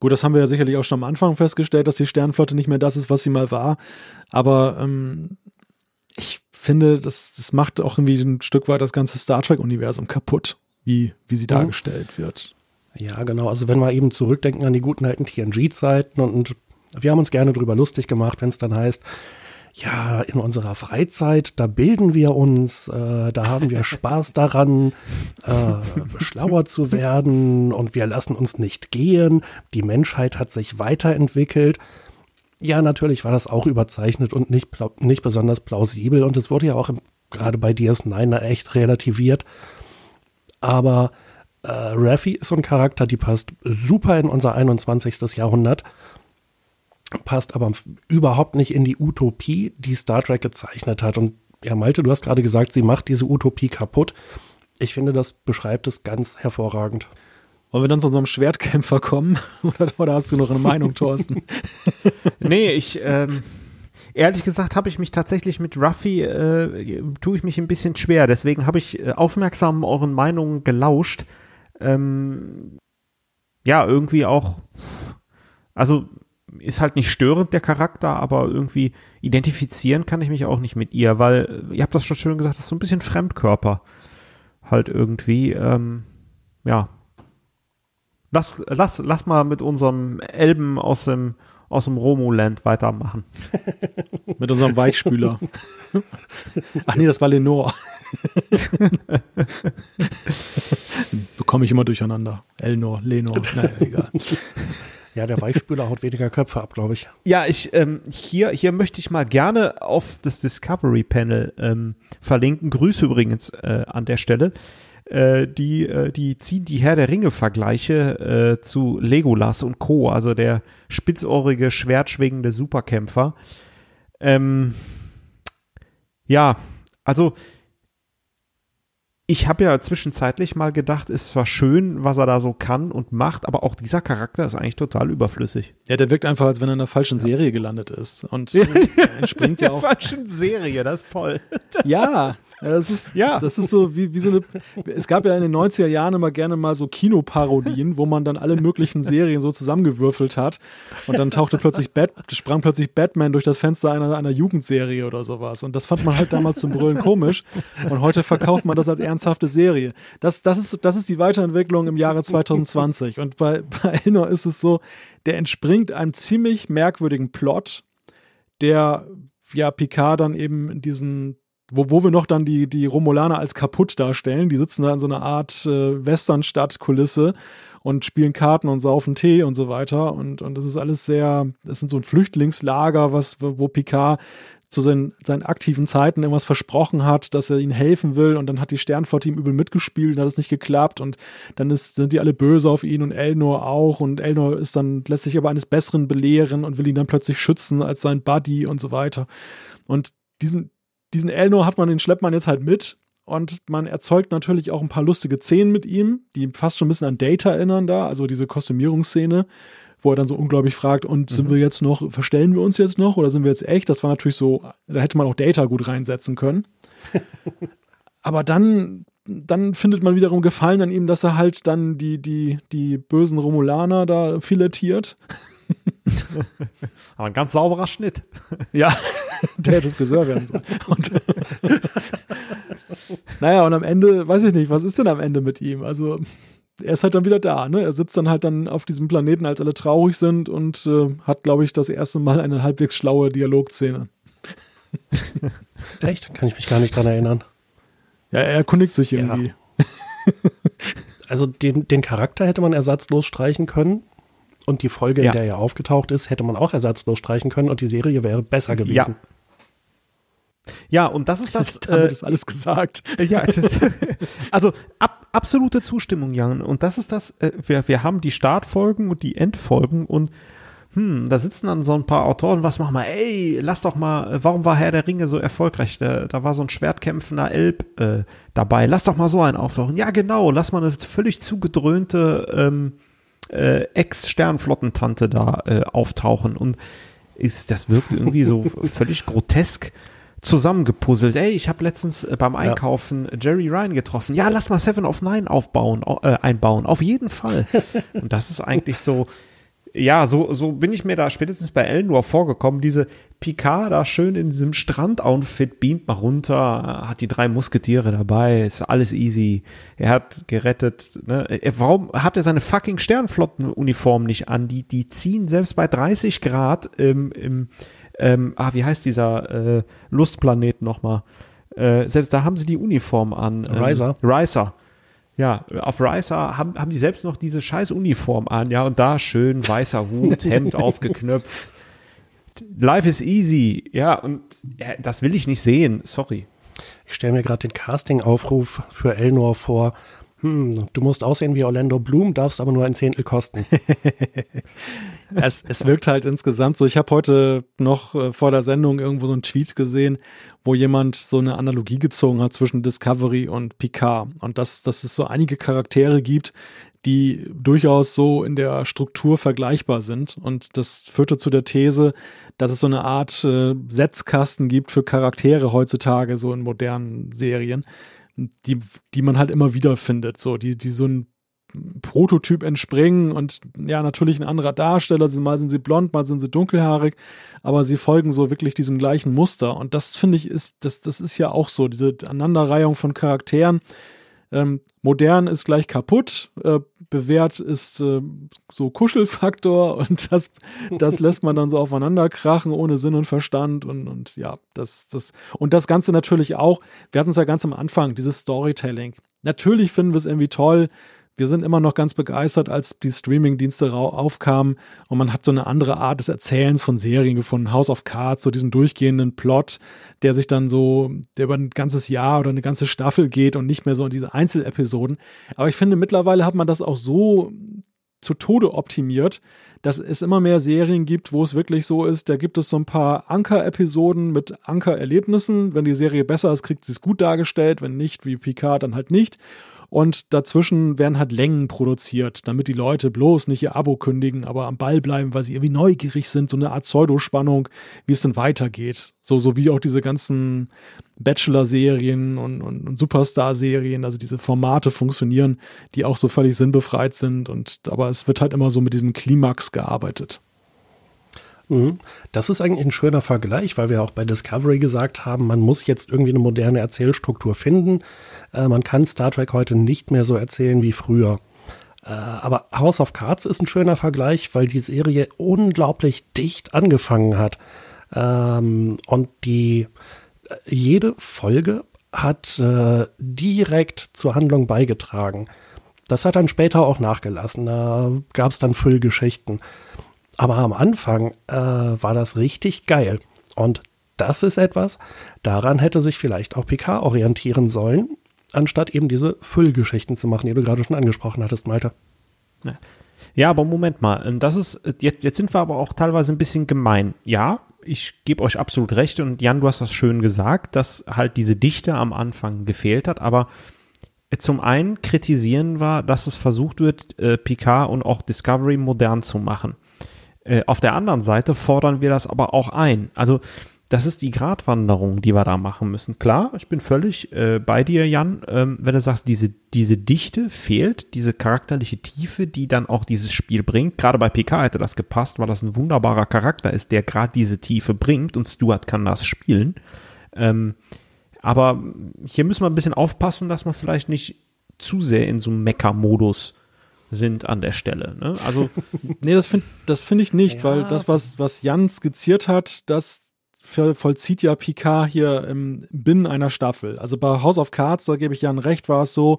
Speaker 3: Gut, das haben wir ja sicherlich auch schon am Anfang festgestellt, dass die Sternenflotte nicht mehr das ist, was sie mal war. Aber ähm, ich finde, das, das macht auch irgendwie ein Stück weit das ganze Star Trek-Universum kaputt, wie, wie sie mhm. dargestellt wird.
Speaker 4: Ja, genau. Also wenn wir eben zurückdenken an die guten alten TNG-Zeiten und, und wir haben uns gerne darüber lustig gemacht, wenn es dann heißt, ja, in unserer Freizeit, da bilden wir uns, äh, da haben wir Spaß [laughs] daran, äh, schlauer zu werden und wir lassen uns nicht gehen. Die Menschheit hat sich weiterentwickelt. Ja, natürlich war das auch überzeichnet und nicht, nicht besonders plausibel und es wurde ja auch im, gerade bei DS9 echt relativiert. Aber äh, Raffi ist so ein Charakter, die passt super in unser 21. Jahrhundert, passt aber überhaupt nicht in die Utopie, die Star Trek gezeichnet hat. Und ja, Malte, du hast gerade gesagt, sie macht diese Utopie kaputt. Ich finde, das beschreibt es ganz hervorragend.
Speaker 3: Wollen wir dann zu unserem Schwertkämpfer kommen? [laughs] Oder, oder hast du noch eine Meinung, Thorsten? [laughs]
Speaker 5: nee, ich, ähm, ehrlich gesagt habe ich mich tatsächlich mit Ruffy, äh, tue ich mich ein bisschen schwer. Deswegen habe ich äh, aufmerksam euren Meinungen gelauscht. Ähm, ja, irgendwie auch, also ist halt nicht störend der Charakter, aber irgendwie identifizieren kann ich mich auch nicht mit ihr, weil, ihr habt das schon schön gesagt, das ist so ein bisschen Fremdkörper. Halt irgendwie, ähm, ja, Lass, lass, lass mal mit unserem Elben aus dem, aus dem Romuland weitermachen. [laughs]
Speaker 3: mit unserem Weichspüler. [laughs] Ach nee, das war Lenore. [laughs] Bekomme ich immer durcheinander. Elnor, Lenor, naja, egal.
Speaker 4: Ja, der Weichspüler haut weniger Köpfe ab, glaube ich.
Speaker 5: Ja, ich ähm, hier, hier möchte ich mal gerne auf das Discovery Panel ähm, verlinken. Grüße übrigens äh, an der Stelle. Äh, die, äh, die ziehen die Herr der Ringe-Vergleiche äh, zu Legolas und Co., also der spitzohrige, schwertschwingende Superkämpfer. Ähm, ja, also ich habe ja zwischenzeitlich mal gedacht, es war schön, was er da so kann und macht, aber auch dieser Charakter ist eigentlich total überflüssig.
Speaker 3: Ja, der wirkt einfach, als wenn er in einer falschen ja. Serie gelandet ist. Und [laughs]
Speaker 5: er entspringt ja auch. In der falschen Serie, das ist toll.
Speaker 3: ja, das ist, ja. das ist so wie, wie so eine. Es gab ja in den 90er Jahren immer gerne mal so Kinoparodien, wo man dann alle möglichen Serien so zusammengewürfelt hat. Und dann tauchte plötzlich Bat, sprang plötzlich Batman durch das Fenster einer, einer Jugendserie oder sowas. Und das fand man halt damals zum Brüllen komisch. Und heute verkauft man das als ernsthafte Serie. Das, das, ist, das ist die Weiterentwicklung im Jahre 2020. Und bei, bei Elnor ist es so, der entspringt einem ziemlich merkwürdigen Plot, der ja Picard dann eben in diesen wo, wo wir noch dann die, die Romulaner als kaputt darstellen. Die sitzen da in so einer Art äh, Westernstadt-Kulisse und spielen Karten und saufen Tee und so weiter. Und, und das ist alles sehr, das sind so ein Flüchtlingslager, was, wo Picard zu seinen, seinen aktiven Zeiten irgendwas versprochen hat, dass er ihnen helfen will und dann hat die Sternflotte ihm übel mitgespielt und hat es nicht geklappt und dann ist, sind die alle böse auf ihn und Elnor auch und Elnor ist dann, lässt sich aber eines Besseren belehren und will ihn dann plötzlich schützen als sein Buddy und so weiter. Und diesen, diesen Elnor hat man, den schleppt man jetzt halt mit und man erzeugt natürlich auch ein paar lustige Szenen mit ihm, die fast schon ein bisschen an Data erinnern da, also diese Kostümierungsszene, wo er dann so unglaublich fragt, und sind mhm. wir jetzt noch, verstellen wir uns jetzt noch oder sind wir jetzt echt? Das war natürlich so, da hätte man auch Data gut reinsetzen können. [laughs] Aber dann, dann findet man wiederum Gefallen an ihm, dass er halt dann die, die, die bösen Romulaner da filetiert. [laughs]
Speaker 5: Aber ein ganz sauberer Schnitt. [laughs]
Speaker 3: Ja, der hätte Friseur werden sollen. [laughs] Und naja, und am Ende, weiß ich nicht, was ist denn am Ende mit ihm? Also, er ist halt dann wieder da, ne? Er sitzt dann halt dann auf diesem Planeten, als alle traurig sind und äh, hat, glaube ich, das erste Mal eine halbwegs schlaue Dialogszene.
Speaker 4: Echt? Kann ich mich gar nicht dran erinnern.
Speaker 3: Ja, er erkundigt sich irgendwie. Ja.
Speaker 4: Also den, den Charakter hätte man ersatzlos streichen können. Und die Folge, ja. in der er aufgetaucht ist, hätte man auch ersatzlos streichen können und die Serie wäre besser gewesen.
Speaker 5: Ja. Ja, und das ist [laughs] das.
Speaker 3: Damit äh, ist alles gesagt. [laughs]
Speaker 5: Ja, ist, [laughs] also ab, absolute Zustimmung, Jan. Und das ist das. Äh, wir, wir haben die Startfolgen und die Endfolgen und hm, da sitzen dann so ein paar Autoren, was machen wir? Ey, lass doch mal, warum war Herr der Ringe so erfolgreich? Da, da war so ein schwertkämpfender Elb äh, dabei. Lass doch mal so einen auftauchen. Ja, genau, lass mal eine völlig zugedröhnte ähm, äh, Ex-Sternflottentante da äh, auftauchen. Und ist, das wirkt irgendwie so [laughs] völlig grotesk zusammengepuzzelt. Ey, ich habe letztens äh, beim Einkaufen ja. Jerry Ryan getroffen. Ja, lass mal Seven of Nine aufbauen, äh, einbauen. Auf jeden Fall. [laughs] Und das ist eigentlich so, ja, so, so bin ich mir da spätestens bei Elnor vorgekommen. Diese Picard da schön in diesem Strandoutfit beamt mal runter, hat die drei Musketiere dabei, ist alles easy. Er hat gerettet. Ne? Warum hat er seine fucking Sternflottenuniform nicht an? Die, die ziehen selbst bei 30 Grad im, im ähm, ah, wie heißt dieser äh, Lustplanet nochmal? Äh, selbst da haben sie die Uniform an.
Speaker 4: Ähm, Riser.
Speaker 5: Riser. Ja, auf Ricer haben, haben die selbst noch diese scheiß Uniform an, ja, und da schön weißer Hut, [laughs] Hemd aufgeknöpft. Life is easy, ja, und ja, das will ich nicht sehen, sorry.
Speaker 4: Ich stelle mir gerade den Casting-Aufruf für Elnor vor. Hm, du musst aussehen wie Orlando Bloom, darfst aber nur ein Zehntel kosten. [laughs]
Speaker 3: es, es wirkt halt insgesamt so. Ich habe heute noch äh, vor der Sendung irgendwo so einen Tweet gesehen, wo jemand so eine Analogie gezogen hat zwischen Discovery und Picard. Und dass, dass es so einige Charaktere gibt, die durchaus so in der Struktur vergleichbar sind. Und das führte zu der These, dass es so eine Art äh, Setzkasten gibt für Charaktere heutzutage, so in modernen Serien, die, die man halt immer wieder findet, so, die, die so ein Prototyp entspringen und ja, natürlich ein anderer Darsteller, mal sind sie blond, mal sind sie dunkelhaarig, aber sie folgen so wirklich diesem gleichen Muster. Und das finde ich ist, das, das ist ja auch so, diese Aneinanderreihung von Charakteren. Ähm, modern ist gleich kaputt, äh, bewährt ist äh, so Kuschelfaktor [laughs] und das, das lässt man dann so aufeinander krachen ohne Sinn und Verstand und, und ja, das, das, und das Ganze natürlich auch, wir hatten es ja ganz am Anfang, dieses Storytelling. Natürlich finden wir es irgendwie toll, wir sind immer noch ganz begeistert, als die Streaming-Dienste aufkamen und man hat so eine andere Art des Erzählens von Serien gefunden. House of Cards, so diesen durchgehenden Plot, der sich dann so, der über ein ganzes Jahr oder eine ganze Staffel geht und nicht mehr so in diese Einzelepisoden. Aber ich finde, mittlerweile hat man das auch so zu Tode optimiert, dass es immer mehr Serien gibt, wo es wirklich so ist, da gibt es so ein paar Anker-Episoden mit Anker-Erlebnissen. Wenn die Serie besser ist, kriegt sie es gut dargestellt, wenn nicht, wie Picard, dann halt nicht. Und dazwischen werden halt Längen produziert, damit die Leute bloß nicht ihr Abo kündigen, aber am Ball bleiben, weil sie irgendwie neugierig sind, so eine Art Pseudospannung, wie es denn weitergeht. So, so wie auch diese ganzen Bachelor-Serien und, und, und Superstar-Serien, also diese Formate funktionieren, die auch so völlig sinnbefreit sind und aber es wird halt immer so mit diesem Klimax gearbeitet.
Speaker 4: Mhm. Das ist eigentlich ein schöner Vergleich, weil wir auch bei Discovery gesagt haben, man muss jetzt irgendwie eine moderne Erzählstruktur finden. Äh, man kann Star Trek heute nicht mehr so erzählen wie früher. Äh, aber House of Cards ist ein schöner Vergleich, weil die Serie unglaublich dicht angefangen hat. Ähm, und die äh, jede Folge hat äh, direkt zur Handlung beigetragen. Das hat dann später auch nachgelassen. Da gab es dann Füllgeschichten. Aber am Anfang äh, war das richtig geil. Und das ist etwas, daran hätte sich vielleicht auch PK orientieren sollen, anstatt eben diese Füllgeschichten zu machen, die du gerade schon angesprochen hattest, Malte.
Speaker 5: Ja, aber Moment mal, das ist, jetzt, jetzt sind wir aber auch teilweise ein bisschen gemein. Ja, ich gebe euch absolut recht und Jan, du hast das schön gesagt, dass halt diese Dichte am Anfang gefehlt hat, aber zum einen kritisieren wir, dass es versucht wird, äh, Picard und auch Discovery modern zu machen. Äh, auf der anderen Seite fordern wir das aber auch ein. Also das ist die Gratwanderung, die wir da machen müssen. Klar, ich bin völlig äh, bei dir, Jan, ähm, wenn du sagst, diese, diese Dichte fehlt, diese charakterliche Tiefe, die dann auch dieses Spiel bringt. Gerade bei PK hätte das gepasst, weil das ein wunderbarer Charakter ist, der gerade diese Tiefe bringt und Stuart kann das spielen. Ähm, aber hier müssen wir ein bisschen aufpassen, dass man vielleicht nicht zu sehr in so einem Mecker-Modus sind an der Stelle. Ne? Also [laughs]
Speaker 3: nee, das finde das find ich nicht, ja. weil das, was, was Jan skizziert hat, das vollzieht ja Picard hier im Binnen einer Staffel. Also bei House of Cards, da gebe ich Jan recht, war es so,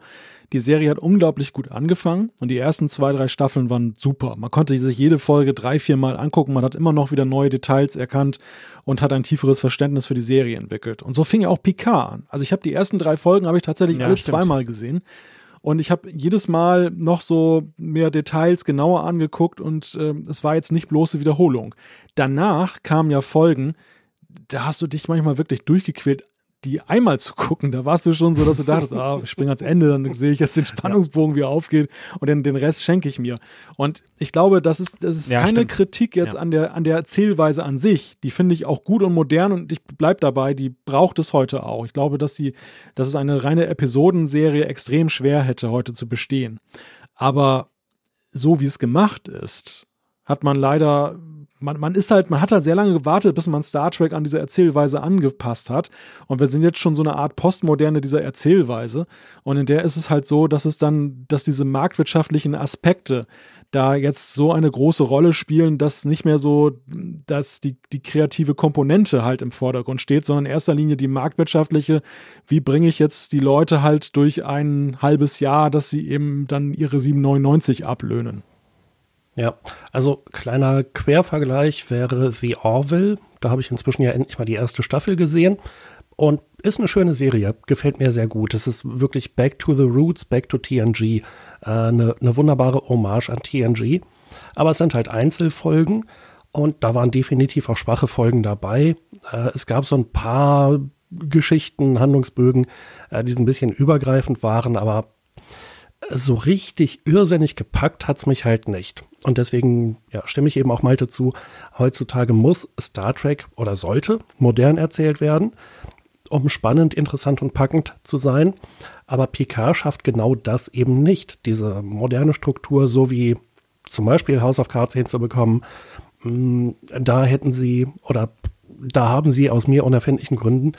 Speaker 3: die Serie hat unglaublich gut angefangen und die ersten zwei, drei Staffeln waren super. Man konnte sich jede Folge drei, vier Mal angucken, man hat immer noch wieder neue Details erkannt und hat ein tieferes Verständnis für die Serie entwickelt. Und so fing ja auch Picard an. Also ich habe die ersten drei Folgen habe ich tatsächlich ja, alle stimmt. zweimal gesehen. Und ich habe jedes Mal noch so mehr Details genauer angeguckt und äh, es war jetzt nicht bloße Wiederholung. Danach kamen ja Folgen, da hast du dich manchmal wirklich durchgequält, die einmal zu gucken. Da warst du schon so, dass du dachtest, [laughs] ah, ich springe ans Ende, dann sehe ich jetzt den Spannungsbogen, wie er aufgeht und den, den Rest schenke ich mir. Und ich glaube, das ist, das ist ja, keine stimmt. Kritik jetzt ja. an, der, an der Erzählweise an sich. Die finde ich auch gut und modern und ich bleibe dabei, die braucht es heute auch. Ich glaube, dass, die, dass es eine reine Episodenserie extrem schwer hätte, heute zu bestehen. Aber so wie es gemacht ist, hat man leider man, man ist halt, man hat halt sehr lange gewartet, bis man Star Trek an diese Erzählweise angepasst hat. Und wir sind jetzt schon so eine Art Postmoderne dieser Erzählweise. Und in der ist es halt so, dass es dann, dass diese marktwirtschaftlichen Aspekte da jetzt so eine große Rolle spielen, dass nicht mehr so, dass die, die kreative Komponente halt im Vordergrund steht, sondern in erster Linie die marktwirtschaftliche. Wie bringe ich jetzt die Leute halt durch ein halbes Jahr, dass sie eben dann ihre 7,99 ablöhnen?
Speaker 4: Ja, also kleiner Quervergleich wäre The Orville. Da habe ich inzwischen ja endlich mal die erste Staffel gesehen. Und ist eine schöne Serie, gefällt mir sehr gut. Es ist wirklich Back to the Roots, Back to TNG. Äh, eine, eine wunderbare Hommage an TNG. Aber es sind halt Einzelfolgen und da waren definitiv auch schwache Folgen dabei. Äh, es gab so ein paar Geschichten, Handlungsbögen, äh, die so ein bisschen übergreifend waren, aber so richtig irrsinnig gepackt hat's mich halt nicht. Und deswegen ja, stimme ich eben auch Malte zu, heutzutage muss Star Trek oder sollte modern erzählt werden, um spannend, interessant und packend zu sein. Aber Picard schafft genau das eben nicht, diese moderne Struktur, so wie zum Beispiel House of Cards hinzubekommen. Mm, da hätten sie oder da haben sie aus mir unerfindlichen Gründen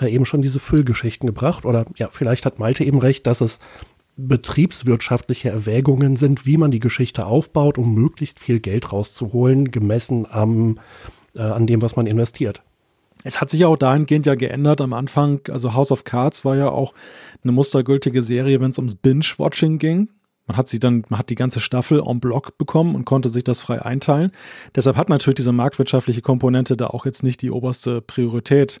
Speaker 4: äh, eben schon diese Füllgeschichten gebracht. Oder ja, vielleicht hat Malte eben recht, dass es betriebswirtschaftliche Erwägungen sind, wie man die Geschichte aufbaut, um möglichst viel Geld rauszuholen, gemessen am, äh, an dem, was man investiert.
Speaker 3: Es hat sich auch dahingehend ja geändert am Anfang. Also House of Cards war ja auch eine mustergültige Serie, wenn es ums Binge-Watching ging. Man hat sie dann, man hat die ganze Staffel en bloc bekommen und konnte sich das frei einteilen. Deshalb hat natürlich diese marktwirtschaftliche Komponente da auch jetzt nicht die oberste Priorität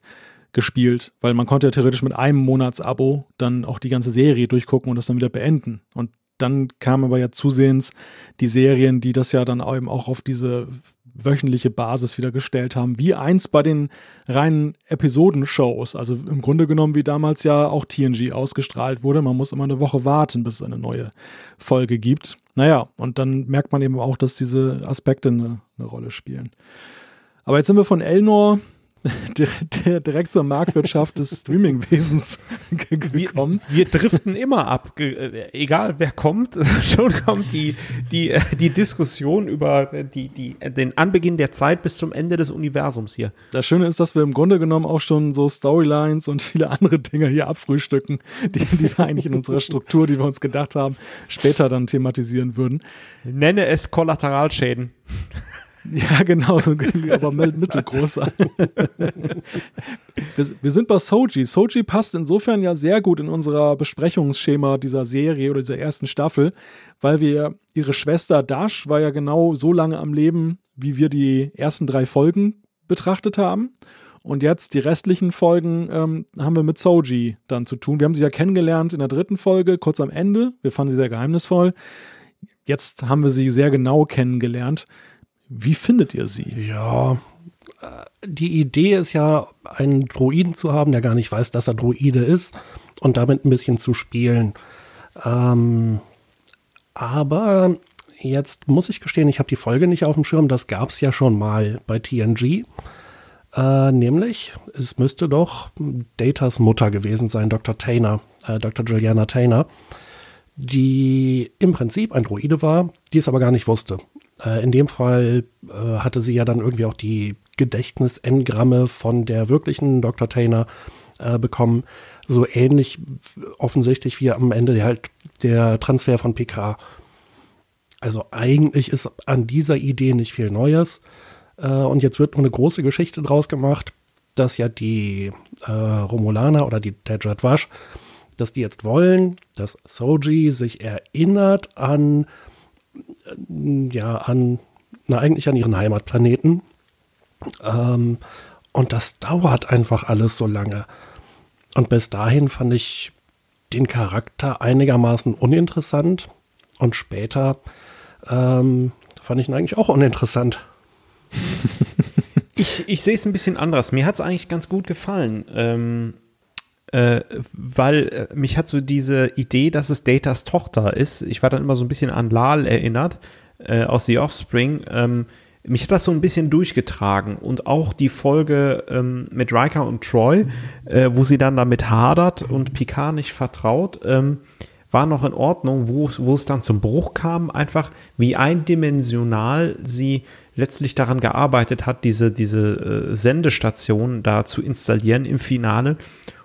Speaker 3: gespielt, weil man konnte ja theoretisch mit einem Monatsabo dann auch die ganze Serie durchgucken und das dann wieder beenden. Und dann kamen aber ja zusehends die Serien, die das ja dann eben auch auf diese wöchentliche Basis wieder gestellt haben, wie eins bei den reinen Episodenshows. Also im Grunde genommen, wie damals ja auch TNG ausgestrahlt wurde. Man muss immer eine Woche warten, bis es eine neue Folge gibt. Naja, und dann merkt man eben auch, dass diese Aspekte eine, eine Rolle spielen. Aber jetzt sind wir von Elnor [laughs] direkt zur Marktwirtschaft des Streamingwesens [laughs] gekommen.
Speaker 5: Wir, wir, driften immer ab, äh, egal wer kommt, [laughs] schon kommt die, die, äh, die Diskussion über die, die, den Anbeginn der Zeit bis zum Ende des Universums hier.
Speaker 3: Das Schöne ist, dass wir im Grunde genommen auch schon so Storylines und viele andere Dinge hier abfrühstücken, die, die wir eigentlich in unserer Struktur, die wir uns gedacht haben, später dann thematisieren würden.
Speaker 5: Nenne es Kollateralschäden. [laughs]
Speaker 3: Ja, genau, so, aber mittelgroß. wir, wir sind bei Soji. Soji passt insofern ja sehr gut in unser Besprechungsschema dieser Serie oder dieser ersten Staffel, weil wir ihre Schwester Dash war ja genau so lange am Leben, wie wir die ersten drei Folgen betrachtet haben. Und jetzt die restlichen Folgen ähm, haben wir mit Soji dann zu tun. Wir haben sie ja kennengelernt in der dritten Folge, kurz am Ende. Wir fanden sie sehr geheimnisvoll. Jetzt haben wir sie sehr genau kennengelernt. Wie findet ihr sie?
Speaker 4: Ja, äh, die Idee ist ja, einen Droiden zu haben, der gar nicht weiß, dass er Droide ist und damit ein bisschen zu spielen. Ähm, aber jetzt muss ich gestehen, ich habe die Folge nicht auf dem Schirm. Das gab es ja schon mal bei TNG. Äh, nämlich, es müsste doch Datas Mutter gewesen sein, Dr. Tainer, äh, Dr. Juliana Tainer, die im Prinzip ein Droide war, die es aber gar nicht wusste. Äh, in dem Fall äh, hatte sie ja dann irgendwie auch die Gedächtnisengramme von der wirklichen Dr. Tainer äh, bekommen. So ähnlich offensichtlich wie am Ende halt der Transfer von PK. Also eigentlich ist an dieser Idee nicht viel Neues. Äh, und jetzt wird nur eine große Geschichte draus gemacht, dass ja die äh, Romulaner oder die, der Jadwash, dass die jetzt wollen, dass Soji sich erinnert an ja, an, na, eigentlich an ihren Heimatplaneten. Ähm, und das dauert einfach alles so lange. Und bis dahin fand ich den Charakter einigermaßen uninteressant. Und später ähm, fand ich ihn eigentlich auch uninteressant. [laughs]
Speaker 5: ich, ich sehe es ein bisschen anders. Mir hat es eigentlich ganz gut gefallen. Ähm, äh, weil äh, mich hat so diese Idee, dass es Datas Tochter ist. Ich war dann immer so ein bisschen an Lal erinnert äh, aus The Offspring. Ähm, mich hat das so ein bisschen durchgetragen und auch die Folge ähm, mit Riker und Troy, äh, wo sie dann damit hadert und Picard nicht vertraut, ähm, war noch in Ordnung, wo, wo es dann zum Bruch kam, einfach wie eindimensional sie letztlich daran gearbeitet hat, diese, diese äh, Sendestation da zu installieren im Finale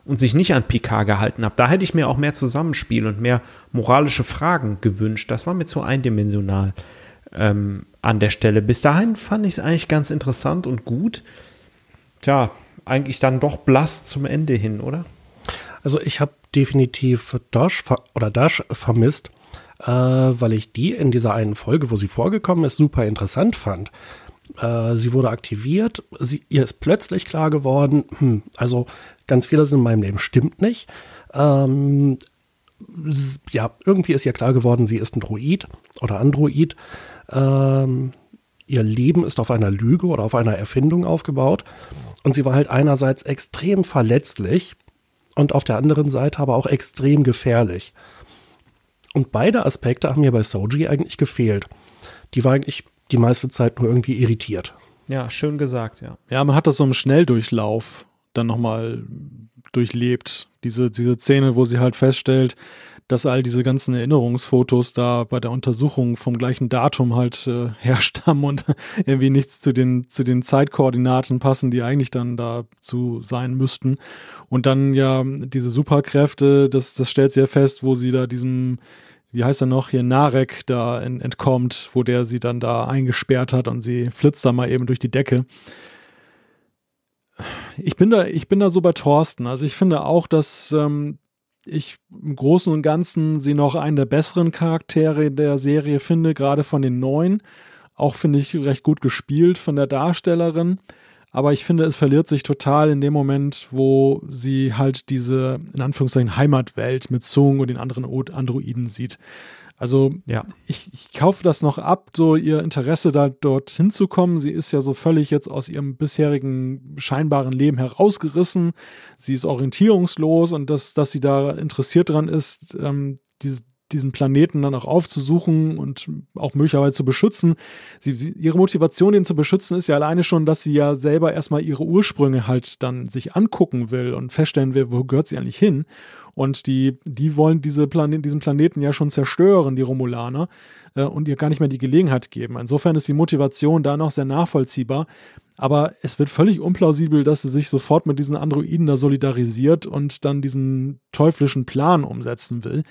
Speaker 5: und sich nicht an Picard gehalten habe. Da hätte ich mir auch mehr Zusammenspiel und mehr moralische Fragen gewünscht. Das war mir zu eindimensional ähm, an der Stelle. Bis dahin fand ich es eigentlich ganz interessant und gut. Tja, eigentlich dann doch blass zum Ende hin, oder?
Speaker 4: Also ich habe definitiv Dash oder Dash vermisst, äh, weil ich die in dieser einen Folge, wo sie vorgekommen ist, super interessant fand. Äh, sie wurde aktiviert, sie, ihr ist plötzlich klar geworden, hm, also ganz vieles in meinem Leben stimmt nicht. Ähm, ja, irgendwie ist ihr klar geworden, sie ist ein Droid oder Android. Ähm, ihr Leben ist auf einer Lüge oder auf einer Erfindung aufgebaut. Und sie war halt einerseits extrem verletzlich und auf der anderen Seite aber auch extrem gefährlich. Und beide Aspekte haben mir bei Soji eigentlich gefehlt. Die war eigentlich die meiste Zeit nur irgendwie irritiert.
Speaker 5: Ja, schön gesagt, ja.
Speaker 3: Ja, man hat das so im Schnelldurchlauf dann nochmal durchlebt. Diese, diese Szene, wo sie halt feststellt, dass all diese ganzen Erinnerungsfotos da bei der Untersuchung vom gleichen Datum halt äh, [laughs] herstammen und irgendwie nichts zu den, zu den Zeitkoordinaten passen, die eigentlich dann dazu sein müssten. Und dann ja diese Superkräfte, das, das stellt sie ja fest, wo sie da diesem wie heißt er noch, hier Narek da ent entkommt, wo der sie dann da eingesperrt hat und sie flitzt da mal eben durch die Decke. Ich bin da, ich bin da so bei Thorsten. Also ich finde auch, dass ähm, ich im Großen und Ganzen sie noch einen der besseren Charaktere der Serie finde, gerade von den neuen. Auch finde ich recht gut gespielt von der Darstellerin. Aber ich finde, es verliert sich total in dem Moment, wo sie halt diese, in Anführungszeichen, Heimatwelt mit Zung und den anderen Androiden sieht. Also
Speaker 5: Ja.
Speaker 3: ich, ich kaufe das noch ab, so ihr Interesse da dorthin zu kommen. Sie ist ja so völlig jetzt aus ihrem bisherigen scheinbaren Leben herausgerissen. Sie ist orientierungslos und dass, dass sie da interessiert dran ist, ähm, diese, diesen Planeten dann auch aufzusuchen und auch möglicherweise zu beschützen. Sie, sie, ihre Motivation, ihn zu beschützen, ist ja alleine schon, dass sie ja selber erstmal ihre Ursprünge halt dann sich angucken will und feststellen will, wo gehört sie eigentlich hin. Und die, die wollen diese Plane diesen Planeten ja schon zerstören, die Romulaner, äh, und ihr gar nicht mehr die Gelegenheit geben. Insofern ist die Motivation da noch sehr nachvollziehbar. Aber es wird völlig unplausibel, dass sie sich sofort mit diesen Androiden da solidarisiert und dann diesen teuflischen Plan umsetzen will.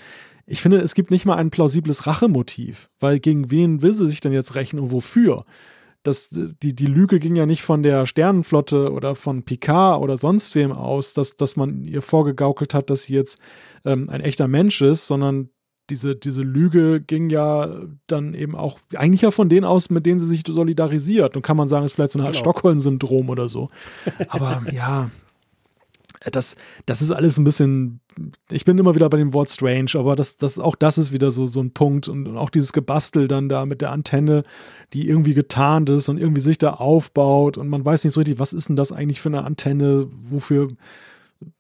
Speaker 3: Ich finde, es gibt nicht mal ein plausibles Rachemotiv, weil gegen wen will sie sich denn jetzt rächen und wofür? Das, die, die Lüge ging ja nicht von der Sternenflotte oder von Picard oder sonst wem aus, dass, dass man ihr vorgegaukelt hat, dass sie jetzt ähm, ein echter Mensch ist, sondern diese, diese Lüge ging ja dann eben auch eigentlich ja von denen aus, mit denen sie sich solidarisiert. Und kann man sagen, ist vielleicht so eine Art
Speaker 4: Genau.
Speaker 3: Stockholm-Syndrom oder so. Aber [laughs] ja, das, das ist alles ein bisschen, ich bin immer wieder bei dem Wort strange, aber das, das, auch das ist wieder so, so ein Punkt und, und auch dieses Gebastel dann da mit der Antenne, die irgendwie getarnt ist und irgendwie sich da aufbaut und man weiß nicht so richtig, was ist denn das eigentlich für eine Antenne, wofür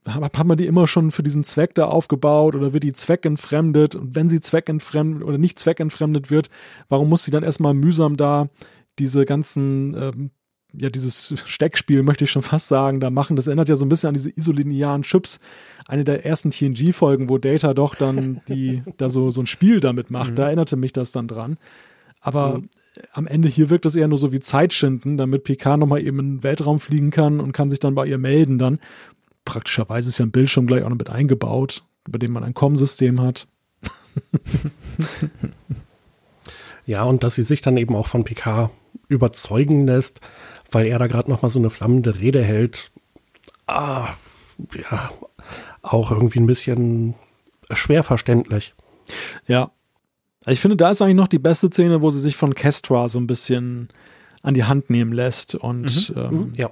Speaker 3: hat hat man die immer schon für diesen Zweck da aufgebaut oder wird die zweckentfremdet und wenn sie zweckentfremdet oder nicht zweckentfremdet wird, warum muss sie dann erstmal mühsam da diese ganzen ähm, ja, dieses Steckspiel, möchte ich schon fast sagen, da machen. Das erinnert ja so ein bisschen an diese isolinearen Chips. Eine der ersten TNG-Folgen, wo Data doch dann die, da so, so ein Spiel damit macht. Da erinnerte mich das dann dran. Aber am Ende hier wirkt das eher nur so wie Zeitschinden, damit Picard nochmal eben in den Weltraum fliegen kann und kann sich dann bei ihr melden dann. Praktischerweise ist ja ein Bildschirm gleich auch noch mit eingebaut, über dem man ein COM-System hat. [laughs]
Speaker 4: Ja, und dass sie sich dann eben auch von Picard überzeugen lässt, weil er da gerade noch mal so eine flammende Rede hält. Ah, ja, auch irgendwie ein bisschen schwer verständlich.
Speaker 3: Ja. Also Ich finde, da ist eigentlich noch die beste Szene, wo sie sich von Kestra so ein bisschen an die Hand nehmen lässt und ähm,
Speaker 4: Ja.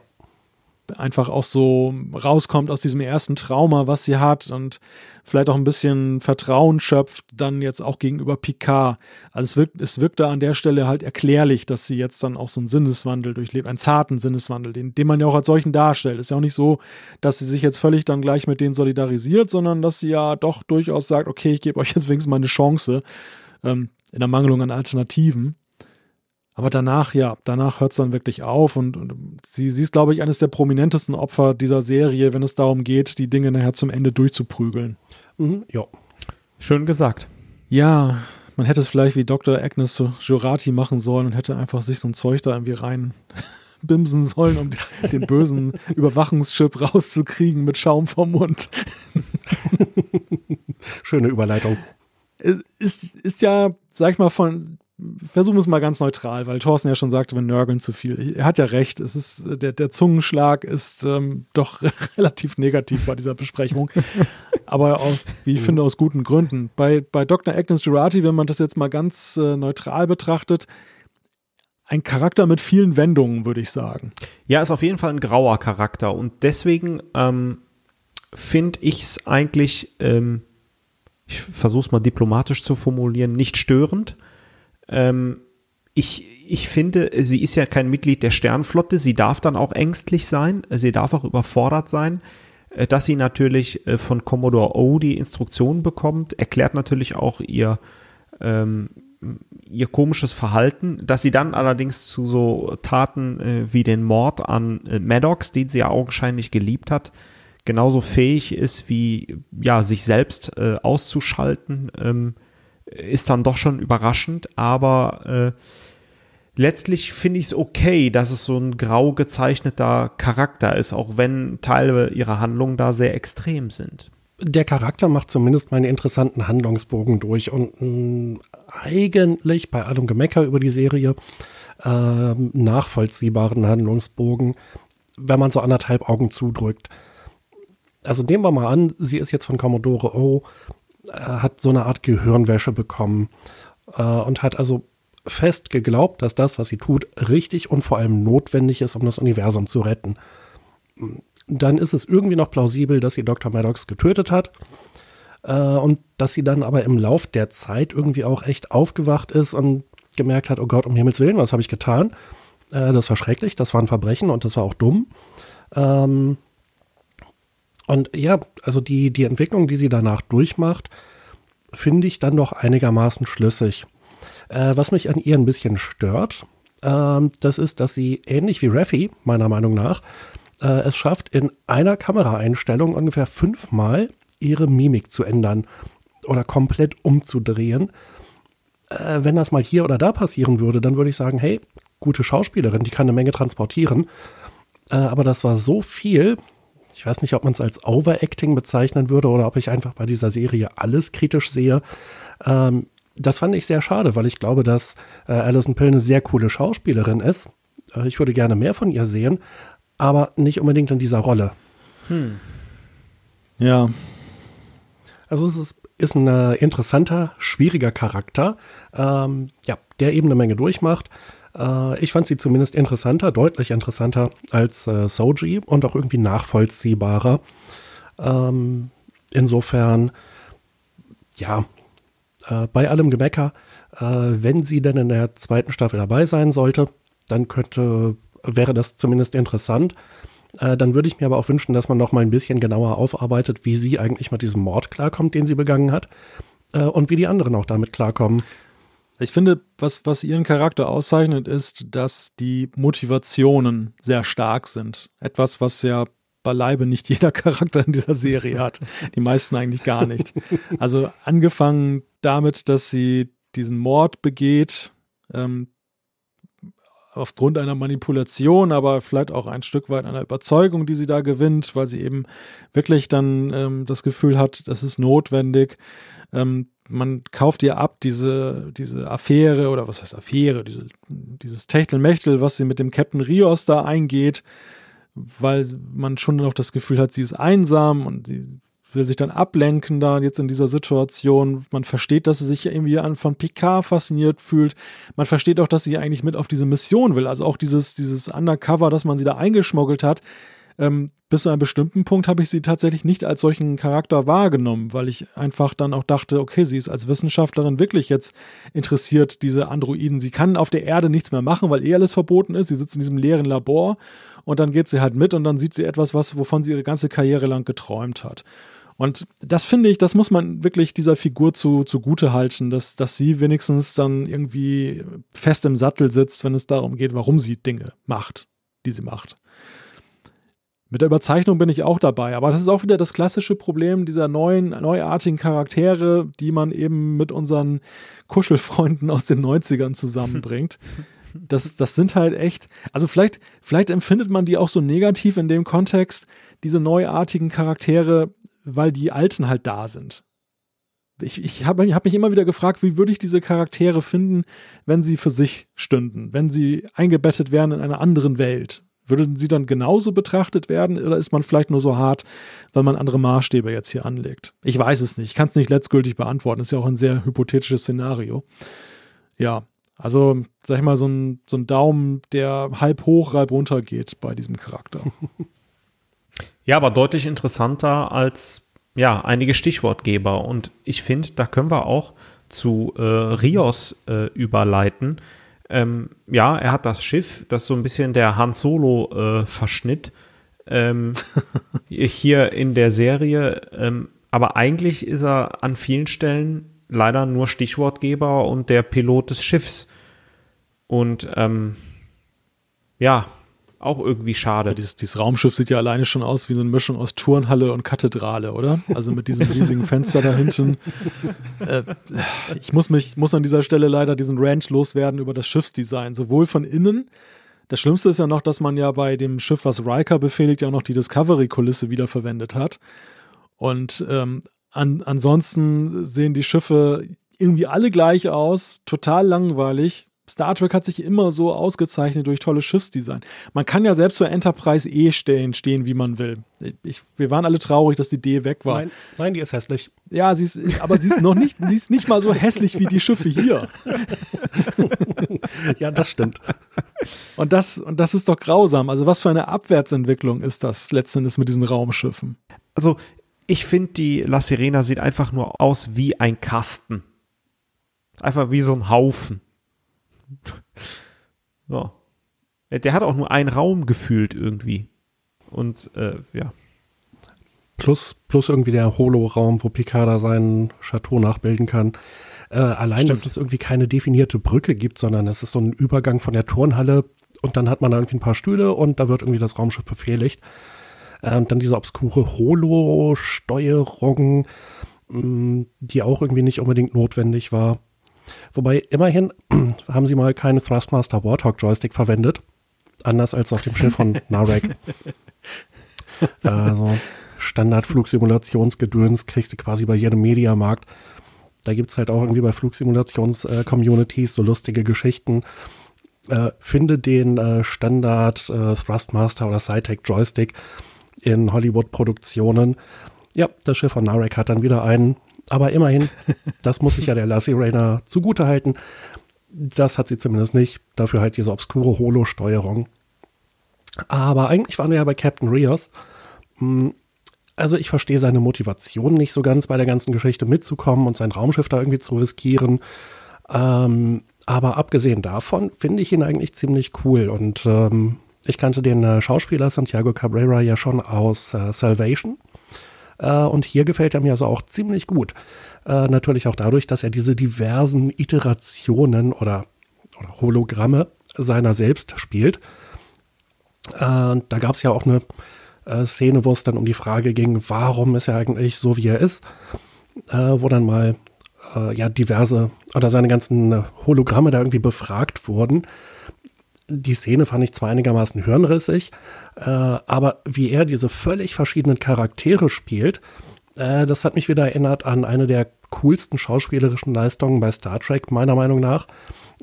Speaker 3: Einfach auch so rauskommt aus diesem ersten Trauma, was sie hat und vielleicht auch ein bisschen Vertrauen schöpft, dann jetzt auch gegenüber Picard. Also es wirkt, es wirkt da an der Stelle halt erklärlich, dass sie jetzt dann auch so einen Sinneswandel durchlebt, einen zarten Sinneswandel, den, den man ja auch als solchen darstellt. Ist ja auch nicht so, dass sie sich jetzt völlig dann gleich mit denen solidarisiert, sondern dass sie ja doch durchaus sagt, okay, ich gebe euch jetzt wenigstens mal eine Chance, ähm, in der Mangelung an Alternativen. Aber danach, ja, danach hört es dann wirklich auf und, und sie, sie ist, glaube ich, eines der prominentesten Opfer dieser Serie, wenn es darum geht, die Dinge nachher zum Ende durchzuprügeln.
Speaker 4: Mhm, ja.
Speaker 5: Schön gesagt.
Speaker 3: Ja, man hätte es vielleicht wie Dr. Agnes Jurati machen sollen und hätte einfach sich so ein Zeug da irgendwie rein [laughs] bimsen sollen, um den bösen [laughs] Überwachungschip rauszukriegen mit Schaum vom Mund. [laughs]
Speaker 4: Schöne Überleitung.
Speaker 3: ist, ist ja, sag ich mal, von, versuchen wir es mal ganz neutral, weil Thorsten ja schon sagte, wir nörgeln zu viel. Er hat ja recht, es ist, der, der Zungenschlag ist ähm, doch [laughs] relativ negativ bei dieser Besprechung. [laughs] Aber auch, wie ich finde, aus guten Gründen. Bei, bei Dr. Agnes Girardi, wenn man das jetzt mal ganz äh, neutral betrachtet, ein Charakter mit vielen Wendungen, würde ich sagen.
Speaker 5: Ja, ist auf jeden Fall ein grauer Charakter und deswegen ähm, finde ich es eigentlich, ähm, ich versuche es mal diplomatisch zu formulieren, nicht störend. Ähm, ich, ich finde, sie ist ja kein Mitglied der Sternflotte, sie darf dann auch ängstlich sein, sie darf auch überfordert sein. Äh, Dass sie natürlich äh, von Commodore O die Instruktionen bekommt, erklärt natürlich auch ihr, ähm, ihr komisches Verhalten, dass sie dann allerdings zu so Taten äh, wie den Mord an äh, Maddox, den sie ja augenscheinlich geliebt hat, genauso fähig ist wie ja sich selbst äh, auszuschalten, ähm, ist dann doch schon überraschend, aber äh, letztlich finde ich es okay, dass es so ein grau gezeichneter Charakter ist, auch wenn Teile ihrer Handlungen da sehr extrem sind.
Speaker 4: Der Charakter macht zumindest meine interessanten Handlungsbogen durch und mh, eigentlich bei allem Gemecker über die Serie äh, nachvollziehbaren Handlungsbogen, wenn man so anderthalb Augen zudrückt. Also nehmen wir mal an, sie ist jetzt von Commodore O, hat so eine Art Gehirnwäsche bekommen äh, und hat also fest geglaubt, dass das, was sie tut, richtig und vor allem notwendig ist, um das Universum zu retten. Dann ist es irgendwie noch plausibel, dass sie Dr. Maddox getötet hat. Äh, und dass sie dann aber im Lauf der Zeit irgendwie auch echt aufgewacht ist und gemerkt hat, oh Gott, um Himmels Willen, was habe ich getan? Äh, das war schrecklich, das war ein Verbrechen und das war auch dumm. Ähm, und ja, also die, die Entwicklung, die sie danach durchmacht, finde ich dann doch einigermaßen schlüssig. Äh, was mich an ihr ein bisschen stört, äh, das ist, dass sie ähnlich wie Raffi, meiner Meinung nach, äh, es schafft, in einer Kameraeinstellung ungefähr fünfmal ihre Mimik zu ändern oder komplett umzudrehen. Äh, wenn das mal hier oder da passieren würde, dann würde ich sagen, hey, gute Schauspielerin, die kann eine Menge transportieren. Äh, aber das war so viel, ich weiß nicht, ob man es als Overacting bezeichnen würde oder ob ich einfach bei dieser Serie alles kritisch sehe. Ähm, das fand ich sehr schade, weil ich glaube, dass äh, Alison Pill eine sehr coole Schauspielerin ist. Äh, ich würde gerne mehr von ihr sehen, aber nicht unbedingt in dieser Rolle. Hm.
Speaker 3: Ja.
Speaker 4: Also es ist, ist ein äh, interessanter, schwieriger Charakter, ähm, ja, der eben eine Menge durchmacht. Äh, ich fand sie zumindest interessanter, deutlich interessanter als äh, Soji und auch irgendwie nachvollziehbarer. Ähm, insofern, ja, äh, bei allem Gemecker, äh, wenn sie denn in der zweiten Staffel dabei sein sollte, dann könnte, wäre das zumindest interessant. Äh, dann würde ich mir aber auch wünschen, dass man noch mal ein bisschen genauer aufarbeitet, wie sie eigentlich mit diesem Mord klarkommt, den sie begangen hat, äh, und wie die anderen auch damit klarkommen.
Speaker 3: Ich finde, was, was ihren Charakter auszeichnet, ist, dass die Motivationen sehr stark sind. Etwas, was ja beileibe nicht [laughs] jeder Charakter in dieser Serie hat. Die meisten eigentlich gar nicht. Also angefangen damit, dass sie diesen Mord begeht, ähm, aufgrund einer Manipulation, aber vielleicht auch ein Stück weit einer Überzeugung, die sie da gewinnt, weil sie eben wirklich dann ähm, das Gefühl hat, das ist notwendig. Ähm, man kauft ihr ab, diese, diese Affäre, oder was heißt Affäre, diese, dieses Techtelmechtel, was sie mit dem Captain Rios da eingeht, weil man schon noch das Gefühl hat, sie ist einsam und sie will sich dann ablenken da jetzt in dieser Situation. Man versteht, dass sie sich irgendwie an von Picard fasziniert fühlt. Man versteht auch, dass sie eigentlich mit auf diese Mission will. Also auch dieses, dieses Undercover, dass man sie da eingeschmuggelt hat, ähm, bis zu einem bestimmten Punkt habe ich sie tatsächlich nicht als solchen Charakter wahrgenommen, weil ich einfach dann auch dachte, okay, sie ist als Wissenschaftlerin wirklich jetzt interessiert, diese Androiden. Sie kann auf der Erde nichts mehr machen, weil eh alles verboten ist. Sie sitzt in diesem leeren Labor und dann geht sie halt mit und dann sieht sie etwas, was, wovon sie ihre ganze Karriere lang geträumt hat. Und das finde ich, das muss man wirklich dieser Figur zu, zugute halten, dass, dass sie wenigstens dann irgendwie fest im Sattel sitzt, wenn es darum geht, warum sie Dinge macht, die sie macht. Mit der Überzeichnung bin ich auch dabei, aber das ist auch wieder das klassische Problem dieser neuen, neuartigen Charaktere, die man eben mit unseren Kuschelfreunden aus den 90ern zusammenbringt. [laughs] Das, das sind halt echt, also vielleicht, vielleicht empfindet man die auch so negativ in dem Kontext, diese neuartigen Charaktere, weil die Alten halt da sind. Ich, ich habe hab mich immer wieder gefragt, wie würde ich diese Charaktere finden, wenn sie für sich stünden, wenn sie eingebettet wären in einer anderen Welt, würden sie dann genauso betrachtet werden oder ist man vielleicht nur so hart, weil man andere Maßstäbe jetzt hier anlegt? Ich weiß es nicht. Ich kann es nicht letztgültig beantworten. Ist ja auch ein sehr hypothetisches Szenario. Ja, also sag ich mal, so ein, so ein Daumen, der halb hoch, halb runter geht bei diesem Charakter. [laughs]
Speaker 5: Ja, aber deutlich interessanter als ja, einige Stichwortgeber. Und ich finde, da können wir auch zu äh, Rios äh, überleiten ähm, ja, er hat das Schiff, das so ein bisschen der Han Solo-Verschnitt äh, ähm, [laughs] hier in der Serie. Ähm, aber eigentlich ist er an vielen Stellen leider nur Stichwortgeber und der Pilot des Schiffs. Und ähm, ja, auch irgendwie schade.
Speaker 3: Dieses, dieses, Raumschiff sieht ja alleine schon aus wie so eine Mischung aus Turnhalle und Kathedrale, oder? Also mit diesem riesigen [laughs] Fenster da hinten. Äh, ich muss mich, muss an dieser Stelle leider diesen Ranch loswerden über das Schiffsdesign, sowohl von innen. Das Schlimmste ist ja noch, dass man ja bei dem Schiff, was Riker befehligt, ja auch noch die Discovery-Kulisse wiederverwendet hat. Und ähm, an, ansonsten sehen die Schiffe irgendwie alle gleich aus, total langweilig. Star Trek hat sich immer so ausgezeichnet durch tolles Schiffsdesign. Man kann ja selbst zur Enterprise E stehen, stehen, wie man will. Ich, wir waren alle traurig, dass die D weg war.
Speaker 4: Nein, nein, die ist hässlich.
Speaker 3: Ja, sie ist, aber sie ist noch nicht, sie ist nicht mal so hässlich wie die Schiffe hier. [laughs]
Speaker 4: ja, das stimmt.
Speaker 3: Und das, und das ist doch grausam. Also was für eine Abwärtsentwicklung ist das letztendlich mit diesen Raumschiffen?
Speaker 5: Also Ich finde, die La Sirena sieht einfach nur aus wie ein Kasten. Einfach wie so ein Haufen. [laughs] so. Der hat auch nur einen Raum gefühlt irgendwie. Und äh, ja.
Speaker 4: Plus, plus irgendwie der Holo-Raum, wo Picard seinen Chateau nachbilden kann. Äh, allein, Stimmt. dass es irgendwie keine definierte Brücke gibt, sondern es ist so ein Übergang von der Turnhalle und dann hat man da irgendwie ein paar Stühle und da wird irgendwie das Raumschiff befehligt. Äh, und dann diese obskure Holo-Steuerung, mm, die auch irgendwie nicht unbedingt notwendig war. Wobei immerhin [clears throat] haben sie mal keinen Thrustmaster Warthog Joystick verwendet. Anders als auf dem Schiff von [laughs] Narek. also Standard-Flugsimulationsgedöns kriegst du quasi bei jedem Mediamarkt. Da gibt es halt auch irgendwie bei Flugsimulations-Communities so lustige Geschichten. Äh, finde den äh, Standard äh, Thrustmaster oder Cytec Joystick in Hollywood-Produktionen. Ja, das Schiff von Narek hat dann wieder einen. Aber immerhin, [laughs] das muss sich ja der Lassie Rainer zugute halten. Das hat sie zumindest nicht. Dafür halt diese obskure Holo-Steuerung. Aber eigentlich waren wir ja bei Captain Rios. Hm, also ich verstehe seine Motivation nicht so ganz bei der ganzen Geschichte mitzukommen und sein Raumschiff da irgendwie zu riskieren. Ähm, aber abgesehen davon finde ich ihn eigentlich ziemlich cool und ähm, ich kannte den äh, Schauspieler Santiago Cabrera ja schon aus äh, Salvation. Äh, und hier gefällt er mir also auch ziemlich gut. Äh, natürlich auch dadurch, dass er diese diversen Iterationen oder, oder Hologramme seiner selbst spielt. Äh, da gab es ja auch eine äh, Szene, wo es dann um die Frage ging, warum ist er eigentlich so, wie er ist, wo dann mal ja diverse oder seine ganzen Hologramme da irgendwie befragt wurden die Szene fand ich zwar einigermaßen hirnrissig, äh, aber wie er diese völlig verschiedenen Charaktere spielt, äh, das hat mich wieder erinnert an eine der coolsten schauspielerischen Leistungen bei Star Trek, meiner Meinung nach,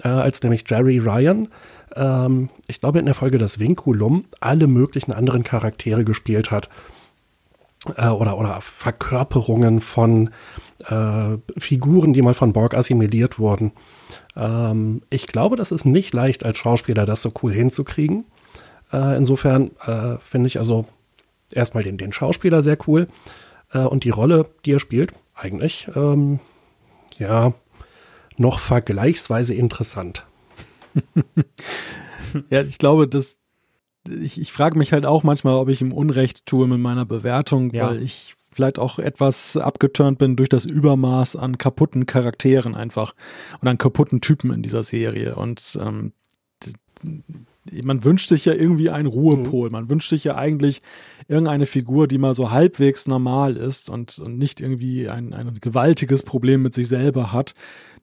Speaker 4: äh, als nämlich Jerry Ryan, ähm, ich glaube in der Folge Das Vinculum, alle möglichen anderen Charaktere gespielt hat. Äh, oder, oder Verkörperungen von äh, Figuren, die mal von Borg assimiliert wurden. Ähm, ich glaube, das ist nicht leicht als Schauspieler, das so cool hinzukriegen. Äh, insofern äh, finde ich also erstmal den, den Schauspieler sehr cool äh, und die Rolle, die er spielt, eigentlich ähm, ja noch vergleichsweise interessant. [laughs]
Speaker 3: ja, ich glaube, dass ich, ich frage mich halt auch manchmal, ob ich ihm Unrecht tue mit meiner Bewertung, ja. weil ich vielleicht auch etwas abgeturnt bin durch das Übermaß an kaputten Charakteren einfach und an kaputten Typen in dieser Serie. Und ähm, man wünscht sich ja irgendwie einen Ruhepol. Man wünscht sich ja eigentlich irgendeine Figur, die mal so halbwegs normal ist und, und nicht irgendwie ein, ein gewaltiges Problem mit sich selber hat.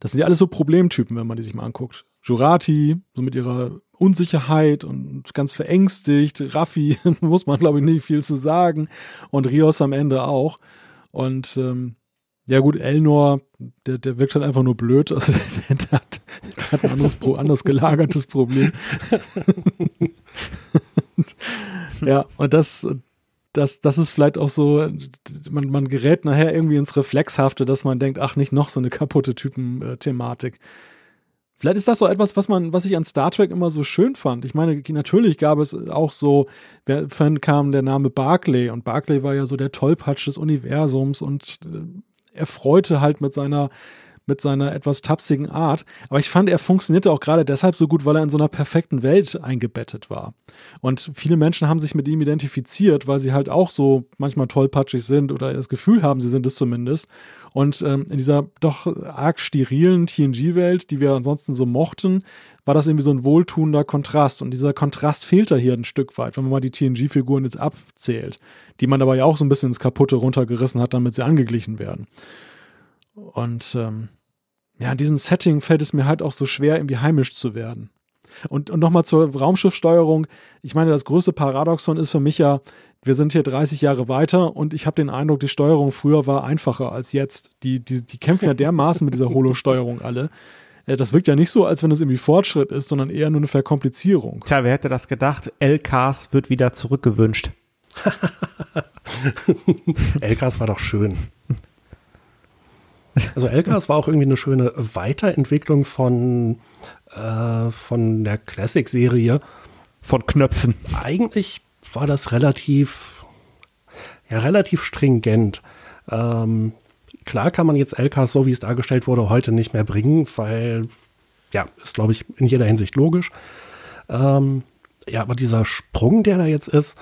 Speaker 3: Das sind ja alles so Problemtypen, wenn man die sich mal anguckt. Jurati, so mit ihrer Unsicherheit und ganz verängstigt. Raffi, [laughs] muss man glaube ich nicht viel zu sagen. Und Rios am Ende auch. Und ähm, ja gut, Elnor, der, der wirkt halt einfach nur blöd. [laughs] Also der, der, hat, der hat, ein anderes, anderes gelagertes Problem. [laughs] ja, und das, das, das ist vielleicht auch so, man, man gerät nachher irgendwie ins Reflexhafte, dass man denkt, ach, nicht noch so eine kaputte Typen-Thematik. Vielleicht ist das so etwas, was man, was ich an Star Trek immer so schön fand. Ich meine, natürlich gab es auch so, vorhin kam der Name Barclay und Barclay war ja so der Tollpatsch des Universums und äh, er freute halt mit seiner mit seiner etwas tapsigen Art. Aber ich fand, er funktionierte auch gerade deshalb so gut, weil er in so einer perfekten Welt eingebettet war. Und viele Menschen haben sich mit ihm identifiziert, weil sie halt auch so manchmal tollpatschig sind oder das Gefühl haben, sie sind es zumindest. Und ähm, in dieser doch arg sterilen TNG-Welt, die wir ansonsten so mochten, war das irgendwie so ein wohltuender Kontrast. Und dieser Kontrast fehlt da hier ein Stück weit, wenn man mal die TNG-Figuren jetzt abzählt, die man aber ja auch so ein bisschen ins Kaputte runtergerissen hat, damit sie angeglichen werden. Und ähm, ja, in diesem Setting fällt es mir halt auch so schwer, irgendwie heimisch zu werden. Und, und nochmal zur Raumschiffsteuerung. Ich meine, das größte Paradoxon ist für mich ja, wir sind hier 30 Jahre weiter und ich habe den Eindruck, die Steuerung früher war einfacher als jetzt. Die, die, die kämpfen ja dermaßen mit dieser [laughs] Holo-Steuerung alle. Äh, das wirkt ja nicht so, als wenn es irgendwie Fortschritt ist, sondern eher nur eine Verkomplizierung.
Speaker 5: Tja, wer hätte das gedacht? LKs wird wieder zurückgewünscht. [laughs]
Speaker 4: LKs war doch schön. Also LKs war auch irgendwie eine schöne Weiterentwicklung von, äh, von der Classic-Serie.
Speaker 5: Von Knöpfen.
Speaker 4: Eigentlich war das relativ, ja, relativ stringent. Ähm, klar kann man jetzt LKs, so wie es dargestellt wurde, heute nicht mehr bringen, weil, ja, ist, glaube ich, in jeder Hinsicht logisch. Ähm, ja, aber dieser Sprung, der da jetzt ist,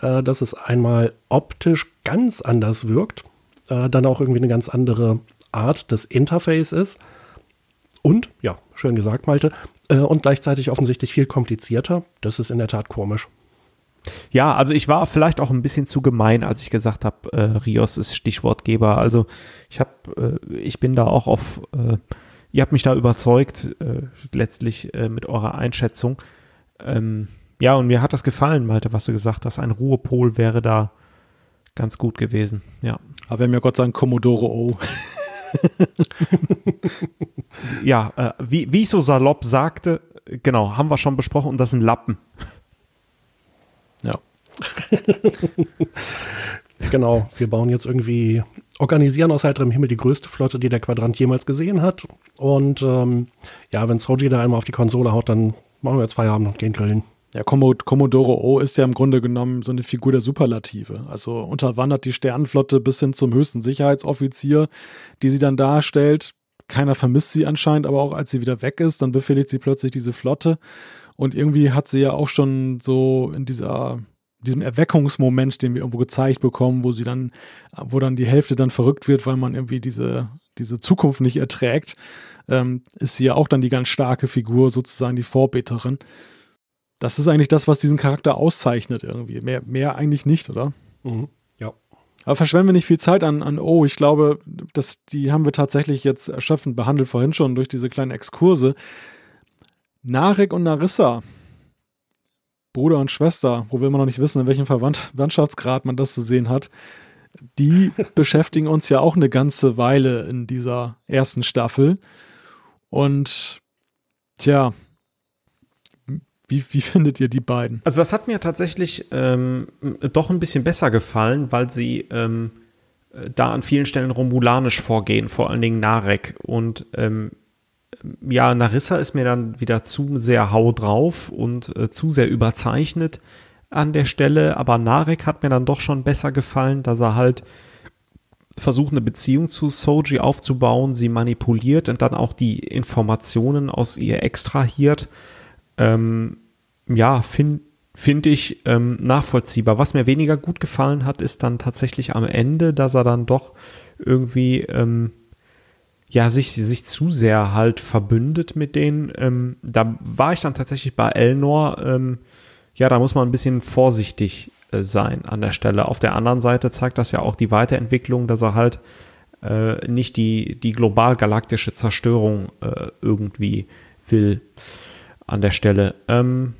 Speaker 4: äh, dass es einmal optisch ganz anders wirkt, äh, dann auch irgendwie eine ganz andere Art des Interface ist. Und, ja, schön gesagt, Malte, äh, und gleichzeitig offensichtlich viel komplizierter. Das ist in der Tat komisch.
Speaker 5: Ja, also ich war vielleicht auch ein bisschen zu gemein, als ich gesagt habe, äh, Rios ist Stichwortgeber. Also ich habe, äh, ich bin da auch auf, äh, ihr habt mich da überzeugt, äh, letztlich äh, mit eurer Einschätzung. Ähm, ja, und mir hat das gefallen, Malte, was du gesagt hast. Ein Ruhepol wäre da ganz gut gewesen. Ja.
Speaker 3: Aber wir haben ja Gott sei Dank Commodore O. [laughs]
Speaker 5: ja, äh, wie, wie ich so salopp sagte, genau, haben wir schon besprochen und das sind Lappen.
Speaker 3: Ja. [laughs]
Speaker 4: genau, wir bauen jetzt irgendwie, organisieren aus heiterem Himmel die größte Flotte, die der Quadrant jemals gesehen hat. Und ähm, ja, wenn Soji da einmal auf die Konsole haut, dann machen wir jetzt Feierabend und gehen grillen.
Speaker 3: Ja, Commodore O ist ja im Grunde genommen so eine Figur der Superlative. Also unterwandert die Sternenflotte bis hin zum höchsten Sicherheitsoffizier, die sie dann darstellt. Keiner vermisst sie anscheinend, aber auch als sie wieder weg ist, dann befehligt sie plötzlich diese Flotte. Und irgendwie hat sie ja auch schon so in dieser, diesem Erweckungsmoment, den wir irgendwo gezeigt bekommen, wo sie dann, wo dann die Hälfte dann verrückt wird, weil man irgendwie diese, diese Zukunft nicht erträgt, ähm, ist sie ja auch dann die ganz starke Figur, sozusagen die Vorbeterin. Das ist eigentlich das, was diesen Charakter auszeichnet irgendwie. Mehr, mehr eigentlich nicht, oder?
Speaker 4: Mhm. Ja.
Speaker 3: Aber verschwenden wir nicht viel Zeit an, an Oh. Ich glaube, dass die haben wir tatsächlich jetzt erschöpfend behandelt, vorhin schon durch diese kleinen Exkurse. Narek und Narissa, Bruder und Schwester, wo wir immer noch nicht wissen, in welchem Verwandtschaftsgrad man das zu sehen hat, die [laughs] beschäftigen uns ja auch eine ganze Weile in dieser ersten Staffel. Und tja, wie, wie [laughs] findet ihr die beiden?
Speaker 5: Also das hat mir tatsächlich ähm, doch ein bisschen besser gefallen, weil sie ähm, da an vielen Stellen romulanisch vorgehen, vor allen Dingen Narek. Und ähm, ja, Narissa ist mir dann wieder zu sehr hau drauf und äh, zu sehr überzeichnet an der Stelle. Aber Narek hat mir dann doch schon besser gefallen, dass er halt versucht, eine Beziehung zu Soji aufzubauen, sie manipuliert und dann auch die Informationen aus ihr extrahiert ähm, ja, finde find ich ähm, nachvollziehbar. Was mir weniger gut gefallen hat, ist dann tatsächlich am Ende, dass er dann doch irgendwie ähm, ja sich sich zu sehr halt verbündet mit denen. Ähm, da war ich dann tatsächlich bei Elnor. Ähm, ja, da muss man ein bisschen vorsichtig äh, sein an der Stelle. Auf der anderen Seite zeigt das ja auch die Weiterentwicklung, dass er halt äh, nicht die die global galaktische Zerstörung äh, irgendwie will an der Stelle. Ähm,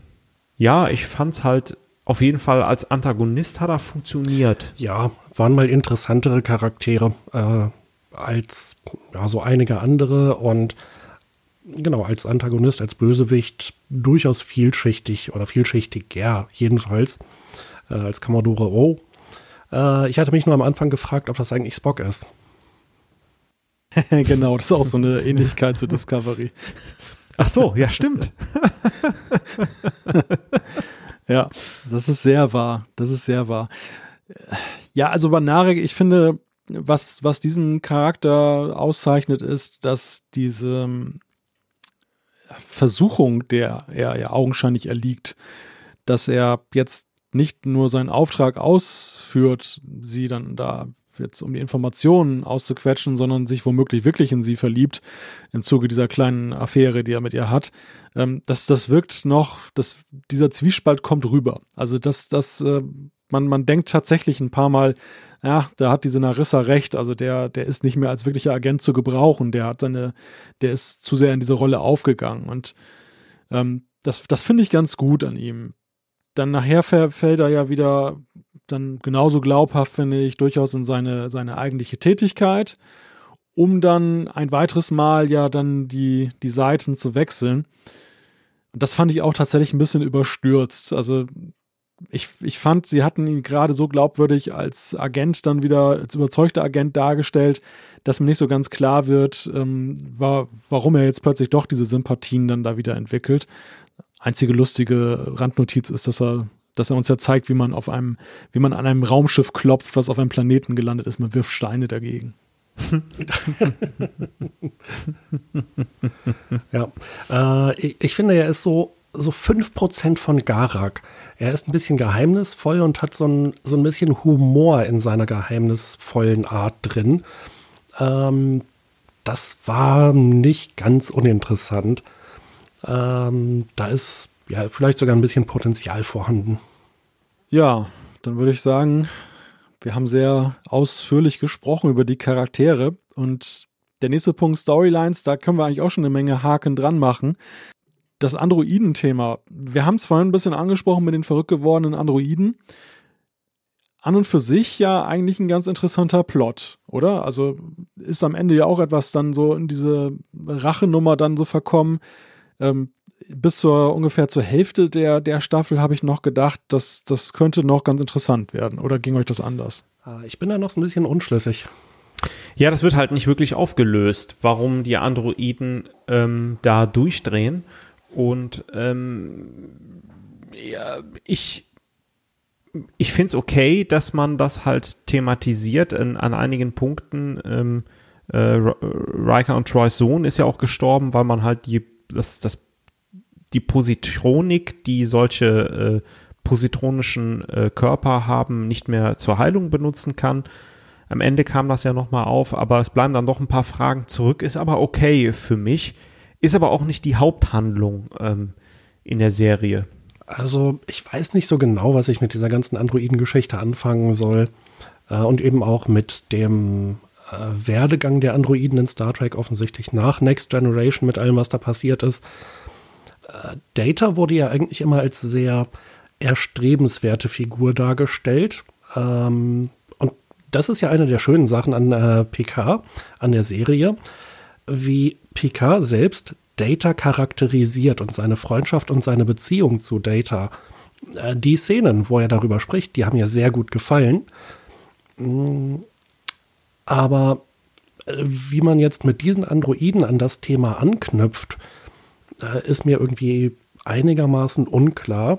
Speaker 5: ja, ich fand's halt auf jeden Fall als Antagonist hat er funktioniert.
Speaker 4: Ja, waren mal interessantere Charaktere äh, als ja, so einige andere und genau, als Antagonist, als Bösewicht durchaus vielschichtig oder vielschichtiger jedenfalls äh, als Commodore O. Äh, ich hatte mich nur am Anfang gefragt, ob das eigentlich Spock ist. [laughs]
Speaker 3: genau, das ist auch so eine Ähnlichkeit zu Discovery.
Speaker 5: Ach so, ja, stimmt. [laughs]
Speaker 3: ja, das ist sehr wahr. Das ist sehr wahr. Ja, also bei Narek, ich finde, was, was diesen Charakter auszeichnet, ist, dass diese ähm, Versuchung, der er ja augenscheinlich erliegt, dass er jetzt nicht nur seinen Auftrag ausführt, sie dann da jetzt um die Informationen auszuquetschen, sondern sich womöglich wirklich in sie verliebt im Zuge dieser kleinen Affäre, die er mit ihr hat. Ähm, das, das wirkt noch, das, dieser Zwiespalt kommt rüber. Also das, das, äh, man, man denkt tatsächlich ein paar Mal, ja, da hat diese Narissa recht, also der, der ist nicht mehr als wirklicher Agent zu gebrauchen, der hat seine, der ist zu sehr in diese Rolle aufgegangen und ähm, das, das finde ich ganz gut an ihm. Dann nachher fällt er ja wieder dann genauso glaubhaft, finde ich, durchaus in seine, seine eigentliche Tätigkeit, um dann ein weiteres Mal ja dann die, die Seiten zu wechseln. Und das fand ich auch tatsächlich ein bisschen überstürzt. Also ich, ich fand, sie hatten ihn gerade so glaubwürdig als Agent dann wieder, als überzeugter Agent dargestellt, dass mir nicht so ganz klar wird, ähm, war, warum er jetzt plötzlich doch diese Sympathien dann da wieder entwickelt. Einzige lustige Randnotiz ist, dass er dass er uns ja zeigt, wie man auf einem, wie man an einem Raumschiff klopft, was auf einem Planeten gelandet ist. Man wirft Steine dagegen. [laughs]
Speaker 4: ja, äh, ich, ich, finde, er ist so, so 5% von Garak. Er ist ein bisschen geheimnisvoll und hat so ein, so ein bisschen Humor in seiner geheimnisvollen Art drin. Ähm, das war nicht ganz uninteressant. Ähm, da ist ja vielleicht sogar ein bisschen Potenzial vorhanden.
Speaker 3: Ja, dann würde ich sagen, wir haben sehr ausführlich gesprochen über die Charaktere und der nächste Punkt Storylines, da können wir eigentlich auch schon eine Menge Haken dran machen. Das Androiden-Thema. Wir haben es vorhin ein bisschen angesprochen mit den verrückt gewordenen Androiden. An und für sich ja eigentlich ein ganz interessanter Plot, oder? Also ist am Ende ja auch etwas dann so in diese Rachenummer dann so verkommen. Ähm, bis zur ungefähr zur Hälfte der, der Staffel habe ich noch gedacht, dass das könnte noch ganz interessant werden. Oder ging euch das anders?
Speaker 4: Ah, ich bin da noch so ein bisschen unschlüssig.
Speaker 5: Ja, das wird halt nicht wirklich aufgelöst, warum die Androiden ähm, da durchdrehen. Und ähm, ja, ich, ich finde es okay, dass man das halt thematisiert in, an einigen Punkten. Ähm, äh, Riker und Troys Sohn ist ja auch gestorben, weil man halt die, das, das die Positronik, die solche äh, positronischen äh, Körper haben, nicht mehr zur Heilung benutzen kann. Am Ende kam das ja nochmal auf, aber es bleiben dann doch ein paar Fragen zurück. Ist aber okay für mich. Ist aber auch nicht die Haupthandlung ähm, in der Serie.
Speaker 4: Also ich weiß nicht so genau, was ich mit dieser ganzen Androiden-Geschichte anfangen soll. Äh, und eben auch mit dem äh, Werdegang der Androiden in Star Trek offensichtlich nach Next Generation mit allem, was da passiert ist. Data wurde ja eigentlich immer als sehr erstrebenswerte Figur dargestellt. Ähm, und das ist ja eine der schönen Sachen an äh, PK, an der Serie, wie PK selbst Data charakterisiert und seine Freundschaft und seine Beziehung zu Data. Äh, die Szenen, wo er darüber spricht, die haben mir sehr gut gefallen. Mm, aber äh, wie man jetzt mit diesen Androiden an das Thema anknüpft, ist mir irgendwie einigermaßen unklar.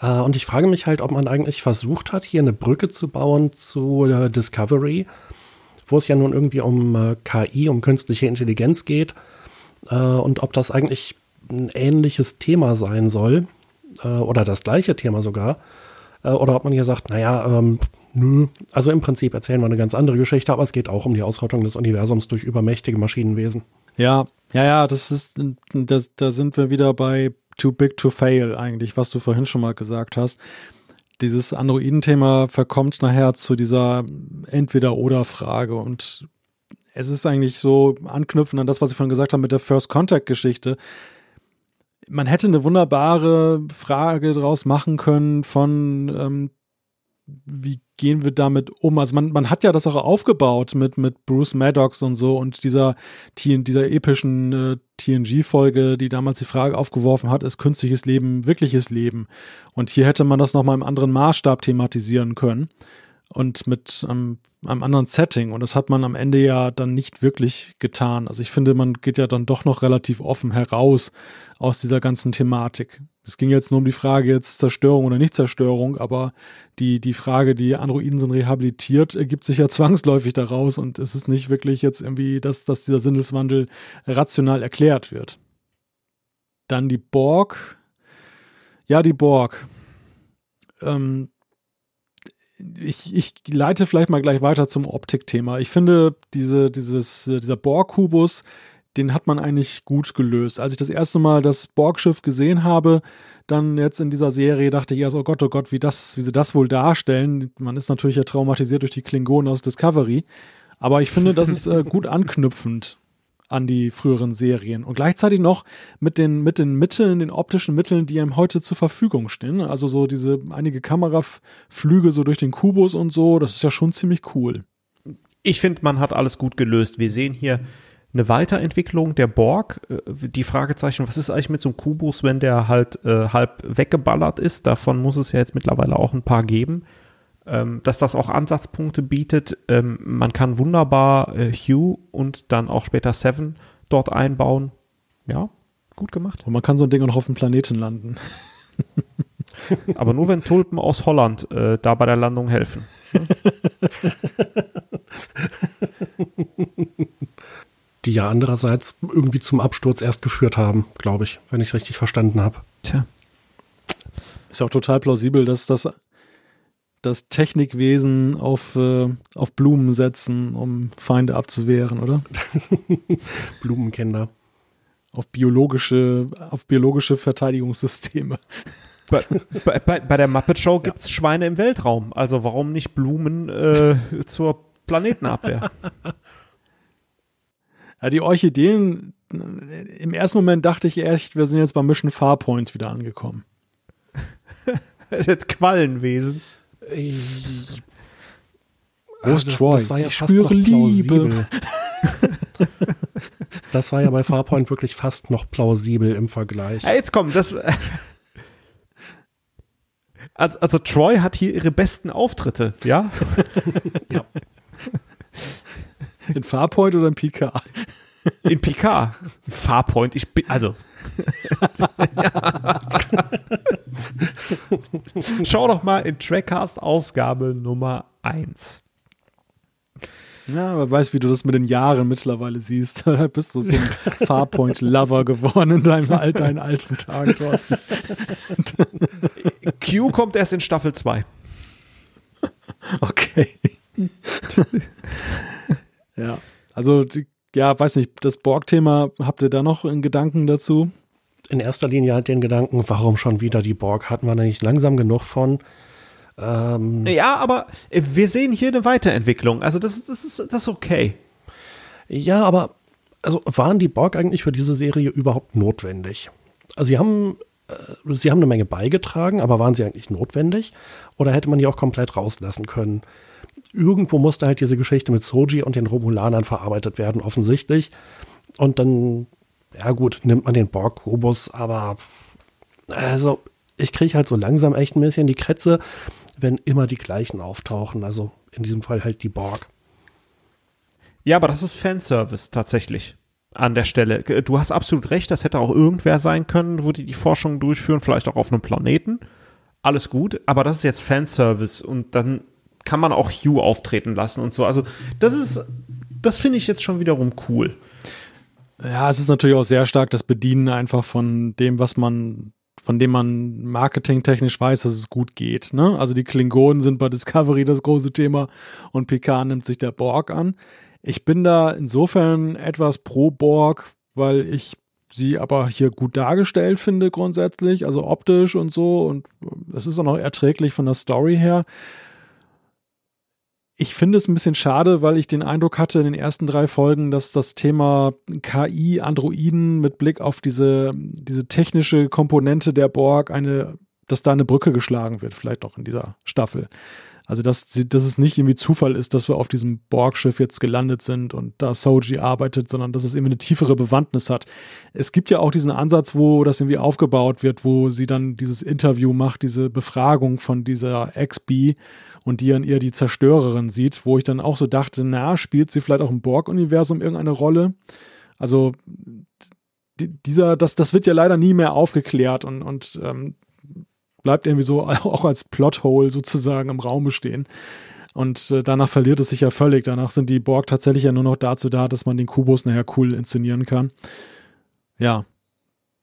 Speaker 4: Äh, und ich frage mich halt, ob man eigentlich versucht hat, hier eine Brücke zu bauen zu äh, Discovery, wo es ja nun irgendwie um äh, KI, um künstliche Intelligenz geht. und ob das eigentlich ein ähnliches Thema sein soll, oder das gleiche Thema sogar. oder ob man hier sagt, naja, ähm, nö. Also im Prinzip erzählen wir eine ganz andere Geschichte, aber es geht auch um die Ausrottung des Universums durch übermächtige Maschinenwesen.
Speaker 3: Ja, ja, ja, das ist, das, da sind wir wieder bei Too Big to Fail eigentlich, was du vorhin schon mal gesagt hast. Dieses Androiden-Thema verkommt nachher zu dieser Entweder-Oder-Frage und es ist eigentlich so anknüpfend an das, was ich vorhin gesagt habe mit der First Contact-Geschichte. Man hätte eine wunderbare Frage draus machen können von ähm, wie gehen wir damit um? Also man, man hat ja das auch aufgebaut mit, mit Bruce Maddox und so und dieser, dieser epischen äh, TNG-Folge, die damals die Frage aufgeworfen hat, ist künstliches Leben wirkliches Leben? Und hier hätte man das nochmal im anderen Maßstab thematisieren können und mit ähm, einem anderen Setting. Und das hat man am Ende ja dann nicht wirklich getan. Also ich finde, man geht ja dann doch noch relativ offen heraus aus dieser ganzen Thematik. Es ging jetzt nur um die Frage jetzt Zerstörung oder Nicht-Zerstörung, aber die, die Frage, die Androiden sind rehabilitiert, ergibt sich ja [laughs] zwangsläufig daraus und es ist nicht wirklich jetzt irgendwie, dass, dass dieser Sinneswandel rational erklärt wird. Dann die Borg. Ja, die Borg. Ähm, ich, ich leite vielleicht mal gleich weiter zum Optikthema. Ich finde, diese, dieses, dieser Borg-Kubus den hat man eigentlich gut gelöst. Als ich das erste Mal das Borgschiff gesehen habe, dann jetzt in dieser Serie dachte ich erst, oh Gott, oh Gott, wie, das, wie sie das wohl darstellen. Man ist natürlich ja traumatisiert durch die Klingonen aus Discovery. Aber ich finde, das ist äh, gut anknüpfend an die früheren Serien. Und gleichzeitig noch mit den, mit den Mitteln, den optischen Mitteln, die einem heute zur Verfügung stehen. Also so diese einige Kameraflüge so durch den Kubus und so, das ist ja schon ziemlich cool.
Speaker 5: Ich finde, man hat alles gut gelöst. Wir sehen hier eine Weiterentwicklung der Borg. Äh, die Fragezeichen, was ist eigentlich mit so einem Kubus, wenn der halt äh, halb weggeballert ist? Davon muss es ja jetzt mittlerweile auch ein paar geben. Ähm, dass das auch Ansatzpunkte bietet. Ähm, man kann wunderbar äh, Hugh und dann auch später Seven dort einbauen. Ja, gut gemacht.
Speaker 3: Und man kann so ein Ding auch noch auf dem Planeten landen. [laughs]
Speaker 5: Aber nur wenn Tulpen aus Holland äh, da bei der Landung helfen.
Speaker 4: Die ja andererseits irgendwie zum Absturz erst geführt haben, glaube ich, wenn ich es richtig verstanden habe.
Speaker 5: Tja.
Speaker 3: Ist auch total plausibel, dass das, das Technikwesen auf, äh, auf Blumen setzen, um Feinde abzuwehren, oder? [laughs]
Speaker 4: Blumenkinder.
Speaker 3: Auf biologische, auf biologische Verteidigungssysteme.
Speaker 5: Bei, bei, bei, der Muppet Show gibt es Schweine im Weltraum. Also warum nicht Blumen äh, zur Planetenabwehr? [laughs]
Speaker 3: Ja, die Orchideen, im ersten Moment dachte ich echt, wir sind jetzt beim Mission Farpoint wieder angekommen. [laughs]
Speaker 5: das Quallenwesen.
Speaker 3: Wo ist
Speaker 4: das,
Speaker 3: Troy?
Speaker 4: das war ja
Speaker 3: ich
Speaker 4: fast
Speaker 3: spüre
Speaker 4: noch
Speaker 3: Liebe.
Speaker 4: plausibel. das war ja bei Farpoint wirklich fast noch plausibel im Vergleich.
Speaker 5: Ja, jetzt komm, das. Also, also Troy hat hier ihre besten Auftritte, ja? [laughs]
Speaker 4: Ja.
Speaker 3: In Farpoint oder in PK?
Speaker 5: In Picard. Farpoint, ich bin, also. [laughs] Schau doch mal in Trackcast Ausgabe Nummer 1.
Speaker 3: Ja, wer weiß, wie du das mit den Jahren mittlerweile siehst. [laughs] Da bist du so ein Farpoint-Lover geworden in deinem, deinen alten Tagen, Thorsten. [laughs]
Speaker 5: Q kommt erst in Staffel 2.
Speaker 3: Okay. ja, also, die, ja, weiß nicht, das Borg-Thema, habt ihr da noch einen Gedanken dazu?
Speaker 4: In erster Linie halt den Gedanken, warum schon wieder die Borg? Hatten wir da nicht langsam genug von? Ähm,
Speaker 5: Ja, aber äh, wir sehen hier eine Weiterentwicklung. Also das, das, ist, das ist okay.
Speaker 4: Ja, aber also waren die Borg eigentlich für diese Serie überhaupt notwendig? Also sie haben, äh, sie haben eine Menge beigetragen, aber waren sie eigentlich notwendig? Oder hätte man die auch komplett rauslassen können? Irgendwo musste halt diese Geschichte mit Soji und den Romulanern verarbeitet werden, offensichtlich. Und dann, ja gut, nimmt man den Borg-Kubus, aber also ich kriege halt so langsam echt ein bisschen die Krätze, wenn immer die gleichen auftauchen. Also in diesem Fall halt die Borg.
Speaker 5: Ja, aber das ist Fanservice tatsächlich an der Stelle. Du hast absolut recht, das hätte auch irgendwer sein können, wo die die Forschung durchführen, vielleicht auch auf einem Planeten. Alles gut, aber das ist jetzt Fanservice und dann kann man auch Hugh auftreten lassen und so. Also das ist, das finde ich jetzt schon wiederum cool.
Speaker 3: Ja, es ist natürlich auch sehr stark das Bedienen einfach von dem, was man, von dem man marketingtechnisch weiß, dass es gut geht. Ne? Also die Klingonen sind bei Discovery das große Thema und Picard nimmt sich der Borg an. Ich bin da insofern etwas pro Borg, weil ich sie aber hier gut dargestellt finde grundsätzlich, also optisch und so und es ist auch noch erträglich von der Story her. Ich finde es ein bisschen schade, weil ich den Eindruck hatte in den ersten drei Folgen, dass das Thema KI, Androiden mit Blick auf diese, diese technische Komponente der Borg eine, dass da eine Brücke geschlagen wird, vielleicht auch in dieser Staffel. Also, dass, dass es nicht irgendwie Zufall ist, dass wir auf diesem Borg-Schiff jetzt gelandet sind und da Soji arbeitet, sondern dass es irgendwie eine tiefere Bewandtnis hat. Es gibt ja auch diesen Ansatz, wo das irgendwie aufgebaut wird, wo sie dann dieses Interview macht, diese Befragung von dieser Ex-B und die an ihr die Zerstörerin sieht, wo ich dann auch so dachte, na, spielt sie vielleicht auch im Borg-Universum irgendeine Rolle? Also die- dieser, das, das wird ja leider nie mehr aufgeklärt und, und ähm, bleibt irgendwie so [laughs] auch als Plothole sozusagen im Raum stehen. Und äh, danach verliert es sich ja völlig. Danach sind die Borg tatsächlich ja nur noch dazu da, dass man den Kubus nachher cool inszenieren kann. Ja.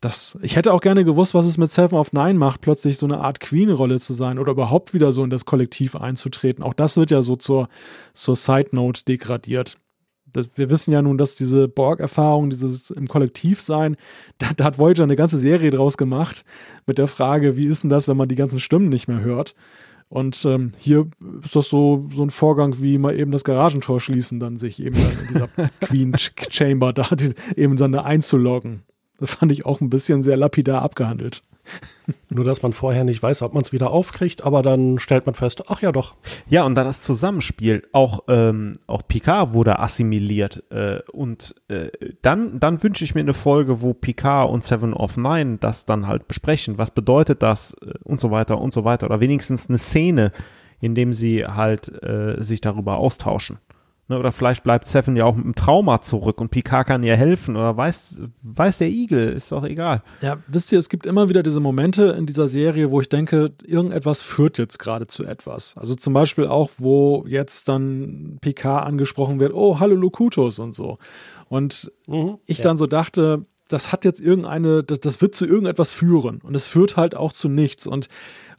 Speaker 3: Das, ich hätte auch gerne gewusst, was es mit Seven of Nine macht, plötzlich so eine Art Queen-Rolle zu sein oder überhaupt wieder so in das Kollektiv einzutreten. Auch das wird ja so zur, zur Side-Note degradiert. Das, wir wissen ja nun, dass diese Borg-Erfahrung, dieses im Kollektiv sein, [laughs] da, da hat Voyager eine ganze Serie draus gemacht mit der Frage, wie ist denn das, wenn man die ganzen Stimmen nicht mehr hört? Und ähm, hier ist das so, so ein Vorgang wie mal eben das Garagentor schließen, dann sich eben dann in dieser [laughs] Queen Ch- Chamber da die, eben dann da einzuloggen. Das [laughs] fand ich auch ein bisschen sehr lapidar abgehandelt.
Speaker 4: Nur, dass man vorher nicht weiß, ob man es wieder aufkriegt, aber dann stellt man fest, ach ja doch.
Speaker 5: Ja, und dann das Zusammenspiel. Auch, ähm, auch Picard wurde assimiliert. Äh, und äh, dann, dann wünsche ich mir eine Folge, wo Picard und Seven of Nine das dann halt besprechen. Was bedeutet das äh, und so weiter und so weiter. Oder wenigstens eine Szene, in dem sie halt äh, sich darüber austauschen. Ne, oder vielleicht bleibt Seven ja auch mit einem Trauma zurück und Picard kann ihr helfen oder weiß, weiß der Igel, ist doch egal.
Speaker 3: Ja, wisst ihr, es gibt immer wieder diese Momente in dieser Serie, wo ich denke, irgendetwas führt jetzt gerade zu etwas. Also zum Beispiel auch, wo jetzt dann Picard angesprochen wird, oh, hallo Locutus und so. Und mhm, ich ja. dann so dachte, das hat jetzt irgendeine, das, das wird zu irgendetwas führen. Und es führt halt auch zu nichts. Und,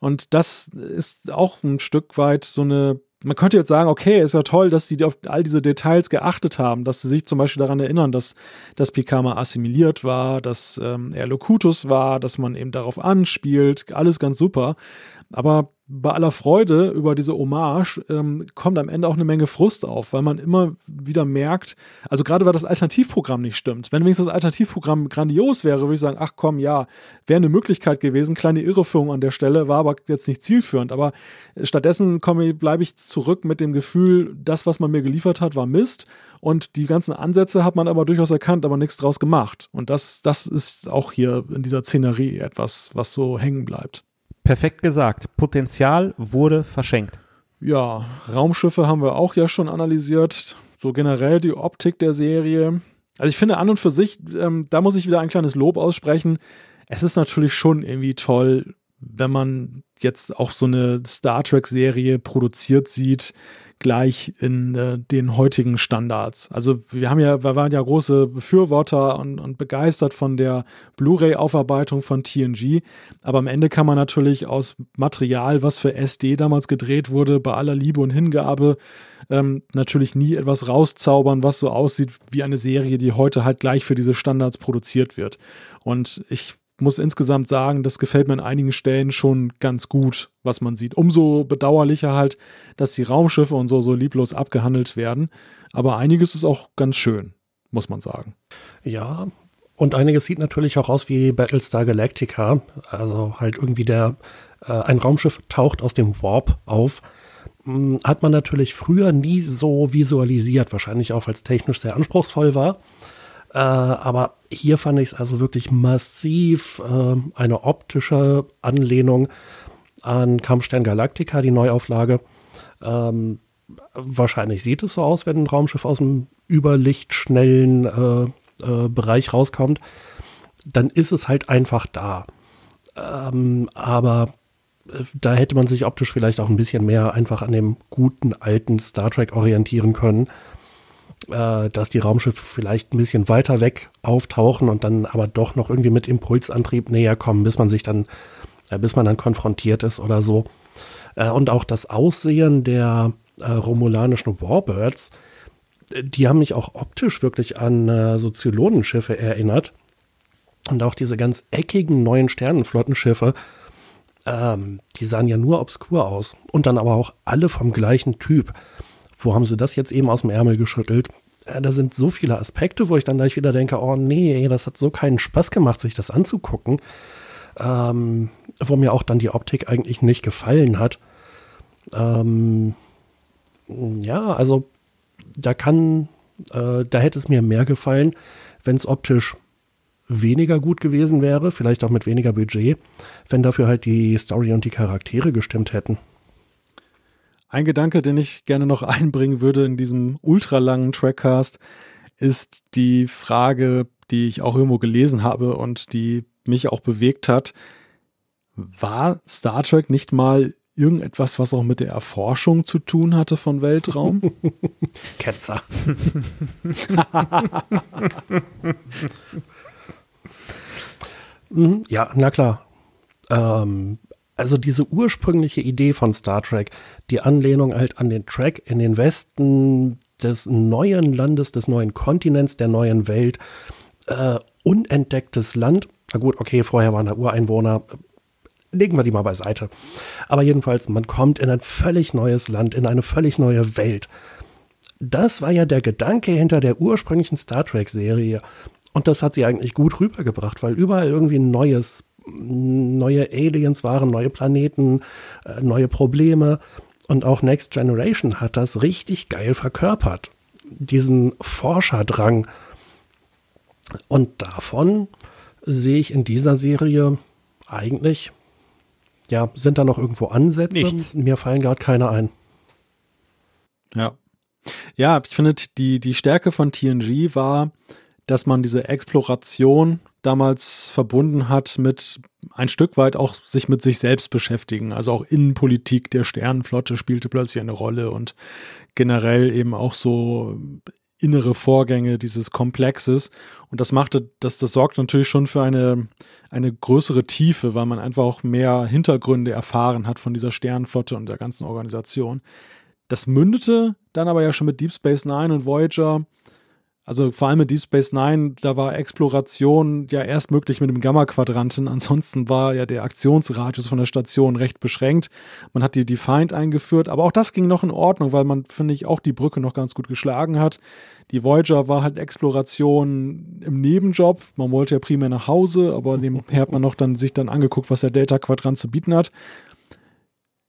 Speaker 3: und das ist auch ein Stück weit so eine man könnte jetzt sagen, okay, ist ja toll, dass die auf all diese Details geachtet haben, dass sie sich zum Beispiel daran erinnern, dass, dass Pikama assimiliert war, dass ähm, er Locutus war, dass man eben darauf anspielt, alles ganz super. Aber bei aller Freude über diese Hommage ähm, kommt am Ende auch eine Menge Frust auf, weil man immer wieder merkt, also gerade weil das Alternativprogramm nicht stimmt. Wenn wenigstens das Alternativprogramm grandios wäre, würde ich sagen, ach komm, ja, wäre eine Möglichkeit gewesen, kleine Irreführung an der Stelle, war aber jetzt nicht zielführend. Aber stattdessen bleibe ich zurück mit dem Gefühl, das, was man mir geliefert hat, war Mist. Und die ganzen Ansätze hat man aber durchaus erkannt, aber nichts draus gemacht. Und das, das ist auch hier in dieser Szenerie etwas, was so hängen bleibt.
Speaker 5: Perfekt gesagt. Potenzial wurde verschenkt.
Speaker 3: Ja, Raumschiffe haben wir auch ja schon analysiert. So generell die Optik der Serie. Also ich finde an und für sich, ähm, da muss ich wieder ein kleines Lob aussprechen. Es ist natürlich schon irgendwie toll, wenn man jetzt auch so eine Star Trek-Serie produziert sieht, gleich in äh, den heutigen Standards. Also wir haben ja, wir waren ja große Befürworter und, und begeistert von der Blu-ray-Aufarbeitung von TNG, aber am Ende kann man natürlich aus Material, was für SD damals gedreht wurde, bei aller Liebe und Hingabe, ähm, natürlich nie etwas rauszaubern, was so aussieht wie eine Serie, die heute halt gleich für diese Standards produziert wird. Und ich muss insgesamt sagen, das gefällt mir an einigen Stellen schon ganz gut, was man sieht. Umso bedauerlicher halt, dass die Raumschiffe und so so lieblos abgehandelt werden. Aber einiges ist auch ganz schön, muss man sagen.
Speaker 4: Ja, und einiges sieht natürlich auch aus wie Battlestar Galactica. Also halt irgendwie der, äh, ein Raumschiff taucht aus dem Warp auf. Hm, hat man natürlich früher nie so visualisiert, wahrscheinlich auch, weil es technisch sehr anspruchsvoll war. Äh, aber hier fand ich es also wirklich massiv äh, eine optische Anlehnung an Kampfstern Galactica, die Neuauflage. Ähm, wahrscheinlich sieht es so aus, wenn ein Raumschiff aus dem überlichtschnellen äh, äh, Bereich rauskommt. Dann ist es halt einfach da. Ähm, aber äh, da hätte man sich optisch vielleicht auch ein bisschen mehr einfach an dem guten alten Star Trek orientieren können äh, dass die Raumschiffe vielleicht ein bisschen weiter weg auftauchen und dann aber doch noch irgendwie mit Impulsantrieb näher kommen, bis man sich dann, äh, bis man dann konfrontiert ist oder so. Äh, und auch das Aussehen der äh, romulanischen Warbirds, äh, die haben mich auch optisch wirklich an äh, so erinnert. Und auch diese ganz eckigen neuen Sternenflottenschiffe, ähm, die sahen ja nur obskur aus. Und dann aber auch alle vom gleichen Typ wo haben sie das jetzt eben aus dem Ärmel geschüttelt? Äh, da sind so viele Aspekte, wo ich dann gleich wieder denke, oh nee, das hat so keinen Spaß gemacht, sich das anzugucken. Ähm, wo mir auch dann die Optik eigentlich nicht gefallen hat. Ähm, ja, also da kann, äh, da hätte es mir mehr gefallen, wenn es optisch weniger gut gewesen wäre, vielleicht auch mit weniger Budget, wenn dafür halt die Story und die Charaktere gestimmt hätten.
Speaker 3: Ein Gedanke, den ich gerne noch [laughs] einbringen würde in diesem ultralangen Trackcast, ist die Frage, die ich auch irgendwo gelesen habe und die mich auch bewegt hat. War Star Trek nicht mal irgendetwas, was auch mit der Erforschung zu tun hatte von Weltraum? [laughs]
Speaker 4: Ketzer. [laughs] Mhm, ja, na klar. Ähm, also diese ursprüngliche Idee von Star Trek, die Anlehnung halt an den Track in den Westen des neuen Landes, des neuen Kontinents, der neuen Welt, äh, unentdecktes Land. Na gut, okay, vorher waren da Ureinwohner. Legen wir die mal beiseite. Aber jedenfalls, man kommt in ein völlig neues Land, in eine völlig neue Welt. Das war ja der Gedanke hinter der ursprünglichen Star Trek-Serie. Und das hat sie eigentlich gut rübergebracht, weil überall irgendwie ein neues neue Aliens waren, neue Planeten, äh, neue Probleme. Und auch Next Generation hat das richtig geil verkörpert. Diesen Forscherdrang. Und davon sehe ich in dieser Serie eigentlich, ja, sind da noch irgendwo Ansätze?
Speaker 5: Nichts.
Speaker 4: Mir fallen gerade keine ein.
Speaker 3: Ja. Ja, ich finde, die, die Stärke von TNG war, dass man diese Exploration damals verbunden hat mit ein Stück weit auch sich mit sich selbst beschäftigen. Also auch Innenpolitik der Sternenflotte spielte plötzlich eine Rolle und generell eben auch so innere Vorgänge dieses Komplexes. Und das machte, das, das sorgt natürlich schon für eine, eine größere Tiefe, weil man einfach auch mehr Hintergründe erfahren hat von dieser Sternenflotte und der ganzen Organisation. Das mündete dann aber ja schon mit Deep Space Nine und Voyager also vor allem mit Deep Space Nine, da war Exploration ja erst möglich mit dem Gamma-Quadranten. [laughs] Ansonsten war ja der Aktionsradius von der Station recht beschränkt. Man hat die Defiant eingeführt, aber auch das ging noch in Ordnung, weil man, finde ich, auch die Brücke noch ganz gut geschlagen hat. Die Voyager war halt Exploration im Nebenjob. Man wollte ja primär nach Hause, aber nebenher [laughs] hat man noch dann sich dann angeguckt, was der Delta-Quadrant zu bieten hat.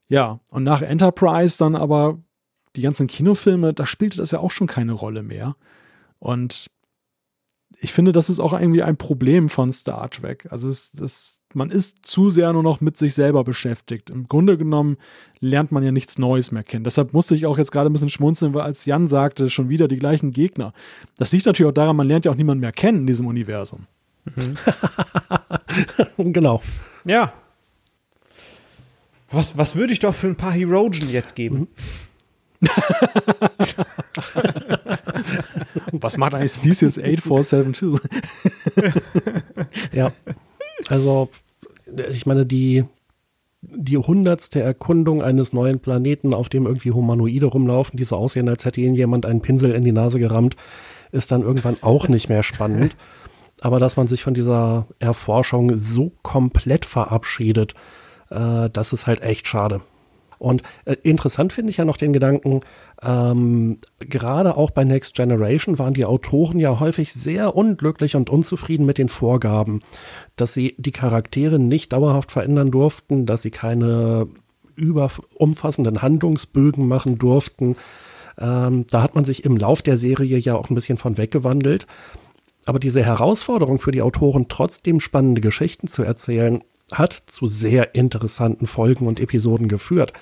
Speaker 3: Ja, und nach Enterprise dann aber die ganzen Kinofilme, da spielte das ja auch schon keine Rolle mehr. Und ich finde, das ist auch irgendwie ein Problem von Star Trek. Also es, das, man ist zu sehr nur noch mit sich selber beschäftigt. Im Grunde genommen lernt man ja nichts Neues mehr kennen. Deshalb musste ich auch jetzt gerade ein bisschen schmunzeln, weil als Jan sagte, schon wieder die gleichen Gegner. Das liegt natürlich auch daran, man lernt ja auch niemanden mehr kennen in diesem Universum.
Speaker 4: Mhm. [laughs] genau.
Speaker 5: Ja. Was, was würde ich doch für ein paar Herogen jetzt geben? Mhm. [laughs]
Speaker 3: Was macht eigentlich Species 8472?
Speaker 4: ja, also ich meine, die, die hundertste Erkundung eines neuen Planeten, auf dem irgendwie Humanoide rumlaufen, die so aussehen, als hätte ihnen jemand einen Pinsel in die Nase gerammt, ist dann irgendwann auch nicht mehr spannend. Aber dass man sich von dieser Erforschung so komplett verabschiedet, äh, das ist halt echt schade. Und äh, interessant finde ich ja noch den Gedanken, ähm, gerade auch bei Next Generation waren die Autoren ja häufig sehr unglücklich und unzufrieden mit den Vorgaben, dass sie die Charaktere nicht dauerhaft verändern durften, dass sie keine überumfassenden Handlungsbögen machen durften. Ähm, da hat man sich im Lauf der Serie ja auch ein bisschen von weggewandelt. Aber diese Herausforderung für die Autoren, trotzdem spannende Geschichten zu erzählen, hat zu sehr interessanten Folgen und Episoden geführt.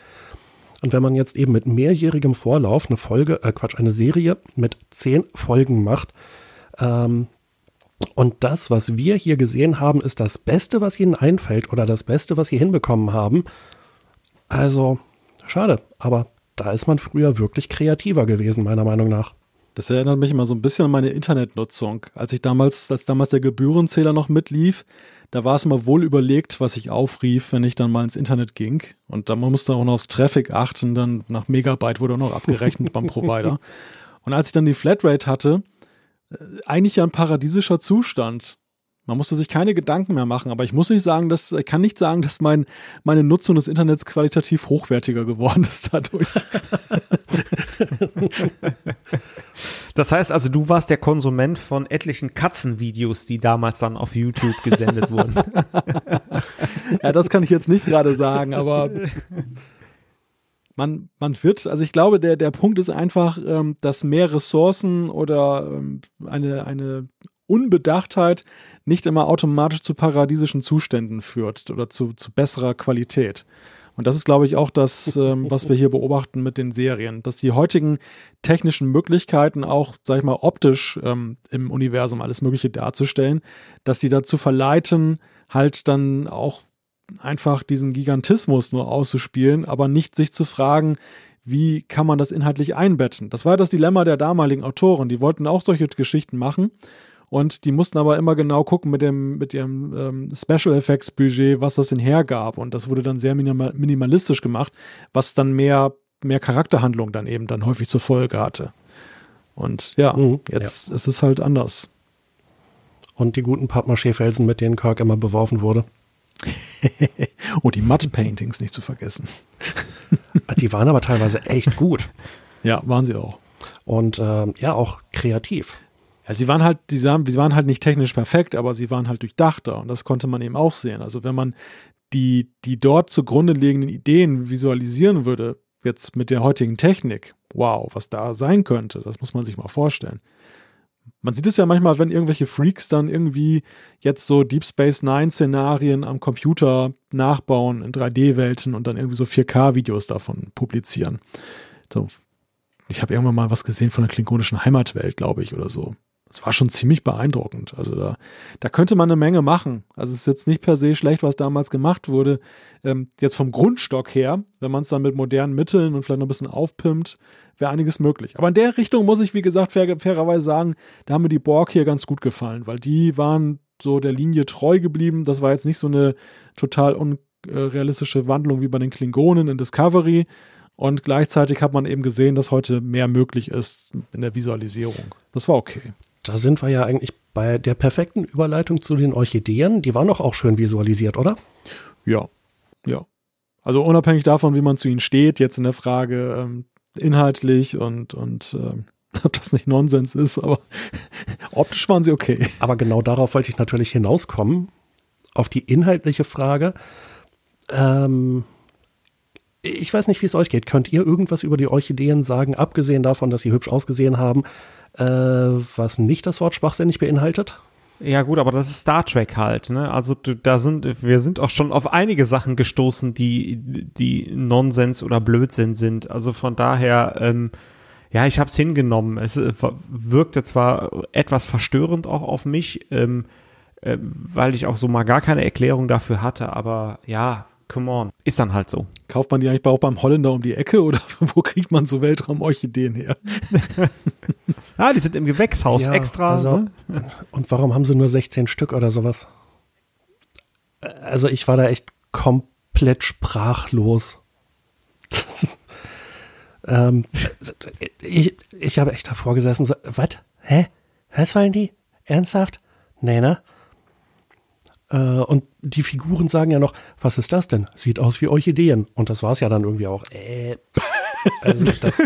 Speaker 4: Und wenn man jetzt eben mit mehrjährigem Vorlauf eine Folge, äh Quatsch, eine Serie mit zehn Folgen macht, ähm, und das, was wir hier gesehen haben, ist das Beste, was ihnen einfällt oder das Beste, was sie hinbekommen haben. Also, schade, aber da ist man früher wirklich kreativer gewesen, meiner Meinung nach.
Speaker 3: Das erinnert mich immer so ein bisschen an meine Internetnutzung. Als ich damals, als damals der Gebührenzähler noch mitlief, da war es immer wohl überlegt, was ich aufrief, wenn ich dann mal ins Internet ging. Und da man musste auch noch aufs Traffic achten, dann nach Megabyte wurde auch noch abgerechnet beim [laughs] Provider. Und als ich dann die Flatrate hatte, äh, eigentlich ja ein paradiesischer Zustand. Man musste sich keine Gedanken mehr machen, aber ich muss nicht sagen, dass ich kann nicht sagen, dass mein, meine Nutzung des Internets qualitativ hochwertiger geworden [laughs] ist dadurch.
Speaker 5: das heißt also, du warst der Konsument von etlichen Katzenvideos, die damals dann auf YouTube gesendet wurden. [laughs]
Speaker 3: ja, das kann ich jetzt nicht gerade sagen, aber man, man wird, also ich glaube, der, der Punkt ist einfach, ähm, dass mehr Ressourcen oder ähm, eine, eine Unbedachtheit nicht immer automatisch zu paradiesischen Zuständen führt oder zu, zu besserer Qualität. Und das ist, glaube ich, auch das, ähm, was wir hier beobachten mit den Serien, dass die heutigen technischen Möglichkeiten auch, sag ich mal, optisch ähm, im Universum alles Mögliche darzustellen, dass sie dazu verleiten, halt dann auch einfach diesen Gigantismus nur auszuspielen, aber nicht sich zu fragen, wie kann man das inhaltlich einbetten? Das war das Dilemma der damaligen Autoren. Die wollten auch solche Geschichten machen und die mussten aber immer genau gucken mit dem mit ihrem ähm, Special Effects Budget, was das denn hergab. Und das wurde dann sehr minimal, minimalistisch gemacht, was dann mehr mehr Charakterhandlung dann eben dann häufig zur Folge hatte. Und ja, mhm, jetzt ja. ist es halt anders.
Speaker 4: Und die guten Pappmaché-Felsen, mit denen Kirk immer beworfen wurde. [laughs]
Speaker 3: oh, die Mud-Paintings nicht zu vergessen. [laughs]
Speaker 4: die waren aber teilweise echt gut.
Speaker 3: Ja, waren sie auch.
Speaker 4: Und äh, ja, auch kreativ.
Speaker 3: Ja, sie waren halt, sie waren halt nicht technisch perfekt, aber sie waren halt durchdachter und das konnte man eben auch sehen. Also wenn man die, die dort zugrunde liegenden Ideen visualisieren würde, jetzt mit der heutigen Technik, wow, was da sein könnte, das muss man sich mal vorstellen. Man sieht es ja manchmal, wenn irgendwelche Freaks dann irgendwie jetzt so Deep Space Nine Szenarien am Computer nachbauen in 3D-Welten und dann irgendwie so 4K-Videos davon publizieren. So, Ich habe irgendwann mal was gesehen von der klingonischen Heimatwelt, glaube ich, oder so. Das war schon ziemlich beeindruckend. Also da, da könnte man eine Menge machen. Also es ist jetzt nicht per se schlecht, was damals gemacht wurde. Ähm, jetzt vom Grundstock her, wenn man es dann mit modernen Mitteln und vielleicht noch ein bisschen aufpimpt, wäre einiges möglich. Aber in der Richtung muss ich, wie gesagt, fair, fairerweise sagen, da haben mir die Borg hier ganz gut gefallen, weil die waren so der Linie treu geblieben. Das war jetzt nicht so eine total unrealistische Wandlung wie bei den Klingonen in Discovery. Und gleichzeitig hat man eben gesehen, dass heute mehr möglich ist in der Visualisierung. Das war okay.
Speaker 4: Da sind wir ja eigentlich bei der perfekten Überleitung zu den Orchideen. Die waren doch auch schön visualisiert, oder?
Speaker 3: Ja, ja. Also unabhängig davon, wie man zu ihnen steht, jetzt in der Frage ähm, inhaltlich und, und ähm, [laughs] ob das nicht Nonsens ist, aber [laughs] optisch waren sie okay.
Speaker 4: Aber genau darauf wollte ich natürlich hinauskommen, auf die inhaltliche Frage. Ähm, ich weiß nicht, wie es euch geht. Könnt ihr irgendwas über die Orchideen sagen, abgesehen davon, dass sie hübsch ausgesehen haben? Äh, was nicht das Wort schwachsinnig beinhaltet.
Speaker 5: Ja gut, aber das ist Star Trek halt, ne? Also da sind wir sind auch schon auf einige Sachen gestoßen, die die Nonsens oder Blödsinn sind. Also von daher, ähm, ja, ich habe es hingenommen. Es äh, wirkte zwar etwas verstörend auch auf mich, ähm, äh, weil ich auch so mal gar keine Erklärung dafür hatte, aber ja, come on, ist dann halt so.
Speaker 3: Kauft man die eigentlich auch beim Holländer um die Ecke oder [laughs] wo kriegt man so Weltraumorchideen her? [laughs]
Speaker 5: ah, die sind im Gewächshaus ja, extra.
Speaker 4: Also, ne? Und warum haben sie nur 16 Stück oder sowas? Also ich war da echt komplett sprachlos. [laughs] ähm, ich ich habe echt davor gesessen, so, was? Hä? Was wollen die? Ernsthaft? Nee, ne? Äh, und die Figuren sagen ja noch, was ist das denn? Sieht aus wie Orchideen. Und das war es ja dann irgendwie auch. Äh, [laughs] also das,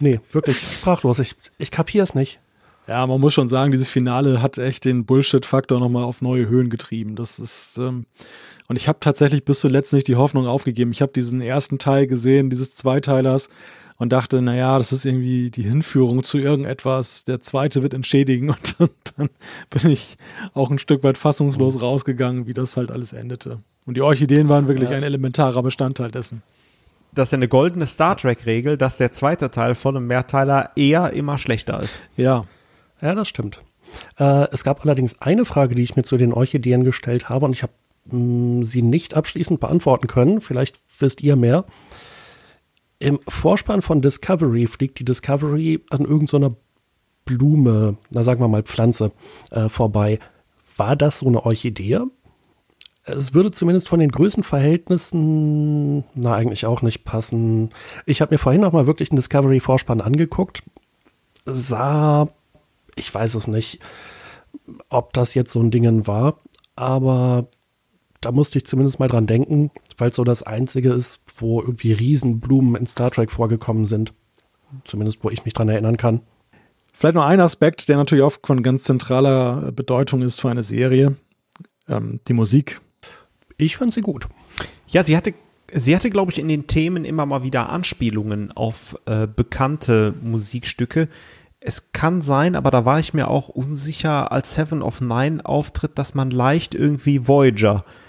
Speaker 4: nee, wirklich sprachlos. Ich, ich kapiere es nicht.
Speaker 3: Ja, man muss schon sagen, dieses Finale hat echt den Bullshit-Faktor nochmal auf neue Höhen getrieben. Das ist, ähm, und ich habe tatsächlich bis zuletzt nicht die Hoffnung aufgegeben. Ich habe diesen ersten Teil gesehen, dieses Zweiteilers, und dachte, naja, das ist irgendwie die Hinführung zu irgendetwas. Der zweite wird entschädigen [laughs] und dann, dann bin ich auch ein Stück weit fassungslos rausgegangen, wie das halt alles endete. Und die Orchideen waren wirklich ein elementarer Bestandteil dessen.
Speaker 5: Das ist ja eine goldene Star Trek-Regel, dass der zweite Teil von einem Mehrteiler eher immer schlechter ist.
Speaker 4: Ja. Ja, das stimmt. Äh, es gab allerdings eine Frage, die ich mir zu den Orchideen gestellt habe und ich habe hm, sie nicht abschließend beantworten können. Vielleicht wisst ihr mehr. Im Vorspann von Discovery fliegt die Discovery an irgendeiner so Blume, na sagen wir mal Pflanze, äh, vorbei. War das so eine Orchidee? Es würde zumindest von den Größenverhältnissen, na eigentlich auch nicht passen. Ich habe mir vorhin noch mal wirklich einen Discovery-Vorspann angeguckt. Sah, ich weiß es nicht, ob das jetzt so ein Ding war, aber da musste ich zumindest mal dran denken, weil es so das Einzige ist, wo irgendwie Riesenblumen in Star Trek vorgekommen sind. Zumindest, wo ich mich dran erinnern kann.
Speaker 3: Vielleicht noch ein Aspekt, der natürlich auch von ganz zentraler Bedeutung ist für eine Serie. Ähm, die Musik.
Speaker 4: Ich fand sie gut.
Speaker 5: Ja, sie hatte, sie hatte, glaube ich, in den Themen immer mal wieder Anspielungen auf äh, bekannte Musikstücke. Es kann sein, aber da war ich mir auch unsicher, als Seven of Nine auftritt, dass man leicht irgendwie Voyager äh,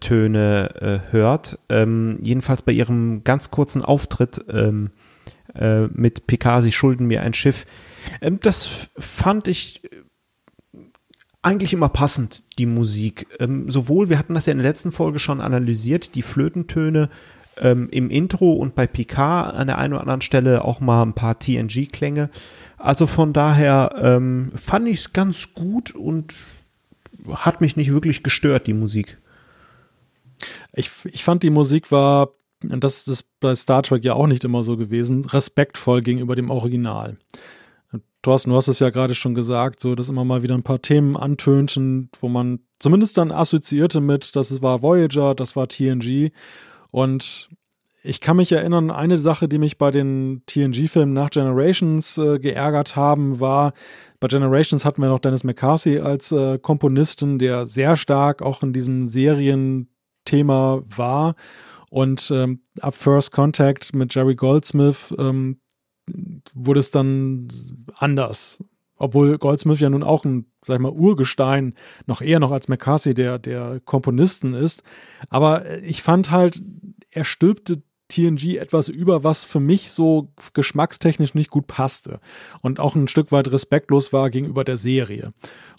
Speaker 5: Töne äh, hört. Ähm, jedenfalls bei ihrem ganz kurzen Auftritt ähm, äh, mit Picard, sie schulden mir ein Schiff. Ähm, das fand ich eigentlich immer passend, die Musik. Ähm, sowohl, wir hatten das ja in der letzten Folge schon analysiert, die Flötentöne ähm, im Intro und bei Picard an der einen oder anderen Stelle auch mal ein paar TNG-Klänge. Also von daher ähm, fand ich es ganz gut und hat mich nicht wirklich gestört, die Musik.
Speaker 3: Ich, ich fand, die Musik war, und das ist bei Star Trek ja auch nicht immer so gewesen, respektvoll gegenüber dem Original. Thorsten, du hast es ja gerade schon gesagt, so dass immer mal wieder ein paar Themen antönten, wo man zumindest dann assoziierte mit, das war Voyager, das war TNG. Und ich kann mich erinnern, eine Sache, die mich bei den TNG-Filmen nach Generations äh, geärgert haben, war, bei Generations hatten wir noch Dennis McCarthy als äh, Komponisten, der sehr stark auch in diesem Serien Thema war. Und ähm, ab First Contact mit Jerry Goldsmith ähm, wurde es dann anders. Obwohl Goldsmith ja nun auch ein, sag ich mal, Urgestein, noch eher noch als McCarthy der, der Komponisten ist. Aber ich fand halt, er stülpte TNG etwas über, was für mich so geschmackstechnisch nicht gut passte und auch ein Stück weit respektlos war gegenüber der Serie.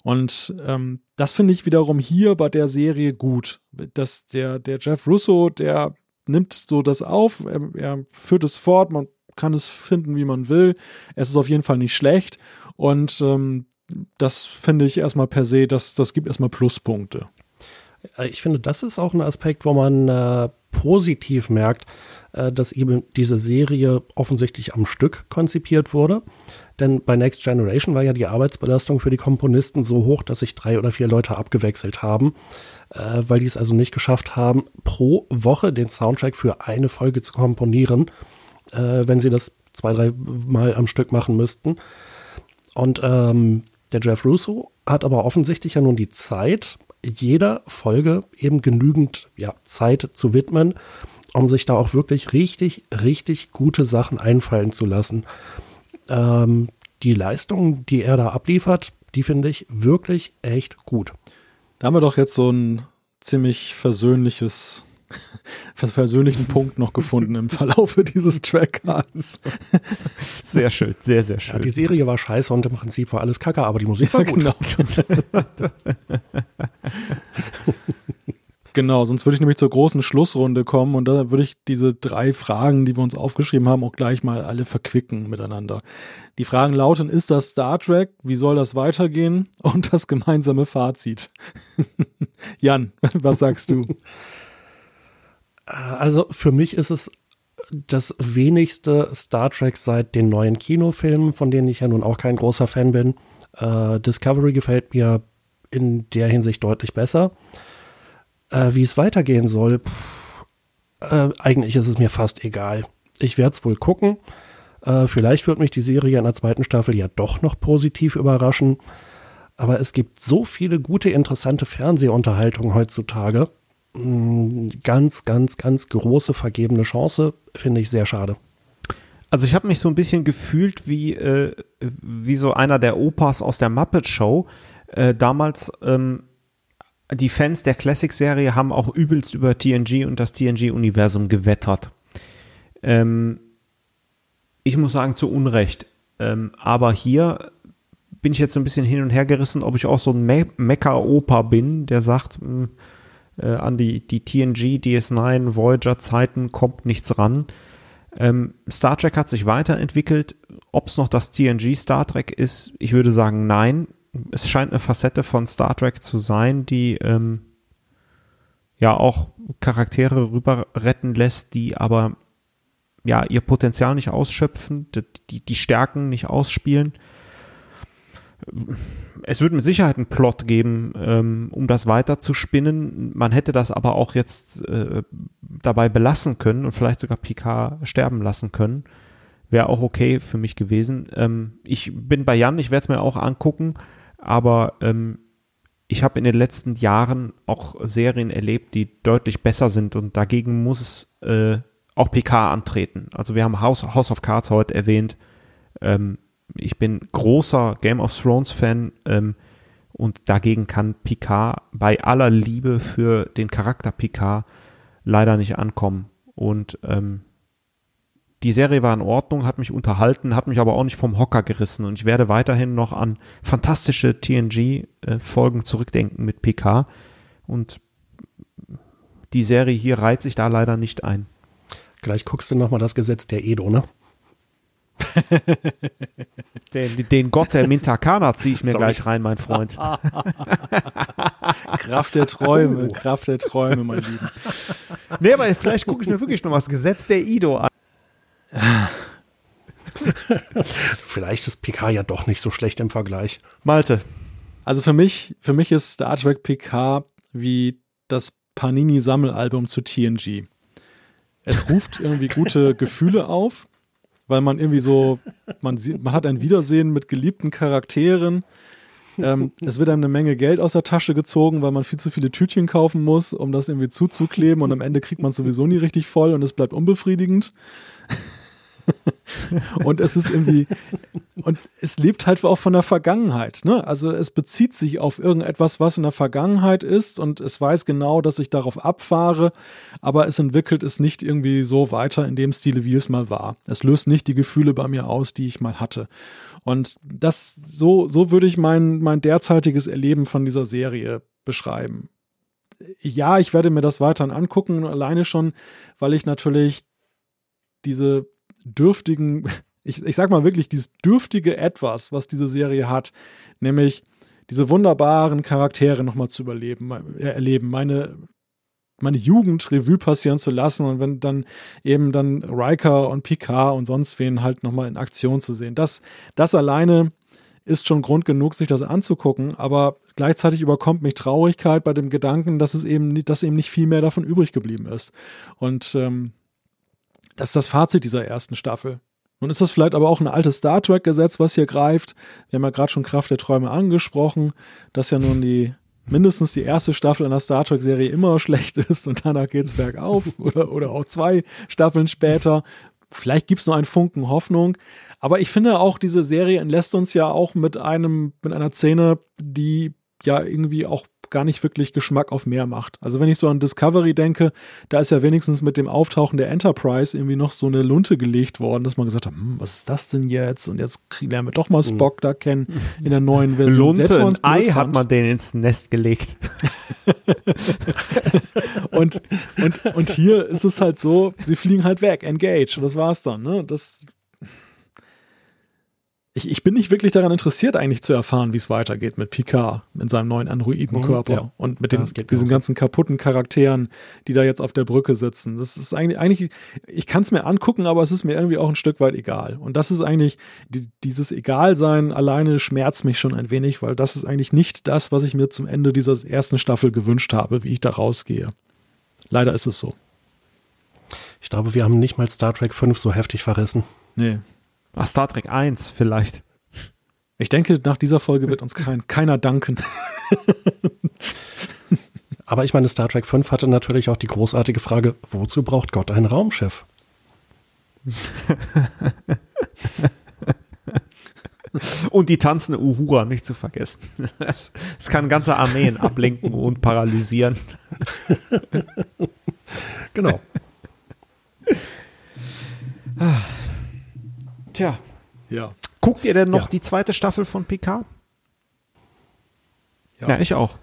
Speaker 3: Und ähm, das finde ich wiederum hier bei der Serie gut. Dass der, der Jeff Russo, der nimmt so das auf, er, er führt es fort, man kann es finden, wie man will. Es ist auf jeden Fall nicht schlecht. Und ähm, das finde ich erstmal per se, das, das gibt erstmal Pluspunkte.
Speaker 4: Äh, ich finde, das ist auch ein Aspekt, wo man äh, positiv merkt, äh, dass eben diese Serie offensichtlich am Stück konzipiert wurde. Denn bei Next Generation war ja die Arbeitsbelastung für die Komponisten so hoch, dass sich drei oder vier Leute abgewechselt haben, äh, weil die es also nicht geschafft haben, pro Woche den Soundtrack für eine Folge zu komponieren, äh, wenn sie das zwei, drei Mal am Stück machen müssten. Und ähm, der Jeff Russo hat aber offensichtlich ja nun die Zeit, jeder Folge eben genügend ja, Zeit zu widmen, um sich da auch wirklich richtig, richtig gute Sachen einfallen zu lassen. Ähm, die Leistung, die er da abliefert, die finde ich wirklich echt gut.
Speaker 3: Da haben wir doch jetzt so ein ziemlich versöhnliches [laughs] persönlichen Punkt noch gefunden im Verlaufe [laughs] dieses Trackcards. [laughs]
Speaker 5: Sehr schön, sehr, sehr schön.
Speaker 4: Ja, die Serie war scheiße und im Prinzip war alles kacke, aber die Musik war ja, gut.
Speaker 3: Genau. Genau, sonst würde ich nämlich zur großen Schlussrunde kommen und da würde ich diese drei Fragen, die wir uns aufgeschrieben haben, auch gleich mal alle verquicken miteinander. Die Fragen lauten, ist das Star Trek? Wie soll das weitergehen? Und das gemeinsame Fazit. [laughs] Jan, was sagst du?
Speaker 4: Also für mich ist es das wenigste Star Trek seit den neuen Kinofilmen, von denen ich ja nun auch kein großer Fan bin. Äh, Discovery gefällt mir in der Hinsicht deutlich besser. Äh, wie es weitergehen soll, pff, äh, eigentlich ist es mir fast egal. Ich werde es wohl gucken. Äh, vielleicht wird mich die Serie in der zweiten Staffel ja doch noch positiv überraschen. Aber es gibt so viele gute, interessante Fernsehunterhaltungen heutzutage ganz, ganz, ganz große vergebene Chance. Finde ich sehr schade.
Speaker 5: Also ich habe mich so ein bisschen gefühlt wie, äh, wie so einer der Opas aus der Muppet Show. Äh, damals, ähm, die Fans der Classic-Serie haben auch übelst über TNG und das TNG-Universum gewettert. Ähm, ich muss sagen, zu Unrecht. Ähm, aber hier bin ich jetzt so ein bisschen hin und her gerissen, ob ich auch so ein Me Mecker-Opa bin, der sagt, mh, hm, äh, an die, die TNG, DS9, Voyager-Zeiten kommt nichts ran. Ähm, Star Trek hat sich weiterentwickelt. Ob es noch das TNG Star Trek ist, ich würde sagen nein. Es scheint eine Facette von Star Trek zu sein, die ähm, ja auch Charaktere rüber retten lässt, die aber ja ihr Potenzial nicht ausschöpfen, die, die Stärken nicht ausspielen es wird mit Sicherheit einen Plot geben, ähm, um das weiter zu spinnen. Man hätte das aber auch jetzt äh, dabei belassen können und vielleicht sogar Picard sterben lassen können. Wäre auch okay für mich gewesen. Ähm, ich bin bei Jan, ich werde es mir auch angucken, aber ähm, ich habe in den letzten Jahren auch Serien erlebt, die deutlich besser sind und dagegen muss äh, auch Picard antreten. Also wir haben House, House of Cards heute erwähnt. Ähm, ich bin großer Game of Thrones Fan ähm, und dagegen kann Picard bei aller Liebe für den Charakter Picard leider nicht ankommen. Und ähm, die Serie war in Ordnung, hat mich unterhalten, hat mich aber auch nicht vom Hocker gerissen und ich werde weiterhin noch an fantastische TNG-Folgen äh, zurückdenken mit PK und die Serie hier reiht sich da leider nicht ein.
Speaker 4: Gleich guckst du nochmal das Gesetz der Edo, ne? [laughs]
Speaker 5: den, den, Gott der Mintakana ziehe ich mir Sorry. gleich rein, mein Freund. [laughs]
Speaker 3: Kraft der Träume, oh. Kraft der Träume, mein Lieber.
Speaker 5: Nee, aber vielleicht gucke ich mir wirklich noch das Gesetz der Ido an. [laughs]
Speaker 4: vielleicht ist PK ja doch nicht so schlecht im Vergleich.
Speaker 5: Malte.
Speaker 3: Also für mich, für mich ist Star Trek PK wie das Panini-Sammelalbum zu TNG. Es ruft irgendwie gute [laughs] Gefühle auf weil man irgendwie so, man, sieht, man hat ein Wiedersehen mit geliebten Charakteren. Ähm, es wird einem eine Menge Geld aus der Tasche gezogen, weil man viel zu viele Tütchen kaufen muss, um das irgendwie zuzukleben und am Ende kriegt man es sowieso nie richtig voll und es bleibt unbefriedigend. [laughs] und es ist irgendwie, und es lebt halt auch von der Vergangenheit. Ne? Also es bezieht sich auf irgendetwas, was in der Vergangenheit ist und es weiß genau, dass ich darauf abfahre, aber es entwickelt es nicht irgendwie so weiter in dem Stile, wie es mal war. Es löst nicht die Gefühle bei mir aus, die ich mal hatte. Und das, so, so würde ich mein, mein derzeitiges Erleben von dieser Serie beschreiben. Ja, ich werde mir das weiterhin angucken, alleine schon, weil ich natürlich diese dürftigen, ich, ich sag mal wirklich, dieses dürftige Etwas, was diese Serie hat, nämlich diese wunderbaren Charaktere nochmal zu überleben, äh, erleben, meine, meine Jugend Revue passieren zu lassen und wenn dann eben dann Riker und Picard und sonst wen halt nochmal in Aktion zu sehen. Das, das alleine ist schon Grund genug, sich das anzugucken, aber gleichzeitig überkommt mich Traurigkeit bei dem Gedanken, dass es eben, dass eben nicht viel mehr davon übrig geblieben ist. Und ähm, das ist das Fazit dieser ersten Staffel. Nun ist das vielleicht aber auch ein altes Star Trek-Gesetz, was hier greift. Wir haben ja gerade schon Kraft der Träume angesprochen, dass ja nun die mindestens die erste Staffel einer Star Trek-Serie immer [laughs] schlecht ist und danach geht es bergauf [laughs] oder, oder auch zwei Staffeln später. Vielleicht gibt es nur einen Funken Hoffnung. Aber ich finde auch, diese Serie entlässt uns ja auch mit einem, mit einer Szene, die ja irgendwie auch gar nicht wirklich Geschmack auf mehr macht. Also wenn ich so an Discovery denke, da ist ja wenigstens mit dem Auftauchen der Enterprise irgendwie noch so eine Lunte gelegt worden, dass man gesagt hat, hm, was ist das denn jetzt? Und jetzt lernen wir doch mal mhm. Spock da kennen in der neuen Version.
Speaker 5: Lunte, ein Ei hat man den ins Nest gelegt. [laughs]
Speaker 3: und, und, und hier ist es halt so, sie fliegen halt weg, engage, und das war's dann. Ne? Das ich, ich bin nicht wirklich daran interessiert, eigentlich zu erfahren, wie es weitergeht mit Picard in seinem neuen Androidenkörper mhm, ja. und mit den, ja, diesen ganzen kaputten Charakteren, die da jetzt auf der Brücke sitzen. Das ist eigentlich, eigentlich ich kann es mir angucken, aber es ist mir irgendwie auch ein Stück weit egal. Und das ist eigentlich, die, dieses Egalsein alleine schmerzt mich schon ein wenig, weil das ist eigentlich nicht das, was ich mir zum Ende dieser ersten Staffel gewünscht habe, wie ich da rausgehe. Leider ist es so.
Speaker 4: Ich glaube, wir haben nicht mal Star Trek 5 so heftig verrissen.
Speaker 3: Nee,
Speaker 5: Ach, Star Trek 1 vielleicht.
Speaker 3: Ich denke, nach dieser Folge wird uns kein, keiner danken. [laughs]
Speaker 4: Aber ich meine, Star Trek 5 hatte natürlich auch die großartige Frage, wozu braucht Gott ein Raumschiff? [laughs]
Speaker 5: und die tanzende Uhura nicht zu vergessen. Es kann ganze Armeen ablenken und paralysieren. [laughs]
Speaker 4: genau.
Speaker 5: Tja. Ja. Guckt ihr denn noch ja. die zweite Staffel von PK?
Speaker 3: Ja. ja, ich auch.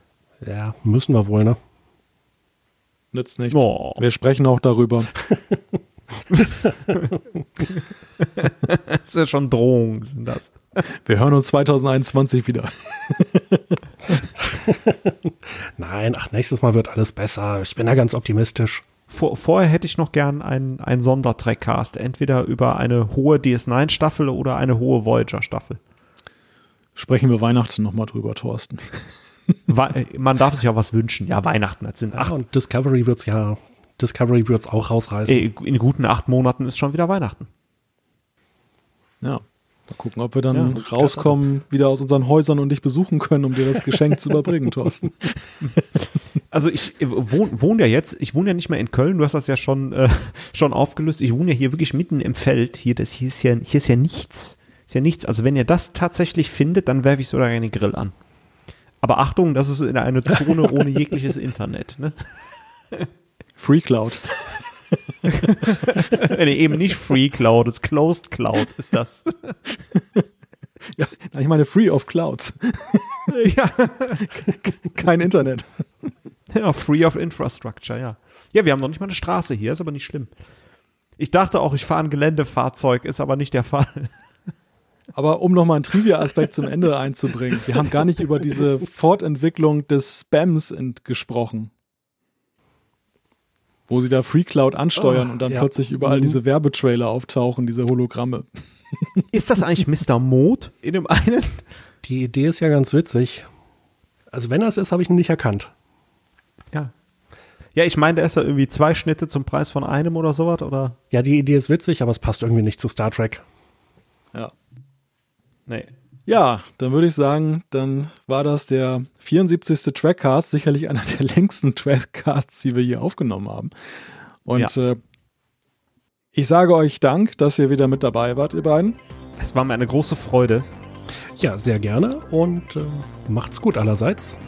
Speaker 4: Ja, müssen wir wohl, ne?
Speaker 3: Nützt nichts. Oh. Wir sprechen auch darüber. [laughs]
Speaker 5: das ist ja schon Drohungen, sind das.
Speaker 3: Wir hören uns 2021 wieder. [laughs]
Speaker 4: Nein, ach, nächstes Mal wird alles besser. Ich bin da ganz optimistisch.
Speaker 5: Vor, vorher hätte ich noch gern einen, einen Sondertrackcast, entweder über eine hohe DS9-Staffel oder eine hohe Voyager-Staffel.
Speaker 3: Sprechen wir Weihnachten nochmal drüber, Thorsten. [laughs]
Speaker 5: Man darf sich ja was wünschen. Ja, Weihnachten, das sind
Speaker 4: acht. Ja, und Discovery wird's ja, Discovery wird's auch rausreißen.
Speaker 5: In guten acht Monaten ist schon wieder Weihnachten.
Speaker 3: Ja. Mal gucken, ob wir dann ja, rauskommen, wieder aus unseren Häusern und dich besuchen können, um dir das Geschenk zu überbringen, [laughs] Thorsten. [laughs]
Speaker 5: Also ich äh, wohne wohn ja jetzt, ich wohne ja nicht mehr in Köln, du hast das ja schon, äh, [laughs] schon aufgelöst. Ich wohne ja hier wirklich mitten im Feld. Hier, das, hier, ist ja, hier ist ja nichts. Ist ja nichts. Also wenn ihr das tatsächlich findet, dann werfe ich sogar einen Grill an. Aber Achtung, das ist in eine Zone [laughs] ohne jegliches Internet. Ne? [laughs]
Speaker 3: Free Cloud.
Speaker 5: nee, eben nicht Free Cloud, es ist Closed Cloud ist das.
Speaker 3: Ja, ich meine Free of Clouds. ja. Kein Internet.
Speaker 5: Ja, Free of Infrastructure, ja. Ja, wir haben noch nicht mal eine Straße hier, ist aber nicht schlimm. Ich dachte auch, ich fahre ein Geländefahrzeug, ist aber nicht der Fall.
Speaker 3: Aber um nochmal einen Trivia-Aspekt zum Ende einzubringen, wir haben gar nicht über diese Fortentwicklung des Spams gesprochen wo sie da Free Cloud ansteuern oh, und dann ja. plötzlich überall mhm. diese Werbetrailer auftauchen, diese Hologramme.
Speaker 5: Ist das eigentlich Mr. Mode in dem einen?
Speaker 4: Die Idee ist ja ganz witzig. Also wenn das ist, habe ich ihn nicht erkannt.
Speaker 5: Ja. Ich meine, der ist ja irgendwie zwei Schnitte zum Preis von einem oder sowas, oder?
Speaker 4: Ja, die Idee ist witzig, aber es passt irgendwie nicht zu Star Trek.
Speaker 3: Ja. Nee. Ja, dann würde ich sagen, dann war das der 74. Trackcast, sicherlich einer der [laughs] längsten Trackcasts, die wir hier aufgenommen haben. Und ja. äh, ich sage euch Dank, dass ihr wieder mit dabei wart, ihr beiden.
Speaker 5: Es war mir eine große Freude.
Speaker 4: Ja, sehr gerne und äh, macht's gut allerseits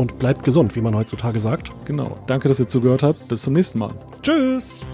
Speaker 4: und bleibt gesund, wie man heutzutage sagt.
Speaker 3: Genau. Danke, dass ihr zugehört habt. Bis zum nächsten Mal.
Speaker 5: Tschüss!